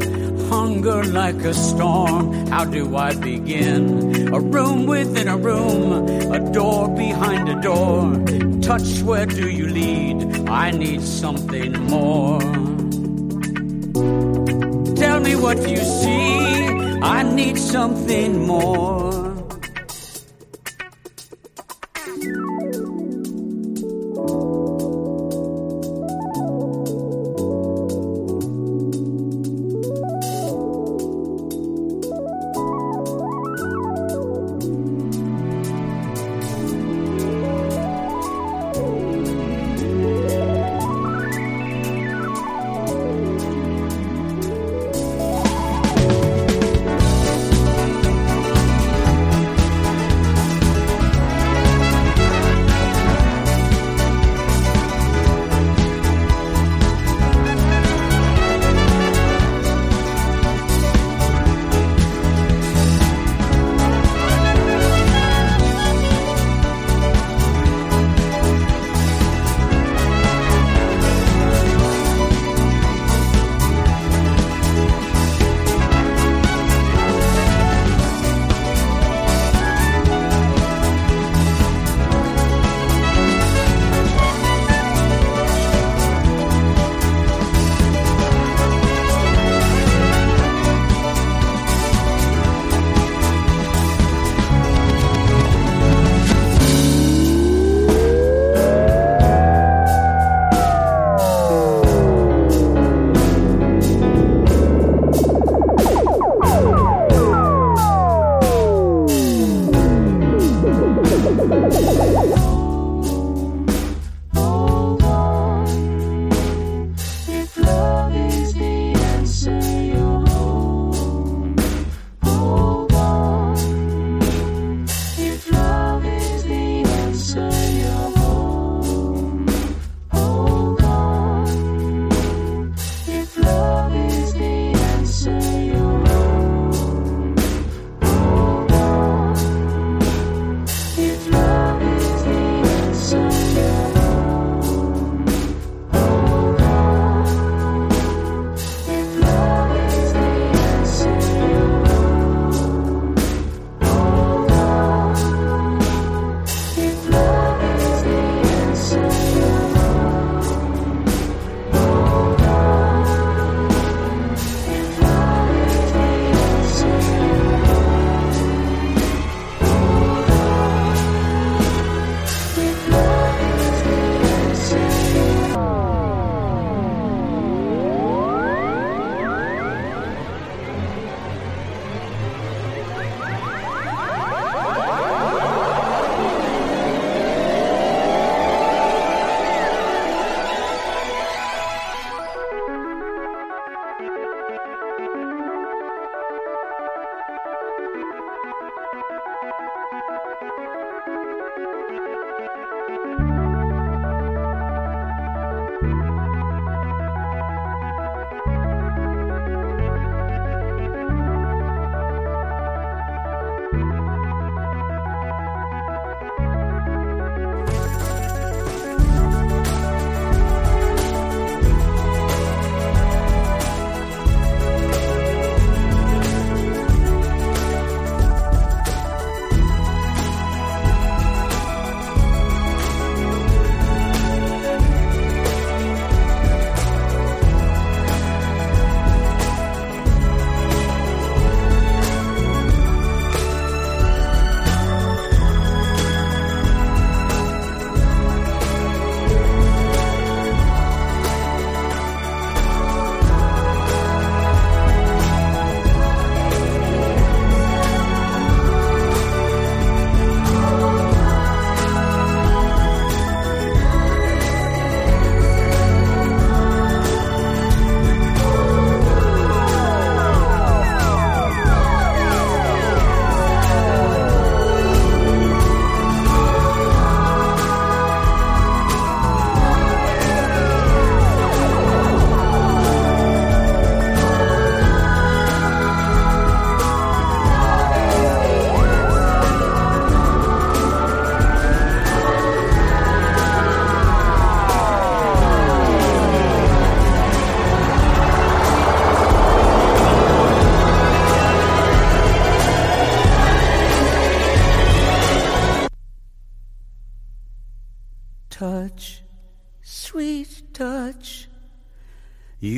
hunger like a storm. How do I begin? A room within a room, a door behind a door. Touch, where do you lead? I need something more. Tell me what you see. I need something more.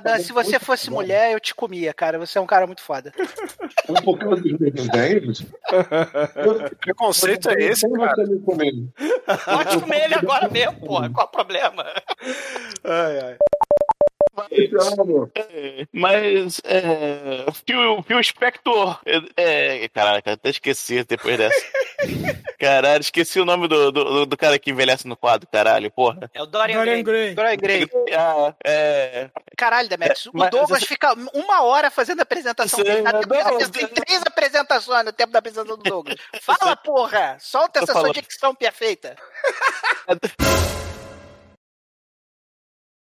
Dan, se você fosse mulher, eu te comia, cara. Você é um cara muito foda. Um pouquinho dos meus desenhos. Que preconceito é esse, cara? Pode comer ele agora mesmo, porra. Qual o problema? Ai, ai. Então, Mas é, o Phil, o Phil Spector. É, é, caraca, até esqueci depois dessa. Caralho, esqueci o nome do, do, do cara que envelhece no quadro, caralho, porra. É o Dorian, Dorian Gray. Gray. Dorian Gray. Ah, é. Caralho, Demetrius, o Mas- Douglas fica uma hora fazendo a apresentação dele. é, Douglas. Tem três apresentações no tempo da apresentação do Douglas. Fala, porra! Solta essa sua dicção perfeita.